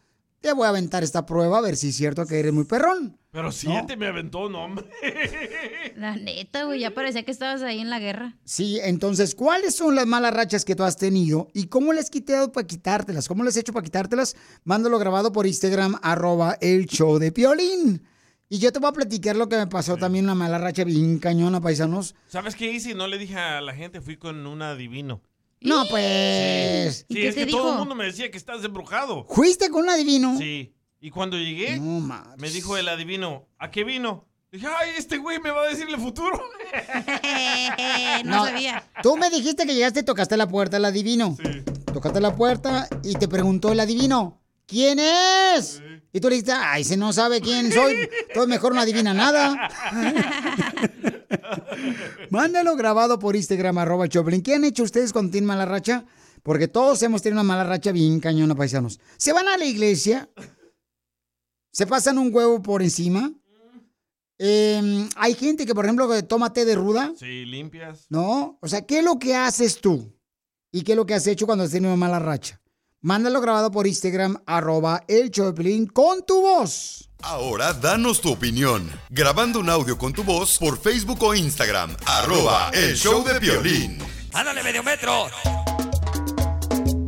Speaker 1: te voy a aventar esta prueba a ver si es cierto que eres muy perrón.
Speaker 4: Pero siete me aventó, no, hombre.
Speaker 6: La neta, güey, ya parecía que estabas ahí en la guerra.
Speaker 1: Sí, entonces, ¿cuáles son las malas rachas que tú has tenido y cómo le has quitado para quitártelas? ¿Cómo le has hecho para quitártelas? Mándalo grabado por Instagram, arroba el show de Piolín. Y yo te voy a platicar lo que me pasó también, una mala racha bien cañona, paisanos.
Speaker 4: ¿Sabes qué hice? No le dije a la gente, fui con un adivino.
Speaker 1: No, pues.
Speaker 4: Sí, es que todo el mundo me decía que estás embrujado.
Speaker 1: ¿Fuiste con un adivino?
Speaker 4: Sí. Y cuando llegué, me dijo el adivino, ¿a qué vino? Dije, ay, este güey me va a decir el futuro.
Speaker 6: no, sabía.
Speaker 1: Tú me dijiste que llegaste y tocaste la puerta el adivino. Tocaste la puerta y te preguntó el adivino, ¿quién es? Y tú le dijiste, ay, se no sabe quién soy, todo mejor no adivina nada. Mándalo grabado por Instagram, arroba Choplin. ¿Qué han hecho ustedes cuando tienen mala racha? Porque todos hemos tenido una mala racha bien cañona, paisanos. Se van a la iglesia, se pasan un huevo por encima. Eh, hay gente que, por ejemplo, toma té de ruda.
Speaker 4: Sí, limpias.
Speaker 1: ¿No? O sea, ¿qué es lo que haces tú? ¿Y qué es lo que has hecho cuando has tenido una mala racha? Mándalo grabado por Instagram, arroba el Piolín, con tu voz.
Speaker 2: Ahora danos tu opinión. Grabando un audio con tu voz por Facebook o Instagram. Arroba el show de Piolín.
Speaker 13: ¡Ándale, medio metro!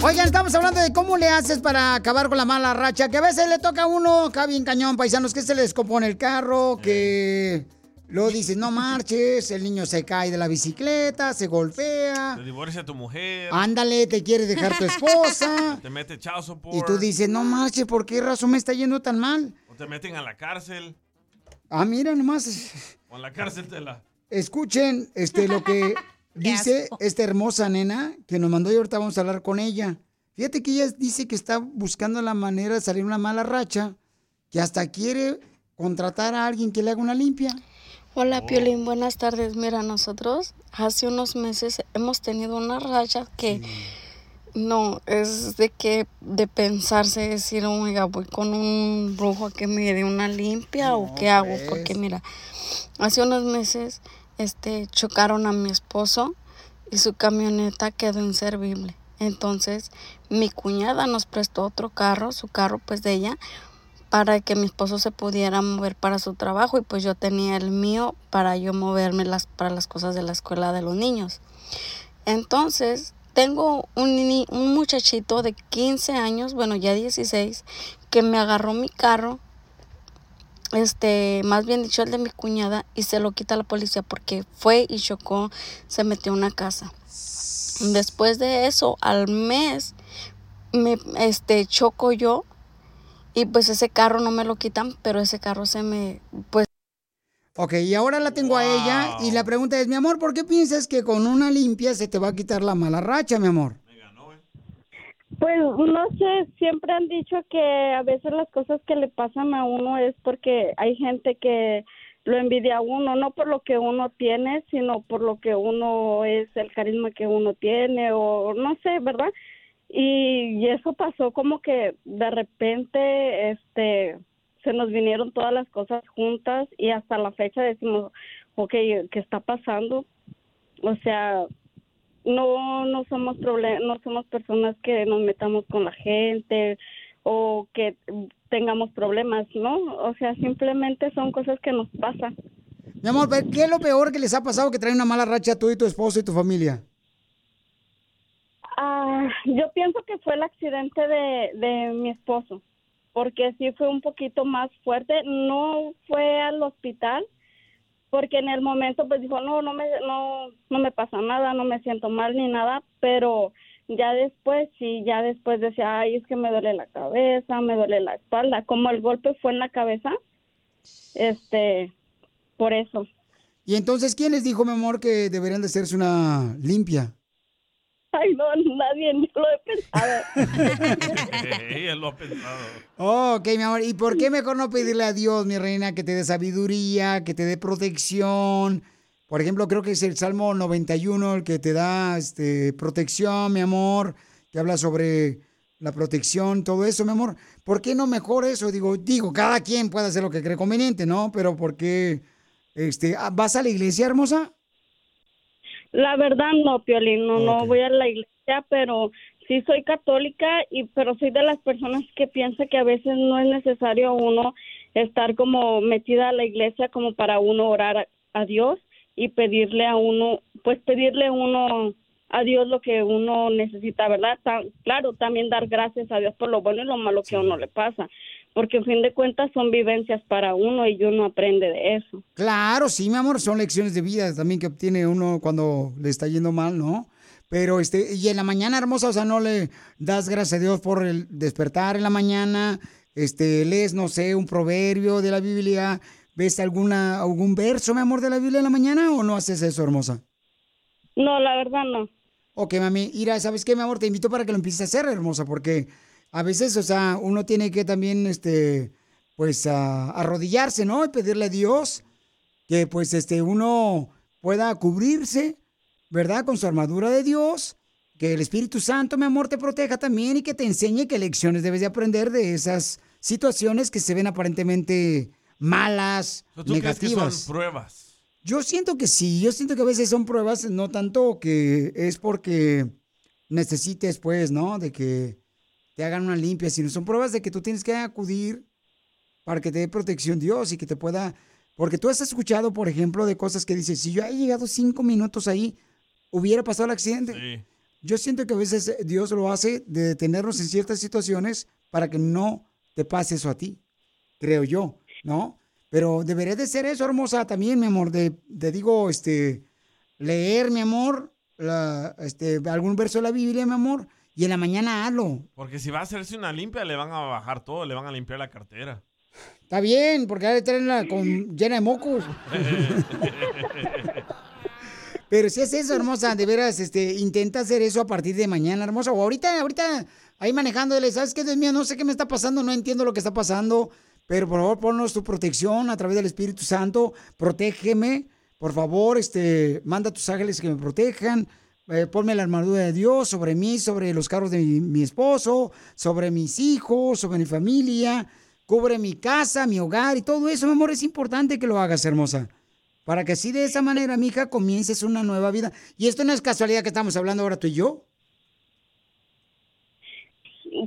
Speaker 1: Oigan, estamos hablando de cómo le haces para acabar con la mala racha, que a veces le toca a uno, acá bien cañón, paisanos, que se le descompone el carro, que luego dices, no marches, el niño se cae de la bicicleta, se golpea,
Speaker 4: Te divorcia tu mujer.
Speaker 1: ándale, te quiere dejar tu esposa,
Speaker 4: Te mete child support.
Speaker 1: y tú dices, no marches, ¿por qué razón me está yendo tan mal?
Speaker 4: Te meten a la cárcel.
Speaker 1: Ah, mira nomás,
Speaker 4: O en la cárcel te la...
Speaker 1: escuchen este, lo que dice esta hermosa nena que nos mandó y ahorita vamos a hablar con ella. Fíjate que ella dice que está buscando la manera de salir una mala racha, que hasta quiere contratar a alguien que le haga una limpia.
Speaker 36: Hola Piolín, buenas tardes. Mira, nosotros hace unos meses hemos tenido una racha que no es de que de pensarse decir, oiga, voy con un brujo a que me dé una limpia o qué hago,
Speaker 37: pues.
Speaker 36: porque mira, hace unos meses este chocaron a mi esposo y su camioneta quedó inservible. Entonces, mi cuñada nos prestó otro carro, su carro pues de ella, para que mi esposo se pudiera mover para su trabajo y pues yo tenía el mío para yo moverme las, para las cosas de la escuela de los niños. Entonces, tengo un, un muchachito de 15 años, bueno, ya 16, que me agarró mi carro este, más bien dicho el de mi cuñada, y se lo quita la policía porque fue y chocó, se metió en una casa. Después de eso, al mes, me, este, choco yo y pues ese carro no me lo quitan, pero ese carro se me, pues
Speaker 1: Ok, y ahora la tengo a ella y la pregunta es, mi amor, ¿por qué piensas que con una limpia se te va a quitar la mala racha, mi amor?
Speaker 34: Pues no sé, siempre han dicho que a veces las cosas que le pasan a uno es porque hay gente que lo envidia a uno, no por lo que uno tiene, sino por lo que uno es, el carisma que uno tiene, o no sé, ¿verdad? Y, y eso pasó como que de repente, este, se nos vinieron todas las cosas juntas y hasta la fecha decimos, ok, ¿qué está pasando? O sea, no no somos no somos personas que nos metamos con la gente o que tengamos problemas, ¿no? O sea, simplemente son cosas que nos pasan.
Speaker 1: Mi amor, ¿qué es lo peor que les ha pasado que traen una mala racha a tú y tu esposo y tu familia?
Speaker 34: Ah, yo pienso que fue el accidente de, de mi esposo, porque sí fue un poquito más fuerte. No fue al hospital, porque en el momento pues dijo, no, no me, no, no me pasa nada, no me siento mal ni nada, pero ya después, sí, ya después decía, ay, es que me duele la cabeza, me duele la espalda. Como el golpe fue en la cabeza, este, por eso.
Speaker 1: Y entonces, ¿quién les dijo, mi amor, que deberían de hacerse una limpia?
Speaker 34: Ay, no, nadie, ni lo he pensado.
Speaker 4: Ella lo ha pensado.
Speaker 1: Oh, ok, mi amor. ¿Y por qué mejor no pedirle a Dios, mi reina, que te dé sabiduría, que te dé protección? Por ejemplo, creo que es el Salmo 91 el que te da este, protección, mi amor, que habla sobre la protección, todo eso, mi amor. ¿Por qué no mejor eso? Digo, digo, cada quien puede hacer lo que cree conveniente, ¿no? Pero ¿por qué? Este, ah, ¿Vas a la iglesia, hermosa?
Speaker 34: La verdad no, Piolín, no, no voy a la iglesia, pero sí soy católica y pero soy de las personas que piensa que a veces no es necesario uno estar como metida a la iglesia como para uno orar a, a Dios y pedirle a uno, pues pedirle uno a Dios lo que uno necesita, ¿verdad? Claro, también dar gracias a Dios por lo bueno y lo malo que a uno le pasa, porque en fin de cuentas son vivencias para uno y uno aprende de eso.
Speaker 1: Claro, sí, mi amor, son lecciones de vida también que obtiene uno cuando le está yendo mal, ¿no? Pero este, y en la mañana hermosa, o sea, no le das gracias a Dios por el despertar en la mañana, este, lees, no sé, un proverbio de la Biblia, ves alguna, algún verso, mi amor, de la Biblia en la mañana o no haces eso, hermosa?
Speaker 34: No, la verdad no.
Speaker 1: Ok, mami, mira, ¿sabes qué, mi amor? Te invito para que lo empieces a hacer, hermosa, porque a veces, o sea, uno tiene que también, este, pues, a- arrodillarse, ¿no? Y pedirle a Dios que, pues, este, uno pueda cubrirse, ¿verdad? Con su armadura de Dios, que el Espíritu Santo, mi amor, te proteja también y que te enseñe qué lecciones debes de aprender de esas situaciones que se ven aparentemente malas,
Speaker 4: ¿Tú crees que son
Speaker 1: negativas.
Speaker 4: pruebas?
Speaker 1: Yo siento que sí, yo siento que a veces son pruebas, no tanto que es porque necesites, pues, ¿no? De que te hagan una limpia, sino son pruebas de que tú tienes que acudir para que te dé protección Dios y que te pueda... Porque tú has escuchado, por ejemplo, de cosas que dices, si yo he llegado cinco minutos ahí, hubiera pasado el accidente. Yo siento que a veces Dios lo hace de detenernos en ciertas situaciones para que no te pase eso a ti, creo yo, ¿no? Pero debería de ser eso, hermosa, también, mi amor, de, de digo, este, leer, mi amor, la- este, algún verso de la Biblia, mi amor, y en la mañana hazlo.
Speaker 4: Porque si va a hacerse una limpia, le van a bajar todo, le van a limpiar la cartera.
Speaker 1: Está bien, porque que tenerla con, llena de mocos. Pero si es eso, hermosa, de veras, este, intenta hacer eso a partir de mañana, hermosa. O ahorita, ahorita, ahí manejándole, ¿sabes qué, Dios mío? No sé qué me está pasando, no entiendo lo que está pasando. Pero por favor, ponnos tu protección a través del Espíritu Santo. Protégeme, por favor, este, manda a tus ángeles que me protejan. Eh, ponme la armadura de Dios sobre mí, sobre los carros de mi, mi esposo, sobre mis hijos, sobre mi familia. Cubre mi casa, mi hogar y todo eso, mi amor, es importante que lo hagas, hermosa. Para que así de esa manera, mija, comiences una nueva vida. Y esto no es casualidad que estamos hablando ahora tú y yo.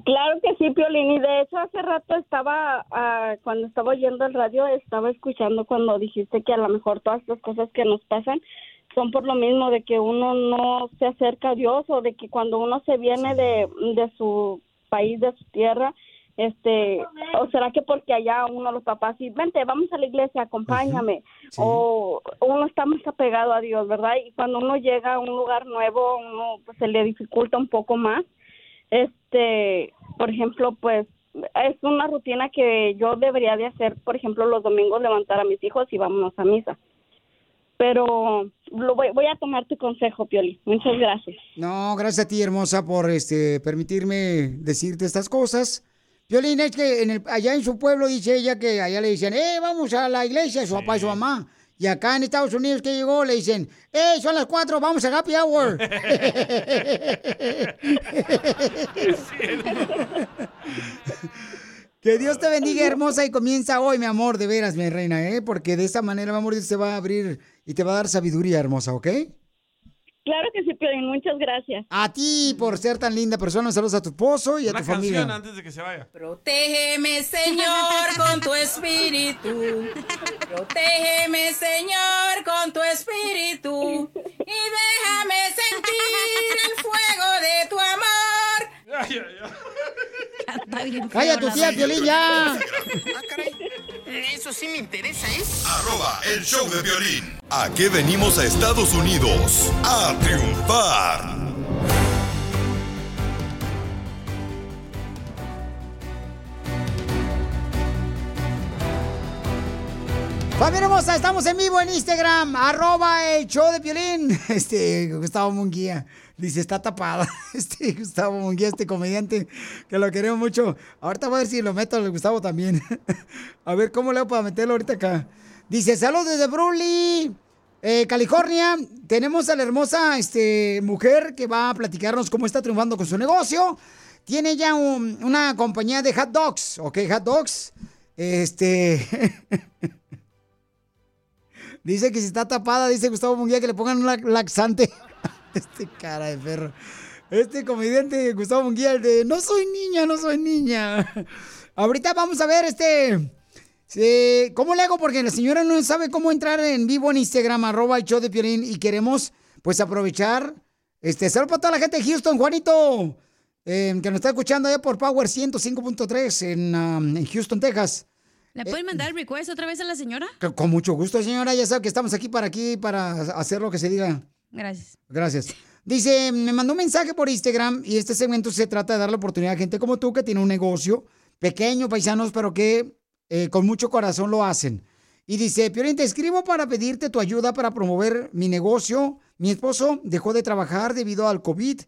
Speaker 34: Claro que sí, Piolín. Y de hecho, hace rato estaba, ah, cuando estaba oyendo el radio, estaba escuchando cuando dijiste que a lo mejor todas las cosas que nos pasan son por lo mismo de que uno no se acerca a Dios o de que cuando uno se viene de, de su país, de su tierra, este, o será que porque allá uno los papás sí, vente, vamos a la iglesia, acompáñame, o uno está más apegado a Dios, ¿verdad? Y cuando uno llega a un lugar nuevo, uno pues se le dificulta un poco más. Este, por ejemplo, pues es una rutina que yo debería de hacer, por ejemplo, los domingos levantar a mis hijos y vámonos a misa. Pero lo voy, voy a tomar tu consejo, Pioli. Muchas gracias.
Speaker 1: No, gracias a ti, hermosa, por este permitirme decirte estas cosas. Violín, es que en el- allá en su pueblo dice ella que allá le dicen, eh, vamos a la iglesia, su papá y su mamá. Y acá en Estados Unidos que llegó le dicen, eh, son las cuatro, vamos a Happy Hour. Que Dios te bendiga, hermosa, y comienza hoy, mi amor, de veras, mi reina, ¿eh? Porque de esta manera, mi amor, Dios te va a abrir y te va a dar sabiduría, hermosa, ¿ok?
Speaker 34: Claro que sí, Piolín. Muchas gracias.
Speaker 1: A ti por ser tan linda persona, saludos a tu esposo y a
Speaker 4: Una
Speaker 1: tu
Speaker 4: canción
Speaker 1: familia.
Speaker 4: antes de que se vaya.
Speaker 37: Protégeme, Señor, con tu espíritu. Protégeme, Señor, con tu espíritu. Y déjame sentir el fuego de tu amor.
Speaker 1: Calla tu tía, Piolín, ya.
Speaker 19: Eso sí me interesa, ¿eh?
Speaker 2: Arroba el show de violín. ¿A qué venimos a Estados Unidos? A triunfar.
Speaker 1: Familia hermosa, estamos en vivo en Instagram, arroba el show de Piolín. Este, Gustavo Munguía, dice, está tapada. Este, Gustavo Munguía, este comediante, que lo queremos mucho. Ahorita voy a ver si lo meto al Gustavo también. A ver, ¿cómo le hago para meterlo ahorita acá? Dice, saludos desde Brooklyn, eh, California. Tenemos a la hermosa este, mujer que va a platicarnos cómo está triunfando con su negocio. Tiene ya un- una compañía de hot dogs, ¿ok? Hot dogs. Este... Dice que si está tapada, dice Gustavo Munguía que le pongan un laxante. Este cara de perro. Este comediante Gustavo Munguía, el de no soy niña, no soy niña. Ahorita vamos a ver este. sí, ¿Cómo le hago? Porque la señora no sabe cómo entrar en vivo en Instagram, arroba el show de Piolín, y queremos pues aprovechar. Este, saludos para toda la gente de Houston, Juanito, eh, que nos está escuchando allá por Power 105.3 en, um, en Houston, Texas.
Speaker 6: ¿Le pueden mandar el request otra vez a la señora?
Speaker 1: Con mucho gusto, señora. Ya sabe que estamos aquí para aquí, para hacer lo que se diga.
Speaker 6: Gracias.
Speaker 1: Gracias. Dice, me mandó un mensaje por Instagram y este segmento se trata de darle oportunidad a gente como tú que tiene un negocio pequeño, paisanos, pero que eh, con mucho corazón lo hacen. Y dice, Piolín, te escribo para pedirte tu ayuda para promover mi negocio. Mi esposo dejó de trabajar debido al COVID.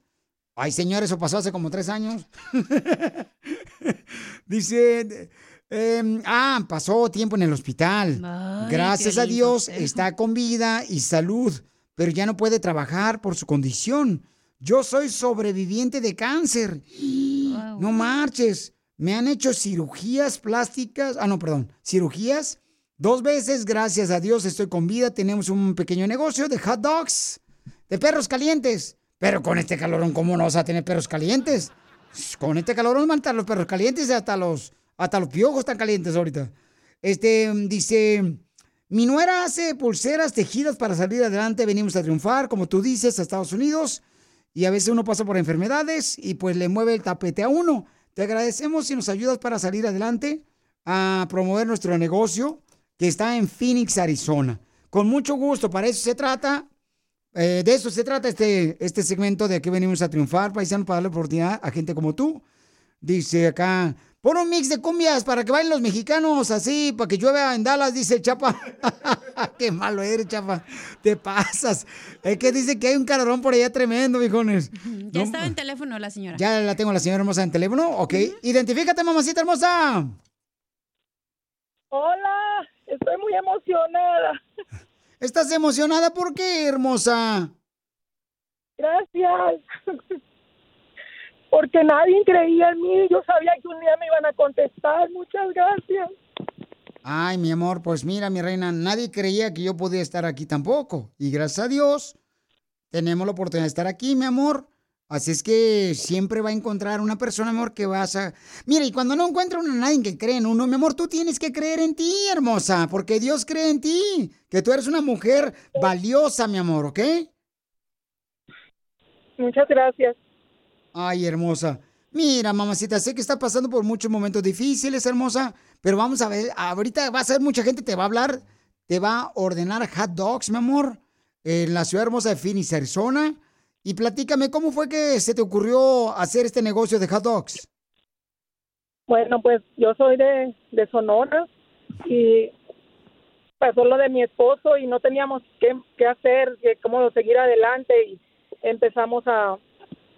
Speaker 1: Ay, señor, eso pasó hace como tres años. Dice, eh, ah, pasó tiempo en el hospital.
Speaker 19: Ay,
Speaker 1: Gracias a Dios está con vida y salud, pero ya no puede trabajar por su condición. Yo soy sobreviviente de cáncer. No marches. Me han hecho cirugías plásticas. Ah, no, perdón. Cirugías. Dos veces, gracias a Dios, estoy con vida. Tenemos un pequeño negocio de hot dogs, de perros calientes. Pero con este calorón, ¿cómo no vas a tener perros calientes? Con este calorón van a los perros calientes hasta los, hasta los piojos están calientes ahorita. Este, dice, mi nuera hace pulseras tejidas para salir adelante. Venimos a triunfar, como tú dices, a Estados Unidos. Y a veces uno pasa por enfermedades y pues le mueve el tapete a uno. Te agradecemos si nos ayudas para salir adelante a promover nuestro negocio que está en Phoenix, Arizona. Con mucho gusto, para eso se trata. eh, de eso se trata este, este segmento de que venimos a triunfar, paisano, para darle oportunidad a gente como tú. Dice acá, pon un mix de cumbias para que bailen los mexicanos así, para que llueva en Dallas, dice el Chapa. Qué malo eres, Chapa. Te pasas. Es que dice que hay un calorón por allá tremendo, viejones.
Speaker 6: Ya
Speaker 1: No,
Speaker 6: estaba en teléfono la señora.
Speaker 1: ya la tengo la señora hermosa en teléfono, ok. Identifícate, mamacita hermosa.
Speaker 38: Hola, estoy muy emocionada.
Speaker 1: ¿Estás emocionada? ¿Por qué, hermosa?
Speaker 38: Gracias. Porque nadie creía en mí. Yo sabía que un día me iban a contestar. Muchas gracias.
Speaker 1: Ay, mi amor, pues mira, mi reina, nadie creía que yo podía estar aquí tampoco. Y gracias a Dios, tenemos la oportunidad de estar aquí, mi amor. Así es que siempre va a encontrar una persona, amor, que vas a... Mira, y cuando no encuentra uno a nadie que cree en uno, mi amor, tú tienes que creer en ti, hermosa, porque Dios cree en ti, que tú eres una mujer valiosa, mi amor, ¿ok?
Speaker 38: Muchas gracias.
Speaker 1: Ay, hermosa. Mira, mamacita, sé que está pasando por muchos momentos difíciles, hermosa, pero vamos a ver, ahorita va a ser mucha gente, te va a hablar, te va a ordenar hot dogs, mi amor, en la ciudad hermosa de Phoenix, Arizona. Y platícame, ¿cómo fue que se te ocurrió hacer este negocio de hot dogs?
Speaker 38: Bueno, pues yo soy de, de Sonora y pasó lo de mi esposo y no teníamos qué, qué hacer, cómo seguir adelante y empezamos a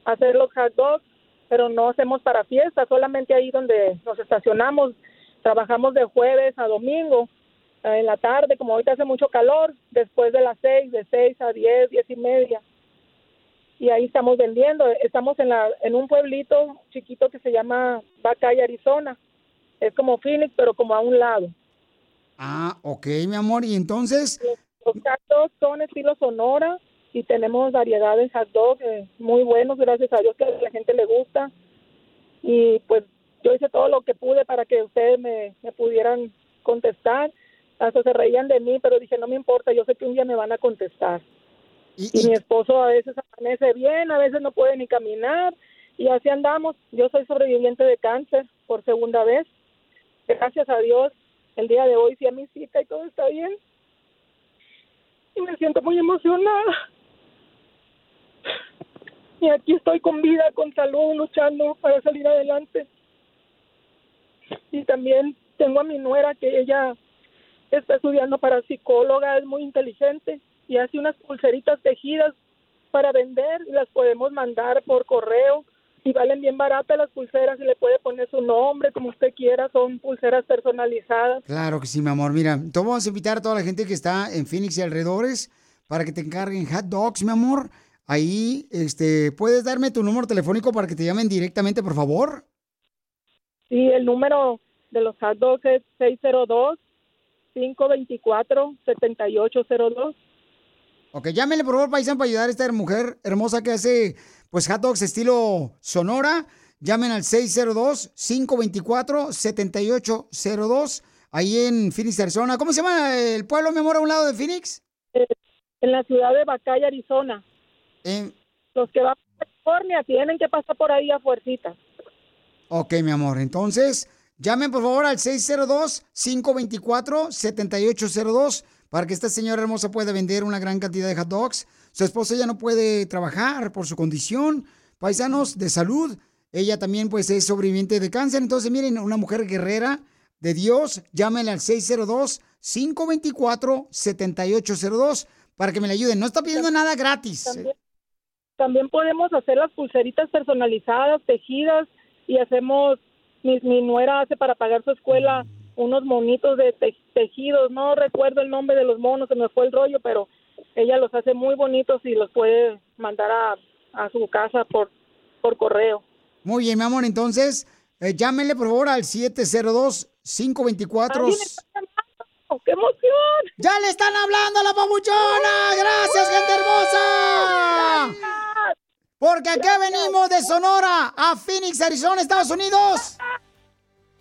Speaker 38: hacer los hot dogs, pero no hacemos para fiesta, solamente ahí donde nos estacionamos, trabajamos de jueves a domingo eh, en la tarde, como ahorita hace mucho calor, después de las seis, de seis a diez, diez y media. Y ahí estamos vendiendo. Estamos en, la, en un pueblito chiquito que se llama Bacay, Arizona. Es como Phoenix, pero como a un lado.
Speaker 1: Ah, ok, mi amor, y entonces,
Speaker 38: Los dogs son estilo Sonora y tenemos variedades hot dogs eh, muy buenos, gracias a Dios que a la gente le gusta. Y pues yo hice todo lo que pude para que ustedes me, me pudieran contestar. Hasta se reían de mí, pero dije, no me importa, yo sé que un día me van a contestar. Y, mi esposo a veces amanece bien, a veces no puede ni caminar y así andamos. Yo soy sobreviviente de cáncer por segunda vez. Gracias a Dios, el día de hoy fui a mi cita y todo está bien. Y me siento muy emocionada. Y aquí estoy con vida, con salud, luchando para salir adelante. Y también tengo a mi nuera que ella está estudiando para psicóloga, es muy inteligente y hace unas pulseritas tejidas para vender y las podemos mandar por correo y valen bien baratas las pulseras y le puede poner su nombre como usted quiera, son pulseras personalizadas.
Speaker 1: claro que sí, mi amor, mira, te vamos a invitar a toda la gente que está en Phoenix y alrededores para que te encarguen hot dogs, mi amor. Ahí, este, ¿puedes darme tu número telefónico para que te llamen directamente, por favor?
Speaker 38: Sí, el número de los hot dogs es 602 524 7802.
Speaker 1: Ok, llámenle por favor, paisano, para ayudar a esta mujer hermosa que hace, pues, hot dogs estilo Sonora. Llamen al 602-524-7802, ahí en Phoenix, Arizona. ¿Cómo se llama el pueblo, mi amor, a un lado de Phoenix?
Speaker 38: En la ciudad de Bacay, Arizona. Los que van a California tienen que pasar por ahí a fuercitas.
Speaker 1: Ok, mi amor, entonces, llamen por favor al 602-524-7802 para que esta señora hermosa pueda vender una gran cantidad de hot dogs. Su esposa ya no puede trabajar por su condición, paisanos de salud. Ella también pues es sobreviviente de cáncer. Entonces, miren, una mujer guerrera de Dios, llámenle al 602-524-7802 para que me le ayuden. No está pidiendo nada gratis.
Speaker 38: También, también podemos hacer las pulseritas personalizadas, tejidas, y hacemos, mi, mi nuera hace para pagar su escuela unos monitos de te- tejidos, no recuerdo el nombre de los monos, se me fue el rollo, pero ella los hace muy bonitos y los puede mandar a, a su casa por, por correo.
Speaker 1: Muy bien, mi amor, entonces, eh, llámenle por favor al 702-524.
Speaker 38: ¡Qué emoción!
Speaker 1: ¡Ya le están hablando a la papuchona! ¡Gracias, gente hermosa! Porque aquí venimos de Sonora a Phoenix, Arizona, Estados Unidos.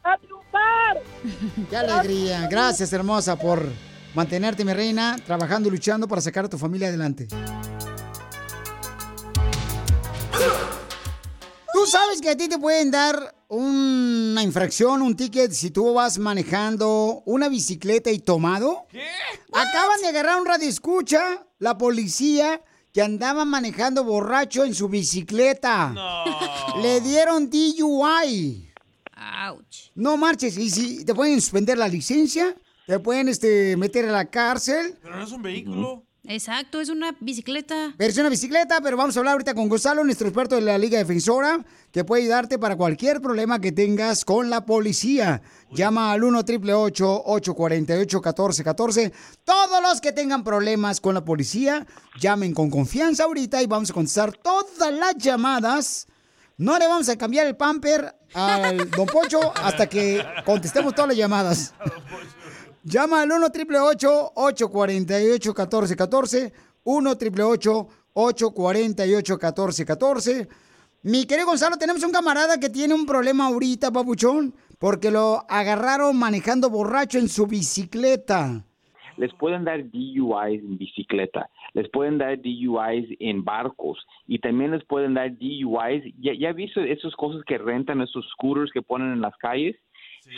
Speaker 38: ¡A triunfar!
Speaker 1: ¡Qué alegría! Gracias, hermosa, por mantenerte, mi reina, trabajando y luchando para sacar a tu familia adelante. Tú sabes que a ti te pueden dar una infracción, un ticket, si tú vas manejando una bicicleta y tomado. ¿Qué? Acaban de agarrar un radio escucha, la policía, que andaba manejando borracho en su bicicleta. Le dieron DUI.
Speaker 6: Ouch.
Speaker 1: No marches. Y si te pueden suspender la licencia, te pueden este, meter a la cárcel.
Speaker 4: Pero no es un vehículo.
Speaker 6: Exacto, es una bicicleta.
Speaker 1: Pero es una bicicleta, pero vamos a hablar ahorita con Gonzalo, nuestro experto de la Liga Defensora, que puede ayudarte para cualquier problema que tengas con la policía. Llama al 1 888 848 1414 Todos los que tengan problemas con la policía, llamen con confianza ahorita y vamos a contestar todas las llamadas. No le vamos a cambiar el pamper al Don Pocho hasta que contestemos todas las llamadas. Llama al 1 888 848 1414 1 888 848 1414 Mi querido Gonzalo, tenemos un camarada que tiene un problema ahorita, papuchón, porque lo agarraron manejando borracho en su bicicleta.
Speaker 39: les pueden dar DUIs en bicicleta, les pueden dar DUIs en barcos y también les pueden dar DUIs. ¿Ya, ya visto esas cosas que rentan, esos scooters que ponen en las calles?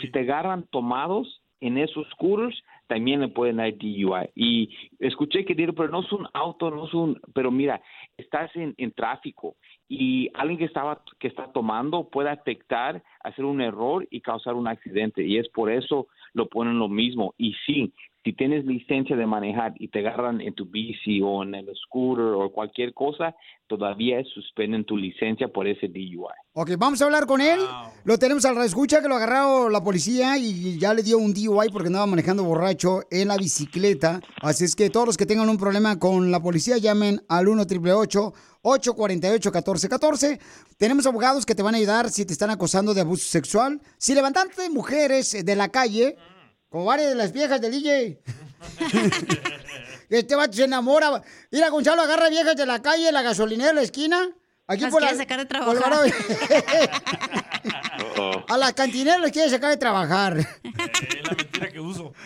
Speaker 39: Si te agarran tomados en esos scooters, también le pueden dar DUI. Y escuché que dijeron, pero no es un auto, no es un... Pero mira, estás en, en tráfico y alguien que estaba que está tomando puede afectar, hacer un error y causar un accidente. Y es por eso lo ponen lo mismo. Y sí, si tienes licencia de manejar y te agarran en tu bici o en el scooter o cualquier cosa, todavía suspenden tu licencia por ese DUI.
Speaker 1: Ok, vamos a hablar con él. Lo tenemos al escucha que lo agarraron la policía y ya le dio un DUI porque andaba manejando borracho en la bicicleta. Así es que todos los que tengan un problema con la policía llamen al 1 888 848 1414 Tenemos abogados que te van a ayudar si te están acosando de abuso sexual. Si levantaste mujeres de la calle, como varias de las viejas del DJ. este vato se enamora. Mira, Gonzalo agarra viejas de la calle, la gasolinera de la esquina. Aquí
Speaker 6: Las
Speaker 1: por la,
Speaker 6: quiere sacar de
Speaker 1: por el
Speaker 6: trabajar.
Speaker 1: Barrio- A las cantineras les quiere sacar de trabajar.
Speaker 4: Es la mentira que uso.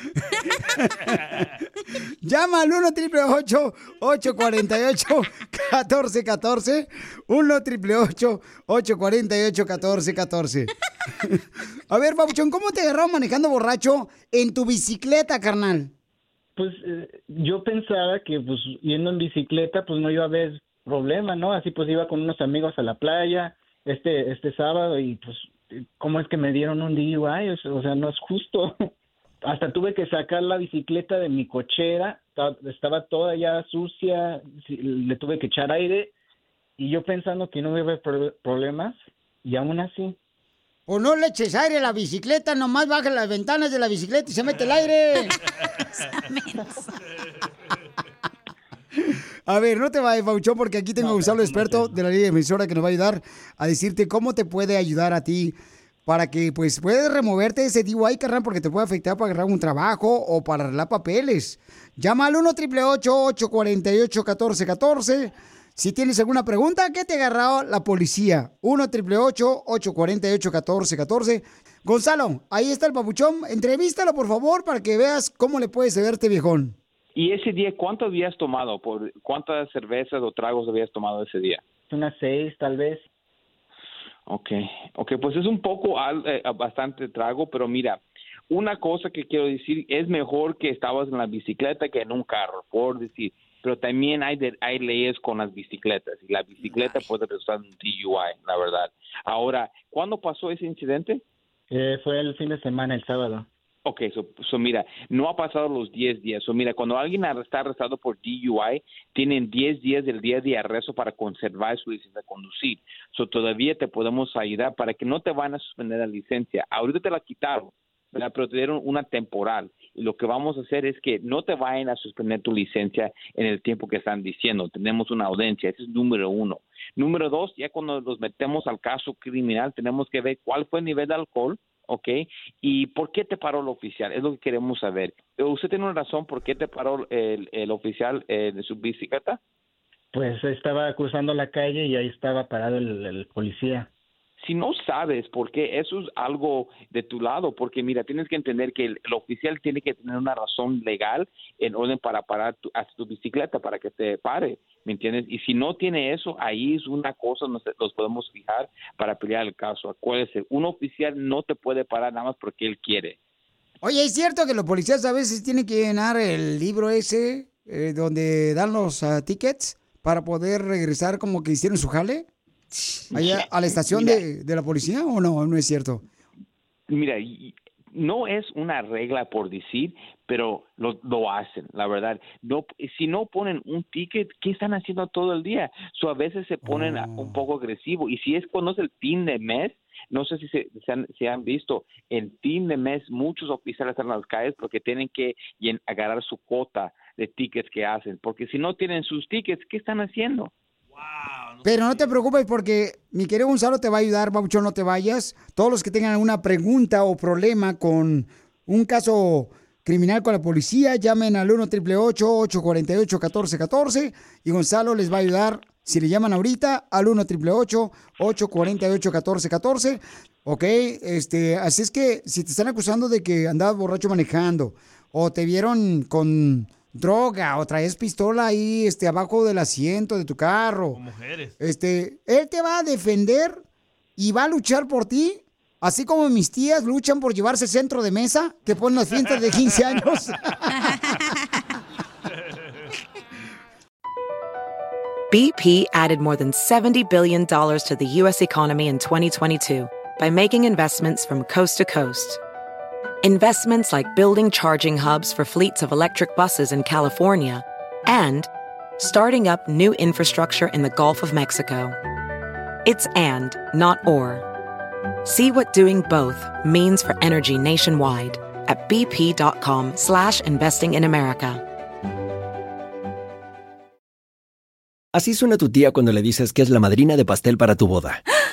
Speaker 1: Llama al 1 888 848 1414 1 888 848 1414 A ver, Pabuchón, ¿cómo te agarraron manejando borracho en tu bicicleta, carnal?
Speaker 40: Pues eh, yo pensaba que pues yendo en bicicleta pues no iba a haber problema, ¿no? Así pues iba con unos amigos a la playa este este sábado y pues cómo es que me dieron un DUI, o sea, o sea, no es justo. Hasta tuve que sacar la bicicleta de mi cochera, ta- estaba toda ya sucia, le tuve que echar aire y yo pensando que no iba a haber pro- problemas y aún así.
Speaker 1: O no le eches aire a la bicicleta, nomás baja las ventanas de la bicicleta y se mete el aire. A ver, no te vayas, Pauchón, porque aquí tengo a Gonzalo, experto de la ley de emisora, que nos va a ayudar a decirte cómo te puede ayudar a ti para que pues puedas removerte ese DUI, carnal, porque te puede afectar para agarrar un trabajo o para arreglar papeles. Llama al 1 888 848 1414 si tienes alguna pregunta, ¿qué te agarró la policía? 1 888 848 1414 Gonzalo, ahí está el papuchón. Entrevístalo, por favor, para que veas cómo le puedes a este viejón.
Speaker 39: ¿Y ese día cuánto habías tomado? ¿Por cuántas cervezas o tragos habías tomado ese día?
Speaker 40: Unas seis, tal vez.
Speaker 39: Ok, ok, pues es un poco al- eh, bastante trago, pero mira, una cosa que quiero decir, es mejor que estabas en la bicicleta que en un carro, por decir, pero también hay, de- hay leyes con las bicicletas y la bicicleta puede resultar en un DUI, la verdad. Ahora, ¿cuándo pasó ese incidente?
Speaker 40: Eh, fue el fin de semana, el sábado.
Speaker 39: Ok, so, so mira, no ha pasado los 10 días. So mira, cuando alguien está arrestado por DUI, tienen 10 días del día de arresto para conservar su licencia de conducir. So todavía te podemos ayudar para que no te van a suspender la licencia. Ahorita te la quitaron, ¿verdad? pero te dieron una temporal. Y lo que vamos a hacer es que no te vayan a suspender tu licencia en el tiempo que están diciendo. Tenemos una audiencia, ese es número uno. Número dos, ya cuando nos metemos al caso criminal, tenemos que ver cuál fue el nivel de alcohol, ¿ok? ¿Y por qué te paró el oficial? Es lo que queremos saber. ¿Usted tiene una razón por qué te paró el, el oficial eh, de su bicicleta?
Speaker 40: Pues estaba cruzando la calle y ahí estaba parado el policía.
Speaker 39: Si no sabes por qué, eso es algo de tu lado, porque mira, tienes que entender que el, oficial tiene que tener una razón legal en orden para parar tu, hasta tu bicicleta, para que te pare, ¿me entiendes? Y si no tiene eso, ahí es una cosa, nos, nos podemos fijar para pelear el caso. Acuérdese, un oficial no te puede parar nada más porque él quiere.
Speaker 1: Oye, ¿es cierto que los policías a veces tienen que llenar el libro ese eh, donde dan los ah, tickets para poder regresar como que hicieron su jale? Allá a la estación
Speaker 39: Mira.
Speaker 1: de, de la policía o no? No es cierto.
Speaker 39: Mira, no es una regla por decir, pero lo, lo hacen, la verdad. No, si no ponen un ticket, ¿qué están haciendo todo el día? So, a veces se ponen un poco agresivo. Y si es cuando es el fin de mes, no sé si se, se han, se han visto, el fin de mes muchos oficiales están en las calles porque tienen que agarrar su cuota de tickets que hacen. Porque si no tienen sus tickets, ¿qué están haciendo?
Speaker 1: Pero no te preocupes porque mi querido Gonzalo te va a ayudar, Babuchón, no te vayas. Todos los que tengan alguna pregunta o problema con un caso criminal con la policía, llamen al 1 888 848 1414 y Gonzalo les va a ayudar. Si le llaman ahorita al 1 888 848 1414 Ok, este, así es que si te están acusando de que andabas borracho manejando o te vieron con droga o traes pistola ahí este, abajo del asiento de tu carro.
Speaker 4: Mujeres.
Speaker 1: Este, él te va a defender y va a luchar por ti, así como mis tías luchan por llevarse centro de mesa que ponen las fiestas de 15 años.
Speaker 25: BP added more than $70 billion to the U.S. economy in 2022 by making investments from coast to coast. Investments like building charging hubs for fleets of electric buses in California and starting up new infrastructure in the Gulf of Mexico. It's and, not or. See what doing both means for energy nationwide at bp.com slash investing in America.
Speaker 41: Así suena tu tía cuando le dices que es la madrina de pastel para tu boda. ¡Ah!